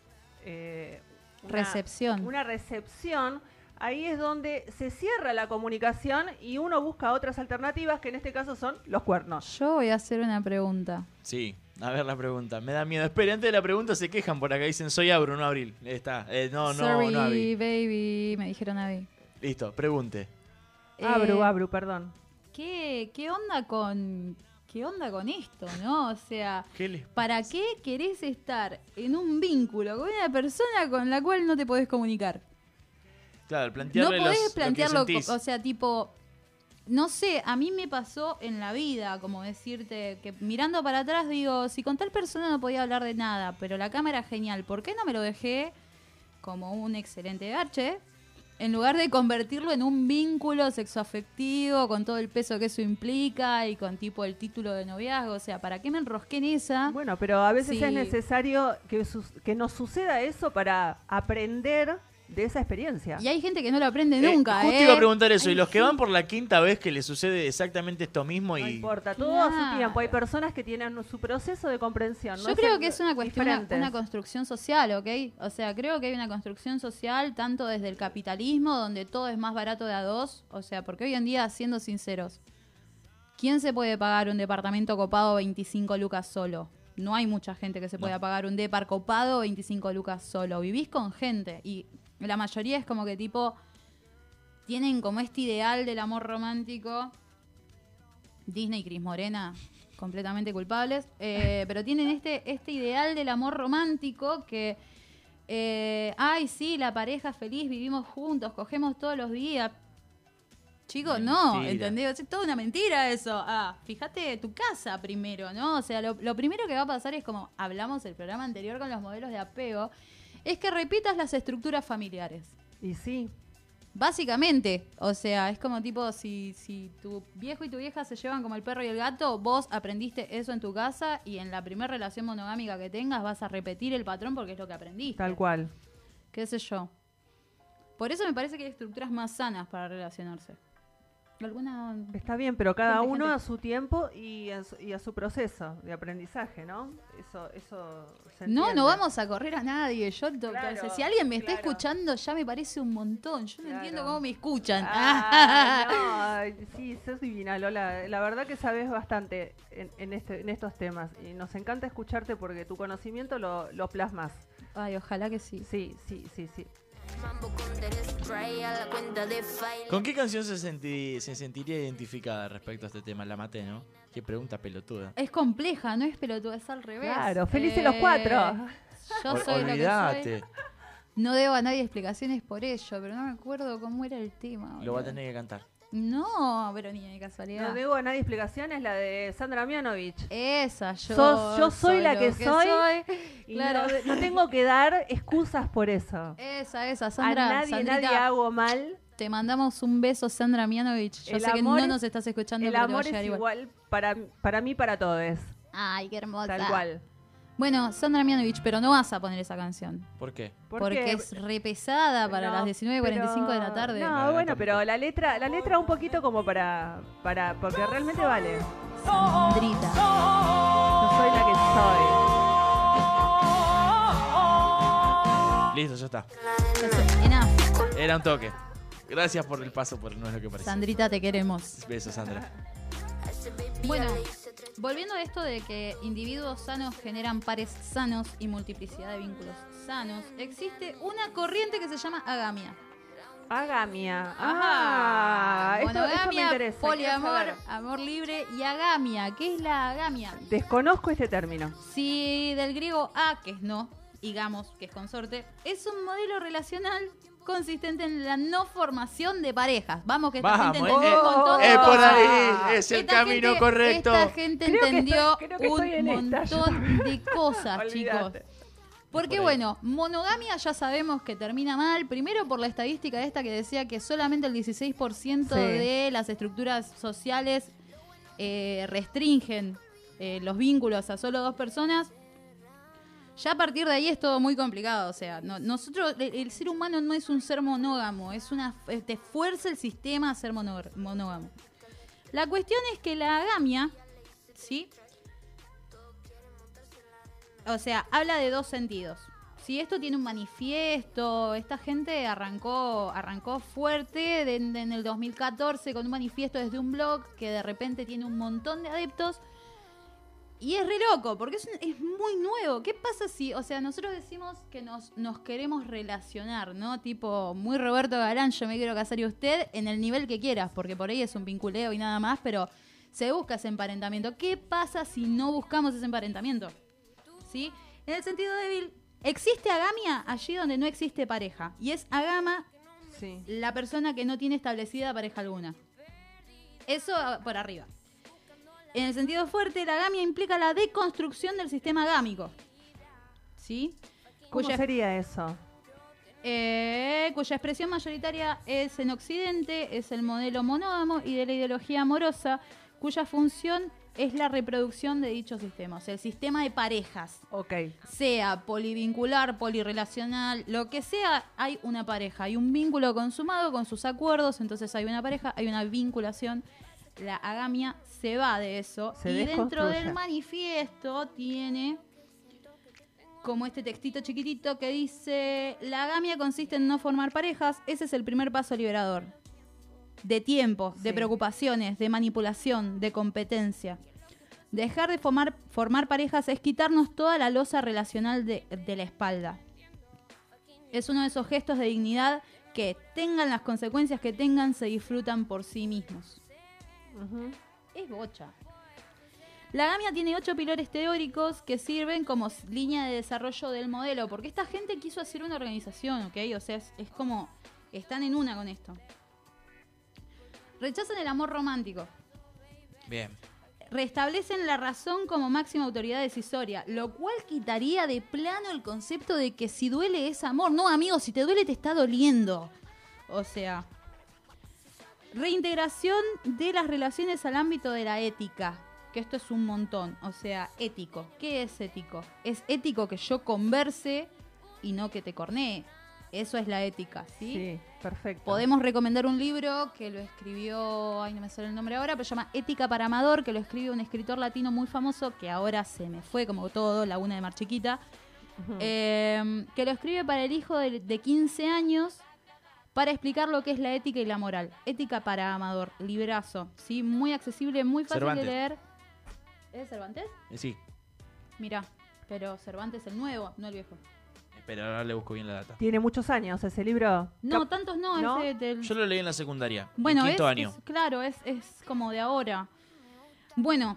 H: eh, una-
J: Recepción.
H: Una recepción, ahí es donde se cierra la comunicación y uno busca otras alternativas, que en este caso son los cuernos.
J: Yo voy a hacer una pregunta.
I: Sí, a ver la pregunta. Me da miedo. Espera, antes de la pregunta se quejan por acá. Dicen, soy Abro, no Abril. Ahí está. Eh, no, no,
J: Sorry,
I: no Abby.
J: baby, me dijeron Abby.
I: Listo, pregunte.
H: Abru,
J: Eh,
H: Abru, perdón.
J: ¿Qué, qué onda con qué onda con esto, no? O sea,
I: ¿Qué le-
J: ¿para qué querés estar en un vínculo con una persona con la cual no te podés comunicar?
I: Claro,
J: No
I: plantearle
J: podés
I: los,
J: plantearlo,
I: lo que
J: o sea, tipo, no sé, a mí me pasó en la vida, como decirte, que mirando para atrás digo, si con tal persona no podía hablar de nada, pero la cámara genial, ¿por qué no me lo dejé como un excelente garche? En lugar de convertirlo en un vínculo sexoafectivo con todo el peso que eso implica y con tipo el título de noviazgo, o sea, ¿para qué me enrosqué en esa?
H: Bueno, pero a veces
J: Sí.
H: es necesario que, que nos suceda eso para aprender de esa experiencia.
J: Y hay gente que no lo aprende
I: Eh,
J: nunca,
I: justo
J: ¿eh?
I: iba a preguntar eso. Y los que van por la quinta vez que les sucede exactamente esto mismo
H: No
I: y.
H: importa, todo a su tiempo. Hay personas que tienen su proceso de comprensión.
J: Yo
H: no
J: creo
H: el-
J: que es una cuestión,
H: diferentes.
J: una construcción social, ¿ok? O sea, creo que hay una construcción social tanto desde el capitalismo, donde todo es más barato de a dos, o sea, porque hoy en día, siendo sinceros, ¿quién se puede pagar un departamento copado 25 lucas solo? No hay mucha gente que se pueda pagar un depar copado 25 lucas solo. Vivís con gente y la mayoría es como que tipo tienen como este ideal del amor romántico Disney y Cris Morena completamente culpables, eh, pero tienen este, este ideal del amor romántico que, eh, ay, sí, la pareja feliz, vivimos juntos, cogemos todos los días. Chicos, no. ¿entendés? Es toda una mentira eso. Ah, fíjate tu casa primero, ¿no? O sea, lo, lo primero que va a pasar es como hablamos el programa anterior con los modelos de apego, es que repitas las estructuras familiares.
H: Y sí.
J: Básicamente, o sea, es como tipo, si, si tu viejo y tu vieja se llevan como el perro y el gato, vos aprendiste eso en tu casa y en la primera relación monogámica que tengas vas a repetir el patrón porque es lo que aprendiste.
H: Tal cual.
J: ¿Qué sé yo? Por eso me parece que hay estructuras más sanas para relacionarse. ¿Alguna
H: Está bien, pero cada uno
J: gente.
H: a su tiempo y a su, y a su proceso de aprendizaje, ¿no? Eso, eso se
J: No, no vamos a correr a nadie. Yo, to-
H: Claro,
J: si alguien me está
H: claro.
J: escuchando, ya me parece un montón. Yo no entiendo cómo me escuchan.
H: Ah, <laughs> no, sí, sos divina, Lola. La verdad que sabes bastante en, en este, en estos temas y nos encanta escucharte porque tu conocimiento lo, lo plasmas.
J: Ay, ojalá que sí.
H: Sí, sí, sí, sí.
I: ¿Con qué canción se, senti- se sentiría identificada respecto a este tema? La maté, ¿no? Qué pregunta pelotuda.
J: Es compleja, no es pelotuda, es al revés.
H: Claro, felices los cuatro.
J: Yo
I: Ol-
J: soy lo que soy. No debo a nadie explicaciones por ello, pero no me acuerdo cómo era el tema.
I: Lo va a tener que cantar.
J: No, pero ni de casualidad.
H: No debo a nadie explicaciones, la de Sandra Mianovich.
J: Esa, yo.
H: Sos- yo soy la que soy, y
J: Claro.
H: no, no tengo que dar excusas por eso.
J: Esa, esa, Sandra.
H: a nadie,
J: Sandrita,
H: nadie hago mal.
J: Te mandamos un beso, Sandra Mianovich. Yo
H: El
J: sé que no nos estás escuchando,
H: El
J: pero te va a
H: amor
J: llegar
H: es
J: igual.
H: igual, para, para mí, para todos.
J: Ay, qué hermosa.
H: Tal cual.
J: Bueno, Sandra Mianovich, pero no vas a poner esa canción.
I: ¿Por qué?
H: ¿Por
J: porque
H: qué?
J: es re pesada para
H: No,
J: las 19.45 de la tarde.
H: No, bueno, pero la letra, la letra un poquito como para, para, porque realmente vale.
J: Sandrita.
H: Yo soy la que
I: Listo, ya está.
J: Enough.
I: Era un toque. Gracias por el paso, por no es lo que parece.
J: Sandrita, te queremos.
I: Besos, Sandra.
J: Bueno, volviendo a esto de que individuos sanos generan pares sanos y multiplicidad de vínculos sanos, existe una corriente que se llama agamia.
H: Agamia.
J: Ajá.
H: Ah, esto, esto me interesa.
J: poliamor, amor libre y agamia. ¿Qué es la agamia?
H: Desconozco este término.
J: Si del griego a, que es no, y gamos, que es consorte, es un modelo relacional consistente en la no formación de parejas. Vamos, que esta
I: Vamos,
J: gente entendió
I: eh,
J: un montón de
I: eh, por
J: cosas.
I: ahí, es el
J: Esta
I: camino
J: gente-
I: correcto.
J: Esta gente
H: Creo que
J: entendió
H: que estoy en
J: un
H: esta, yo.
J: montón de cosas, <laughs> chicos. Porque
I: Por
J: bueno, monogamia ya sabemos que termina mal. Primero por la estadística esta que decía que solamente el 16%
H: Sí.
J: de las estructuras sociales eh, restringen eh, los vínculos a solo dos personas. Ya a partir de ahí es todo muy complicado. O sea, no- nosotros, el, ser humano no es un ser monógamo, es una eh, te fuerza el sistema a ser mono- monógamo. La cuestión es que la agamia, ¿sí? O sea, habla de dos sentidos. Si esto tiene un manifiesto, esta gente arrancó, arrancó fuerte en el 2014 con un manifiesto desde un blog que de repente tiene un montón de adeptos. Y es re loco, porque es, un- es muy nuevo. ¿Qué pasa si, o sea, nosotros decimos que nos, nos queremos relacionar, ¿no? Tipo, muy Roberto Galán, yo me quiero casar y usted, en el nivel que quieras, porque por ahí es un vinculeo y nada más, pero se busca ese emparentamiento. ¿Qué pasa si no buscamos ese emparentamiento? ¿Sí? En el sentido débil, existe agamia allí donde no existe pareja. Y es agama
H: Sí.
J: la persona que no tiene establecida pareja alguna. Eso por arriba. En el sentido fuerte, la agamia implica la deconstrucción del sistema agámico. ¿Sí?
H: ¿Cómo
J: Cuya-
H: sería eso?
J: eh, cuya expresión mayoritaria es en Occidente, es el modelo monógamo y de la ideología amorosa, cuya función es la reproducción de dichos sistemas, el sistema de parejas.
H: Ok.
J: Sea polivincular, polirrelacional, lo que sea, hay una pareja, hay un vínculo consumado con sus acuerdos, entonces hay una pareja, hay una vinculación. La agamia se va de eso
H: Se
J: y dentro del manifiesto tiene como este textito chiquitito que dice, la agamia consiste en no formar parejas, ese es el primer paso liberador. De tiempo, de preocupaciones, de manipulación, de competencia. Dejar de formar, formar parejas es quitarnos toda la losa relacional de, de la espalda. Es uno de esos gestos de dignidad que tengan las consecuencias que tengan, se disfrutan por sí mismos. Es bocha. La gamia tiene ocho pilares teóricos que sirven como línea de desarrollo del modelo, porque esta gente quiso hacer una organización, ¿ok? O sea, es, es como, están en una con esto. Rechazan el amor romántico.
I: Bien.
J: Restablecen la razón como máxima autoridad decisoria, lo cual quitaría de plano el concepto de que si duele es amor. No, amigo, si te duele te está doliendo. O sea, reintegración de las relaciones al ámbito de la ética, que esto es un montón. O sea, ético. ¿Qué es ético? Es ético que yo converse y no que te cornee. Eso es la ética, ¿sí?
H: Sí, perfecto.
J: Podemos recomendar un libro que lo escribió, ay no me sale el nombre ahora, pero se llama Ética para Amador, que lo escribe un escritor latino muy famoso, que ahora se me fue como todo, la una de Mar Chiquita, eh, que lo escribe para el hijo de, de 15 años para explicar lo que es la ética y la moral. Ética para Amador, librazo, ¿sí? Muy accesible, muy fácil
I: Cervantes.
J: de leer. ¿Es Cervantes?
I: Eh, Sí,
J: Mira, pero Cervantes el nuevo, no el viejo.
I: pero ahora le busco bien la data.
H: Tiene muchos años ese libro.
J: No, tantos no,
H: ¿No?
J: ese del...
I: Yo lo leí en la secundaria.
J: Bueno,
I: en
J: es,
I: quinto año.
J: es- claro, es, es como de ahora. Bueno,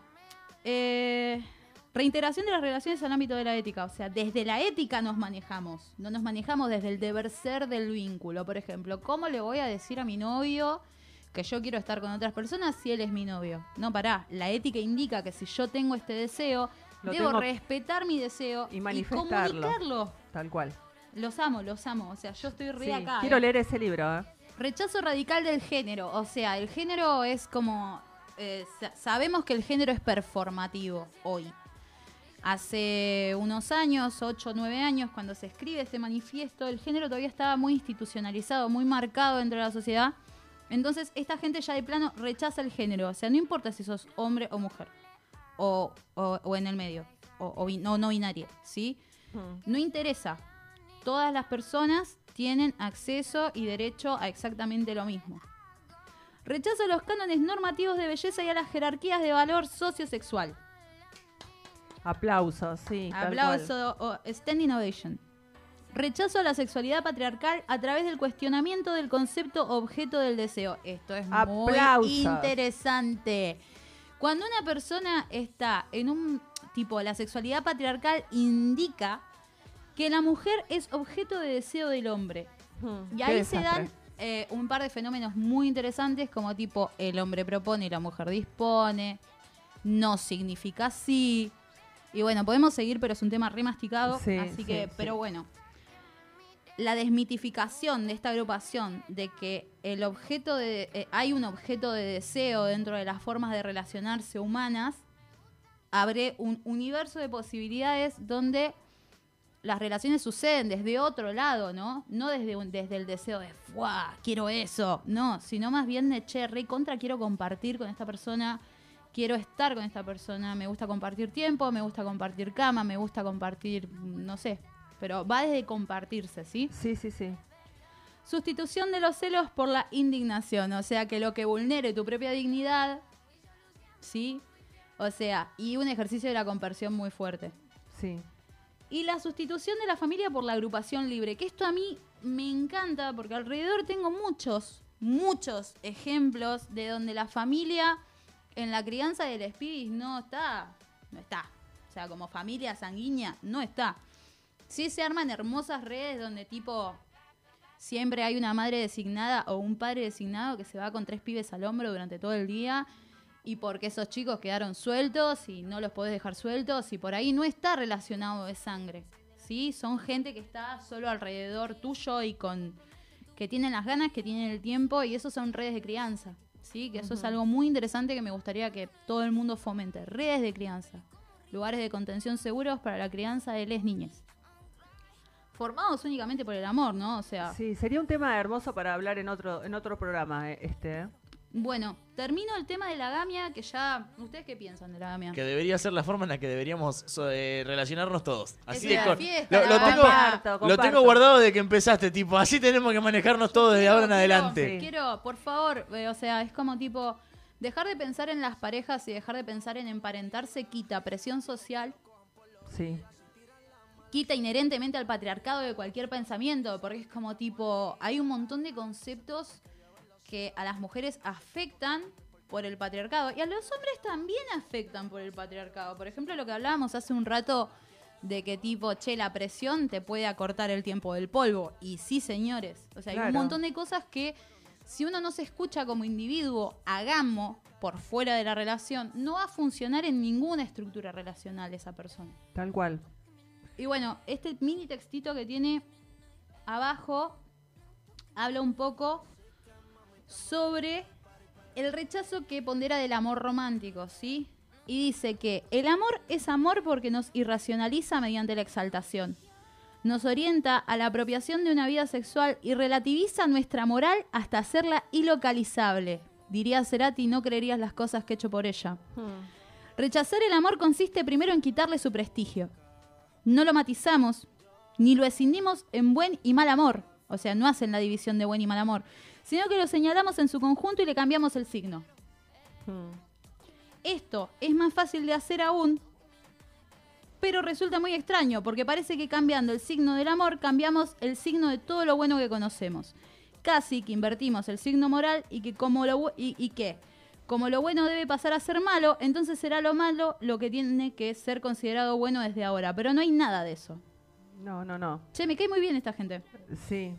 J: eh, reintegración de las relaciones al ámbito de la ética. O sea, desde la ética nos manejamos. No nos manejamos desde el deber ser del vínculo. Por ejemplo, ¿cómo le voy a decir a mi novio que yo quiero estar con otras personas si él es mi novio? No, pará. La ética indica que si yo tengo este deseo,
H: Lo
J: debo
H: tengo-
J: respetar mi deseo
H: Y manifestarlo.
J: comunicarlo.
H: Tal cual.
J: Los amo, los amo. O sea, yo estoy re
H: Sí,
J: acá.
H: quiero
J: ¿eh?
H: leer ese libro. ¿eh?
J: Rechazo radical del género. O sea, el género es como. eh, sa- sabemos que el género es performativo hoy. Hace unos años, 8 o 9 años, cuando se escribe este manifiesto, el género todavía estaba muy institucionalizado, muy marcado dentro de la sociedad. Entonces, esta gente ya de plano rechaza el género. O sea, no importa si sos hombre o mujer. O, o- o en el medio. O, no, no binaria. ¿Sí? No interesa. Todas las personas tienen acceso y derecho a exactamente lo mismo. Rechazo a los cánones normativos de belleza y a las jerarquías de valor sociosexual.
H: Aplausos, sí.
J: Aplauso o standing ovation. Rechazo a la sexualidad patriarcal a través del cuestionamiento del concepto objeto del deseo. Esto es
H: Aplausos.
J: muy interesante. Cuando una persona está en un tipo, la sexualidad patriarcal indica que la mujer es objeto de deseo del hombre.
H: cual.
J: Y
H: Qué
J: ahí se
H: desastre.
J: dan eh, un par de fenómenos muy interesantes como tipo el hombre propone y la mujer dispone, no significa sí. Y bueno, podemos seguir, pero es un tema remasticado,
H: Sí,
J: así
H: sí,
J: que,
H: sí.
J: pero bueno. La desmitificación de esta agrupación de que el objeto de eh, hay un objeto de deseo dentro de las formas de relacionarse humanas abre un universo de posibilidades donde las relaciones suceden desde otro lado, ¿no? No desde, un- desde el deseo de, ¡fuah! Quiero eso. No, sino más bien de, che, re contra, quiero compartir con esta persona, quiero estar con esta persona, me gusta compartir tiempo, me gusta compartir cama, me gusta compartir, no sé. Pero va desde compartirse, ¿sí?
H: Sí, sí, sí.
J: Sustitución de los celos por la indignación, o sea, que lo que vulnere tu propia dignidad, ¿sí? O sea, y un ejercicio de la compersión muy fuerte.
H: Sí.
J: Y la sustitución de la familia por la agrupación libre, que esto a mí me encanta porque alrededor tengo muchos, muchos ejemplos de donde la familia en la crianza del espíritu no está, no está. O sea, como familia sanguínea, no está. Sí se arman hermosas redes donde tipo siempre hay una madre designada o un padre designado que se va con tres pibes al hombro durante todo el día y porque esos chicos quedaron sueltos y no los podés dejar sueltos y por ahí no está relacionado de sangre. ¿sí? Son gente que está solo alrededor tuyo y con que tienen las ganas, que tienen el tiempo y eso son redes de crianza. ¿Sí? Que eso es algo muy interesante que me gustaría que todo el mundo fomente. Redes de crianza. Lugares de contención seguros para la crianza de les niñas. Formados únicamente por el amor, ¿no? O sea,
H: Sí, sería un tema hermoso para hablar en otro, en otro programa, eh, este.
J: Bueno, termino el tema de la gamia, que ya... ¿Ustedes qué piensan de la gamia?
I: Que debería ser la forma en la que deberíamos so- eh, relacionarnos todos. Así
J: Es fiesta,
I: lo, tengo,
J: Comparto,
I: lo
J: comparto.
I: tengo guardado de que empezaste, tipo, así tenemos que manejarnos todos desde ahora en adelante.
J: Quiero, por favor, eh, o sea, es como tipo, dejar de pensar en las parejas y dejar de pensar en emparentarse quita presión social,
H: Sí.
J: quita inherentemente al patriarcado de cualquier pensamiento, porque es como tipo, hay un montón de conceptos que a las mujeres afectan por el patriarcado y a los hombres también afectan por el patriarcado. Por ejemplo, lo que hablábamos hace un rato de que tipo, che, la presión te puede acortar el tiempo del polvo. Y sí, señores. O sea, hay un montón de cosas que si uno no se escucha como individuo, hagamos por fuera de la relación, no va a funcionar en ninguna estructura relacional esa persona.
H: Tal cual.
J: Y bueno, este mini textito que tiene abajo habla un poco sobre el rechazo que pondera del amor romántico, ¿sí? Y dice que el amor es amor porque nos irracionaliza mediante la exaltación. Nos orienta a la apropiación de una vida sexual y relativiza nuestra moral hasta hacerla ilocalizable. Diría Cerati, no creerías las cosas que he hecho por ella. Rechazar el amor consiste primero en quitarle su prestigio. No lo matizamos, ni lo escindimos en buen y mal amor. O sea, no hacen la división de buen y mal amor, sino que lo señalamos en su conjunto y le cambiamos el signo. Esto es más fácil de hacer aún, pero resulta muy extraño, porque parece que cambiando el signo del amor, cambiamos el signo de todo lo bueno que conocemos. Casi que invertimos el signo moral y que como lo, y, y que como lo bueno debe pasar a ser malo, entonces será lo malo lo que tiene que ser considerado bueno desde ahora. Pero no hay nada de eso.
H: No, no, no.
J: Che, me cae muy bien esta gente.
H: Sí.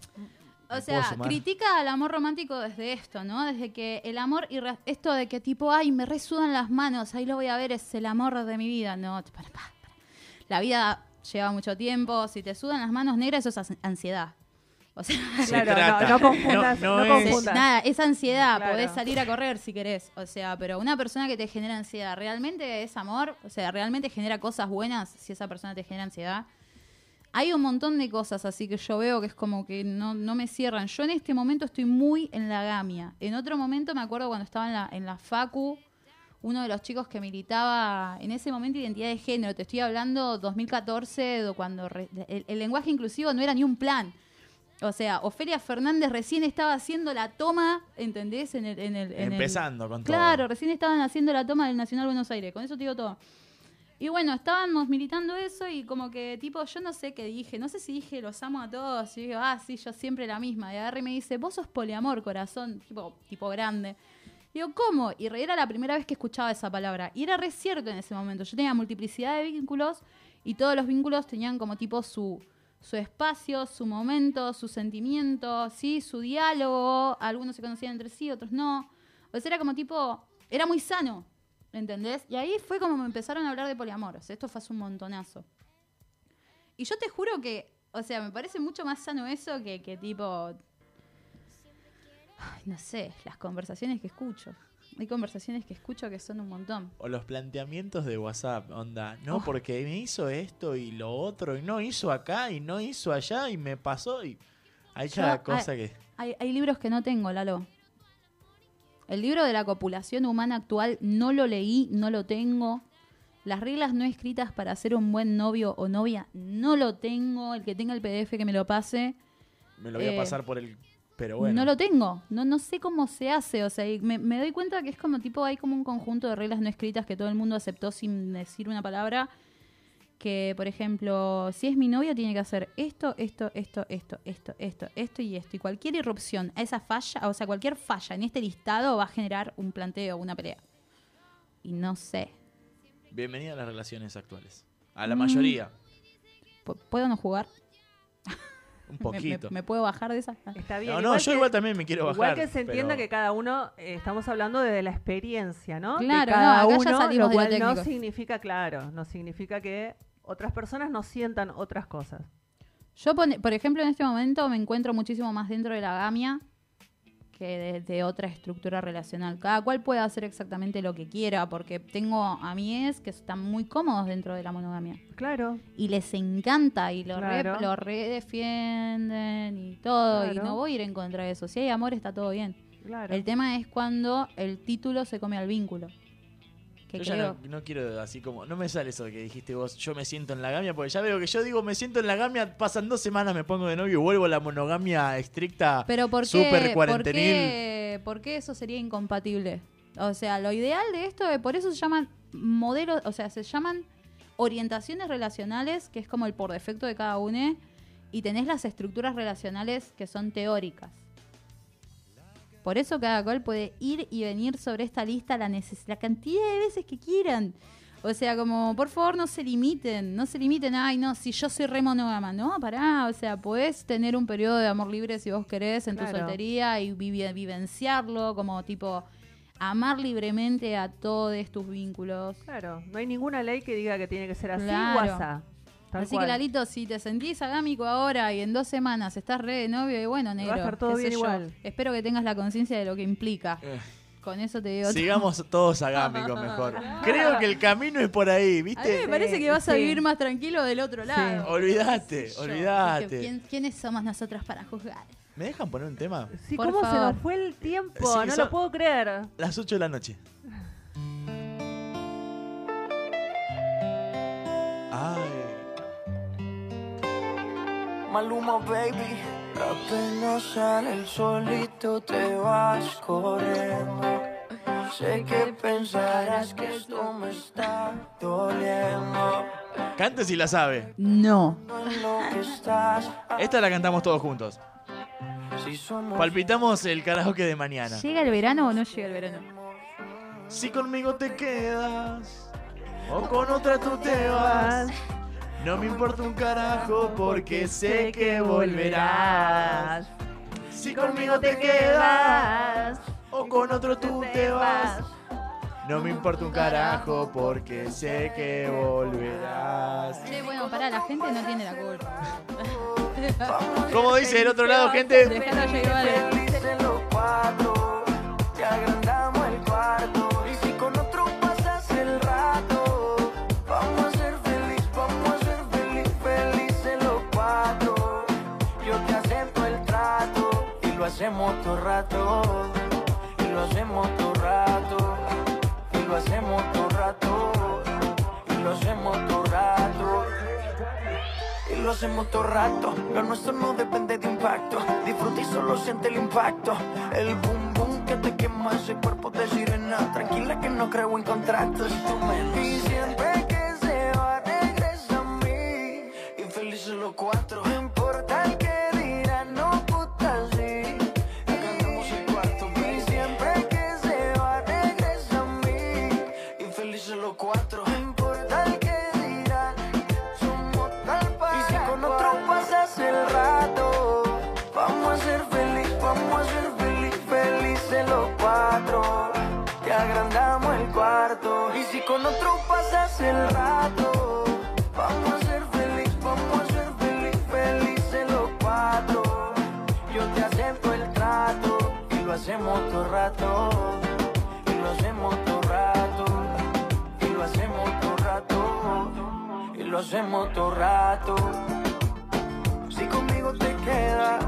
J: O sea, critica al amor romántico desde esto, ¿no? Desde que el amor, irra- esto de que tipo, ay, me resudan las manos, ahí lo voy a ver, es el amor de mi vida. No, para, para, para. la vida lleva mucho tiempo, si te sudan las manos negras, eso es ansiedad. O sea,
H: Se <laughs> Claro, no- no confundas-
I: No-
H: no
I: no es-
H: confundas.
J: Nada, es ansiedad,
H: Claro.
J: podés salir a correr si querés. O sea, pero una persona que te genera ansiedad, ¿realmente es amor? O sea, ¿realmente genera cosas buenas si esa persona te genera ansiedad? Hay un montón de cosas así que yo veo que es como que no, no me cierran. Yo en este momento estoy muy en la gamia. En otro momento me acuerdo cuando estaba en la, en la Facu, uno de los chicos que militaba en ese momento identidad de género, te estoy hablando 2014, de cuando re- el, el lenguaje inclusivo no era ni un plan. O sea, Ofelia Fernández recién estaba haciendo la toma, ¿entendés? En el, en el, en el-
I: Empezando con todo.
J: Claro, recién estaban haciendo la toma del Nacional Buenos Aires, con eso te digo todo. Y bueno, estábamos militando eso y como que tipo, yo no sé qué dije, no sé si dije los amo a todos, y digo, ah, sí, yo siempre la misma. Y agarra y me dice, vos sos poliamor, corazón, tipo, tipo grande. Digo, ¿cómo? Y era la primera vez que escuchaba esa palabra. Y era re cierto en ese momento. Yo tenía multiplicidad de vínculos y todos los vínculos tenían como tipo su, su espacio, su momento, su sentimiento, ¿sí? su diálogo. Algunos se conocían entre sí, otros no. O sea, era como tipo, era muy sano, ¿entendés? Y ahí fue como me empezaron a hablar de poliamor. O sea, esto fue hace un montonazo. Y yo te juro que, o sea, me parece mucho más sano eso que, que tipo, ay, no sé, las conversaciones que escucho. Hay conversaciones que escucho que son un montón.
I: O los planteamientos de WhatsApp, onda, no,
J: Oh.
I: porque me hizo esto y lo otro, y no hizo acá, y no hizo allá, y me pasó, y hay cada cosa
J: hay,
I: que...
J: Hay, hay libros que no tengo, Lalo. El libro de la copulación humana actual no lo leí, no lo tengo. Las reglas no escritas para ser un buen novio o novia no lo tengo. El que tenga el PDF que me lo pase.
I: Me lo voy a
J: Eh,
I: pasar por el... Pero bueno.
J: No lo tengo. No, no sé cómo se hace. O sea, y me, me doy cuenta que es como tipo, hay como un conjunto de reglas no escritas que todo el mundo aceptó sin decir una palabra. Que, por ejemplo, si es mi novia, tiene que hacer esto, esto, esto, esto, esto, esto, esto y esto. Y cualquier irrupción a esa falla, o sea, cualquier falla en este listado va a generar un planteo, una pelea. Y no sé.
I: Bienvenida a las relaciones actuales. A la
J: Mm.
I: mayoría.
J: ¿Pu- ¿Puedo no jugar? <laughs>
I: Un <laughs>
J: ¿Me-
I: poquito.
J: ¿Me, me puedo bajar de esa?
H: Está bien.
I: No, no, yo igual también me quiero
H: Igual
I: bajar,
H: que se entienda
I: pero-
H: que cada uno, eh, estamos hablando de la experiencia, ¿no? De
J: Claro,
H: cada
J: no, acá ya
H: uno,
J: salimos
H: lo
J: de lo
H: cual no
J: técnico.
H: significa, claro, no significa que otras personas no sientan otras cosas.
J: Yo, por ejemplo, en este momento me encuentro muchísimo más dentro de la gamia que de, de otra estructura relacional. Cada cual puede hacer exactamente lo que quiera, porque tengo amigues que están muy cómodos dentro de la monogamia.
H: Claro.
J: Y les encanta y lo, re- lo redefienden y todo. Y no voy a ir en contra de eso. Si hay amor, está todo bien.
H: Claro.
J: El tema es cuando el título se come al vínculo. Que
I: Yo ya no, no quiero así como. No me sale eso que dijiste vos. Yo me siento en la gamia. Porque ya veo que yo digo me siento en la gamia. Pasan dos semanas, me pongo de novio y vuelvo a la monogamia estricta.
J: Pero ¿por qué,
I: Super
J: ¿por
I: cuarentenil.
J: qué, por qué eso sería incompatible? O sea, lo ideal de esto, es- por eso se llaman modelos, o sea, se llaman orientaciones relacionales, que es como el por defecto de cada uno, y tenés las estructuras relacionales que son teóricas. Por eso cada cual puede ir y venir sobre esta lista la, neces- la cantidad de veces que quieran. O sea, como, por favor, no se limiten, no se limiten, ay, no, si yo soy re monógama, no, pará, o sea, podés tener un periodo de amor libre si vos querés en tu soltería y vivenciarlo, como tipo, amar libremente a todos tus vínculos.
H: Claro, no hay ninguna ley que diga que tiene que ser así
J: Claro.
H: o asá. Tal
J: Así
H: cual.
J: que, Lalito, si te sentís agámico ahora y en dos semanas estás re de novio, y bueno, negro,
H: estar todo
J: qué sé
H: bien igual.
J: Espero que tengas la conciencia de lo que implica. Con eso te digo. todo.
I: Sigamos todos agámicos mejor. <laughs> Creo que el camino es por ahí,
J: A mí
I: ¿viste?
J: me parece que vas a
H: sí.
J: vivir más tranquilo del otro lado.
I: Olvídate,
J: Yo,
I: olvídate.
J: ¿quién- ¿Quiénes somos nosotros para juzgar?
I: ¿Me dejan poner un tema?
H: Sí,
J: Por
H: ¿cómo se
J: favor.
H: nos fue el tiempo?
I: Sí,
H: no
I: son-
H: lo puedo creer.
I: Las 8 de la noche. <laughs> Ay.
T: Maluma, baby. Apenas sale el solito te vas corriendo. Sé que pensarás que esto me está doliendo.
I: Cante si la sabe.
J: No.
I: Esta la cantamos todos juntos. Palpitamos el karaoke de mañana.
J: ¿Llega el verano o no llega el verano?
I: Si conmigo te quedas o con otra tú te vas. No me importa un carajo porque sé que volverás. Si conmigo te quedas o con otro tú te vas. No me importa un carajo porque sé que volverás.
J: Che, bueno, pará, la gente no tiene la culpa.
I: Como dice del otro lado, gente.
J: Dejalo
T: hacemos todo rato. Y lo hacemos todo rato. Y lo hacemos todo rato. Y lo hacemos todo rato. Y lo hacemos todo rato. Lo nuestro no depende de impacto. Disfruta y solo siente el impacto. El boom boom que te quema ese cuerpo de sirena. Tranquila que no creo en contratos. Y siempre que se va, regresa a mí. Y felices los cuatro. Y si con otro pasas el rato, vamos a ser feliz, vamos a ser feliz, felices los cuatro. Yo te acepto el trato y lo hacemos todo rato. Y lo hacemos todo rato. Y lo hacemos todo rato y lo hacemos todo rato. Si conmigo te quedas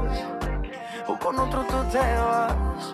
T: o con otro tú te vas,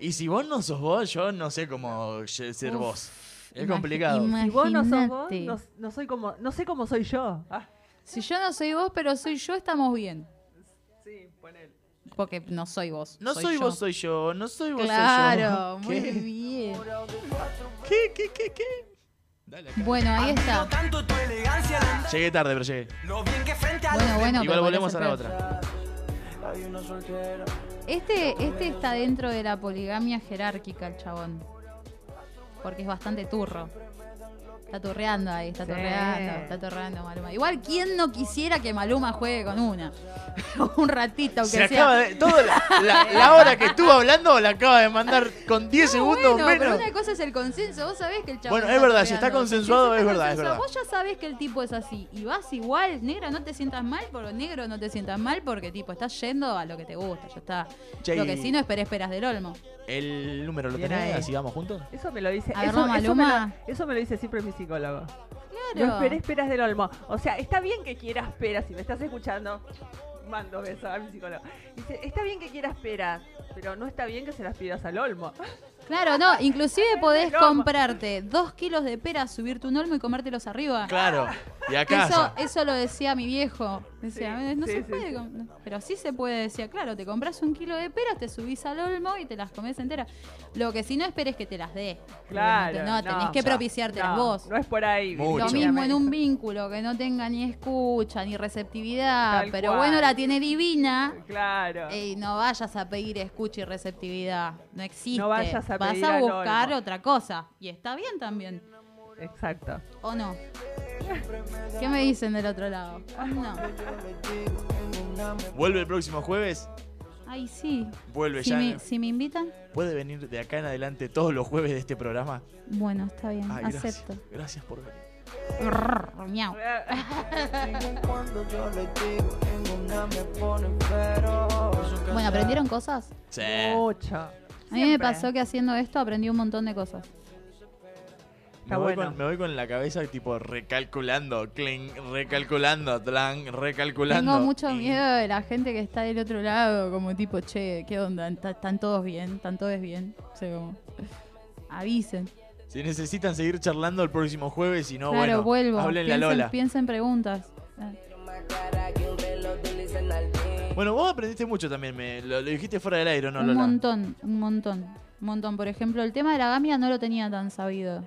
T: Y
I: si vos no sos vos, yo no sé cómo ser
H: Uf,
I: vos. Es complicado.
H: Si vos no sos vos, no soy como, no sé cómo soy yo. Ah,
J: Si yo no soy vos, pero soy yo, estamos bien.
H: sí, ponele.
J: Porque no soy vos.
I: No soy,
J: yo.
I: vos, soy yo. No soy vos,
J: Claro,
I: soy yo. <laughs>
J: muy
I: ¿Qué?
J: bien.
I: ¿Qué, qué, qué, qué?
J: Bueno, ahí está.
I: Llegué tarde, pero llegué.
J: Bueno, bueno,
I: Igual volvemos a la otra.
J: Este, este está dentro de la poligamia jerárquica, el chabón. Porque es bastante turro. Está turreando ahí, está
H: Sí.
J: turreando, está turreando Maluma. Igual, ¿quién no quisiera que Maluma juegue con una? <laughs> Un ratito, aunque
I: Se
J: sea.
I: acaba de. Toda la, la- la hora que estuvo hablando la acaba de mandar con 10 segundos
J: Bueno, pero
I: menos.
J: una cosa es el consenso. Vos sabés que el chabón.
I: Bueno, es verdad, si está consensuado,
J: Si
I: es verdad, es verdad.
J: Vos ya sabés que el tipo es así. Y vas igual, negro, no te sientas mal, pero negro no te sientas mal porque, tipo, estás yendo a lo que te gusta, ya está.
I: Che,
J: Lo que sí no esperes esperas del olmo.
I: El número lo tenés, así vamos juntos.
H: Eso me lo dice.
J: A ver,
H: eso,
J: no,
H: eso me lo, eso me lo dice siempre mi psicólogo.
J: Claro.
H: No esperes peras del olmo. O sea, está bien que quieras peras. Si me estás escuchando, mando besos a mi psicólogo. Dice, está bien que quieras peras, pero no está bien que se las pidas al olmo.
J: Claro, no, <laughs> inclusive podés comprarte dos kilos de peras, subirte un olmo y comértelos arriba.
I: Claro. Y a
J: Eso, eso lo decía mi viejo. Decía,
H: Sí,
J: "Eh, no
H: sí,
J: se
H: sí,
J: puede. no". Pero sí se puede. Decía, claro, te compras un kilo de peras, te subís al olmo y te las comes enteras. Lo que sí no esperes que te las dé.
H: Claro.
J: No, tenés que
H: ya.
J: propiciártelas
H: No,
J: vos.
H: No es por ahí.
I: Mucho.
J: Lo mismo en un vínculo que no tenga ni escucha ni receptividad,
H: Tal
J: pero
H: cual.
J: bueno, la tiene divina.
H: Claro.
J: Ey, no vayas a pedir escucha y receptividad. No existe.
H: No vayas a
J: Vas
H: pedir
J: a
H: al
J: buscar otra cosa. Y está bien también.
H: Exacto.
J: ¿O no? ¿Qué me dicen del otro lado? ¿O no?
I: Vuelve el próximo jueves.
J: Ay, sí.
I: Vuelve
J: Si
I: ya.
J: me, si me invitan,
I: ¿Puede venir de acá en adelante todos los jueves de este programa?
J: bueno, está bien.
I: Ay, gracias.
J: acepto.
I: Gracias por venir.
J: Miau. <laughs> Bueno, ¿aprendieron cosas?
I: Sí.
H: Mucho.
J: A mí me pasó que haciendo esto aprendí un montón de cosas.
I: Me voy, con, me voy con la cabeza tipo recalculando, cling, recalculando, tlan, recalculando.
J: Tengo mucho
I: Y-
J: miedo de la gente que está del otro lado, como tipo, che, ¿qué onda? ¿Está- ¿Están todos bien? ¿Están todos bien? O sea, como, avisen.
I: Si necesitan seguir charlando el próximo jueves, si no,
J: claro,
I: bueno,
J: vuelvo.
I: háblenle a
J: Piensen,
I: Lola.
J: piensen preguntas. Ah.
I: Bueno, vos aprendiste mucho también, me, lo, lo dijiste fuera del aire, ¿no,
J: un
I: Lola?
J: montón, un montón, un montón. Por ejemplo, el tema de la gamia no lo tenía tan sabido.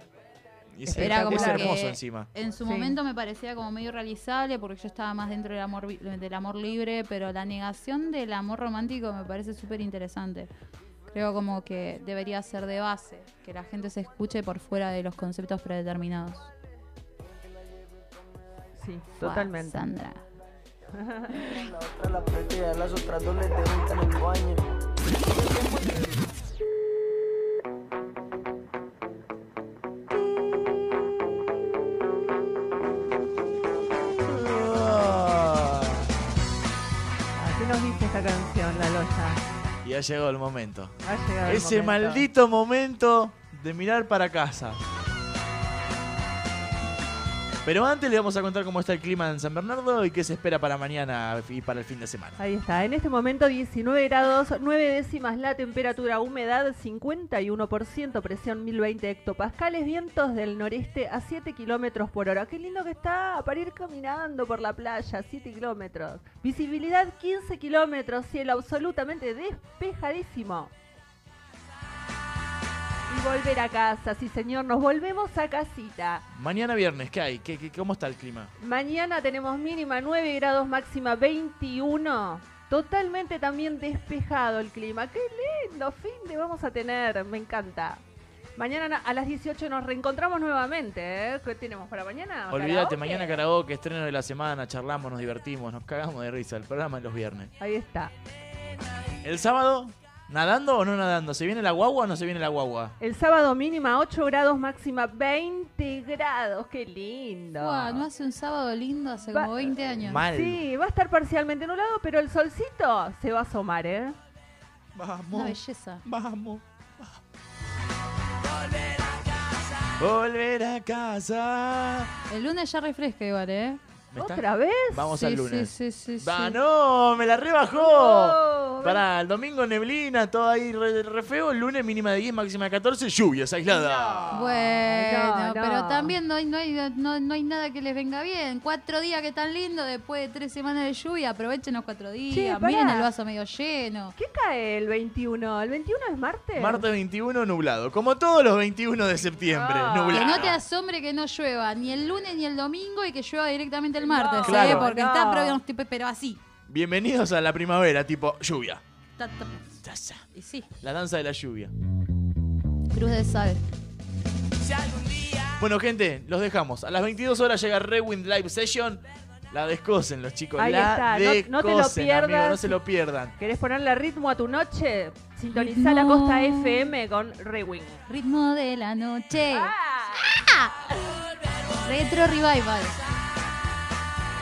I: Y es,
J: Era como
I: es hermoso encima.
J: En su
H: Sí.
J: momento me parecía como medio realizable porque yo estaba más dentro del amor, del amor libre, pero la negación del amor romántico me parece súper interesante. Creo como que debería ser de base, que la gente se escuche por fuera de los conceptos predeterminados.
H: Sí, totalmente.
J: Sandra. <laughs>
T: La otra la las otras dos en el baño.
I: Llegado el momento.
H: Ha llegado el
I: Ese
H: momento.
I: maldito momento de mirar para casa. Pero antes le vamos a contar cómo está el clima en San Bernardo y qué se espera para mañana y para el fin de semana.
H: Ahí está, en este momento 19 grados, 9 décimas la temperatura, humedad 51%, presión 1020 hectopascales, vientos del noreste a 7 kilómetros por hora. Qué lindo que está para ir caminando por la playa, 7 kilómetros. Visibilidad 15 kilómetros, cielo absolutamente despejadísimo. Y volver a casa, sí señor, nos volvemos a casita.
I: Mañana viernes, ¿qué hay? ¿Qué, qué- cómo está el clima?
H: Mañana tenemos mínima 9 grados, máxima 21. Totalmente también despejado el clima. Qué lindo fin de vamos a tener, me encanta. Mañana na- a las 18 nos reencontramos nuevamente. ¿eh? ¿Qué tenemos para mañana?
I: Olvídate, mañana karaoke, estreno de la semana, charlamos, nos divertimos, nos cagamos de risa. El programa de los viernes.
H: Ahí está.
I: ¿El sábado? ¿Nadando o no nadando? ¿Se viene la guagua o no se viene la guagua?
H: El sábado mínima 8 grados, máxima 20 grados. Qué lindo.
J: Buah, no hace un sábado lindo hace
H: Va-
J: como 20 años.
I: Mal.
H: Sí, va a estar parcialmente nublado, pero el solcito se va a asomar, ¿eh?
J: Una
I: Vamos,
J: belleza.
I: vamos. Volver a casa.
J: El lunes ya refresca igual, ¿eh?
H: ¿Otra vez?
I: Vamos
J: Sí,
I: al lunes.
J: sí, sí, sí,
I: Va,
J: sí.
I: no, me la rebajó.
H: No,
I: Pará, el domingo neblina, todo ahí re, re feo. El lunes mínima de 10, máxima de 14. Lluvias, aislada.
J: Bueno,
H: No, no.
J: pero también no hay, no, hay, no, no hay nada que les venga bien. Cuatro días que están lindos después de tres semanas de lluvia. Aprovechen los cuatro días.
H: Che.
J: Miren el vaso medio lleno.
H: ¿Qué cae el 21? ¿El 21 es martes?
I: Martes 21 nublado. Como todos los 21 de septiembre,
H: Ah.
I: nublado.
J: Que no te asombre que no llueva ni el lunes ni el domingo y que llueva directamente el martes.
I: Claro.
J: ¿eh? Porque
H: No.
J: está pronóstico, pero así.
I: Bienvenidos a la primavera, tipo lluvia.
J: Ta, ta. Y sí,
I: La danza de la lluvia.
J: cruz de sal.
I: Bueno, gente, los dejamos. A las 22 horas llega Rewind Live Session. La descosen los chicos.
H: Ahí
I: la
H: está, no- no te lo
I: descosen,
H: pierdas.
I: amigos, no se lo pierdan.
H: ¿Querés ponerle ritmo a tu noche? Sintoniza la. Costa FM con Rewing.
J: Ritmo de la noche. Ah. Retro Revival.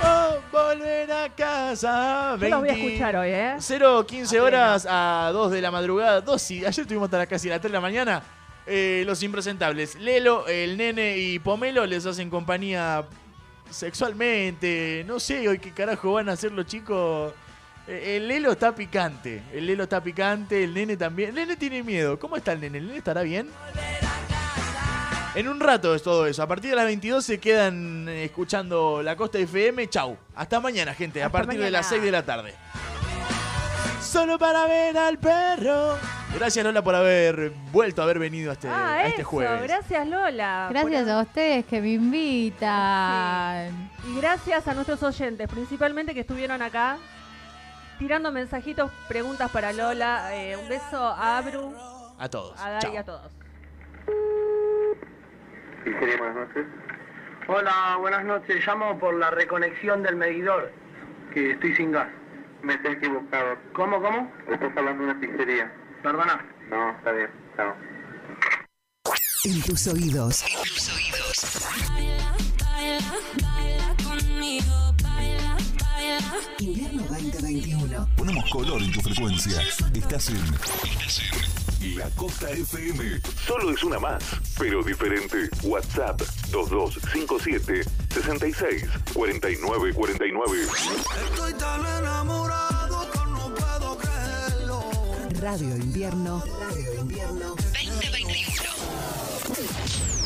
I: Oh, volver a casa.
H: Yo los voy a
I: 20
H: escuchar hoy, ¿eh?
I: 0, 15 horas a 2 de la madrugada. 2 y ayer estuvimos hasta casi las 3 de la mañana. Eh, los impresentables. Lelo, el nene y Pomelo les hacen compañía sexualmente. No sé hoy qué carajo van a hacer los chicos. Eh, El Lelo está picante. El Lelo está picante. El nene también. El nene tiene miedo. ¿Cómo está el nene? ¿El nene estará bien? En un rato es todo eso. A partir de las 22 se quedan eh, escuchando la Costa FM. Chau. Hasta mañana, gente. a partir de las 6 de la tarde. Solo para ver al perro. Gracias Lola por haber vuelto a haber venido a este,
H: Ah,
I: a este
H: eso.
I: jueves.
H: Gracias, Lola.
J: Gracias
H: por-
J: a ustedes que me invitan.
H: Y gracias a nuestros oyentes, principalmente que estuvieron acá tirando mensajitos, preguntas para Lola. Eh, un beso a Abru,
I: A todos.
H: a Dari y a todos.
O: Buenas noches. Hola, buenas noches. Llamo por la reconexión del medidor, que estoy sin gas. Me he equivocado. ¿Cómo, cómo? Estás hablando de una pizzería. Perdona. No, está bien. Chao.
R: En tus oídos. Invierno 2021.
K: Ponemos color en tu frecuencia. Estás en. La Costa FM. Solo es una más, pero diferente. WhatsApp 2257 66 49 49.
T: Estoy tan enamorado que no puedo creerlo.
R: Radio Invierno. Radio Invierno.
T: 2021.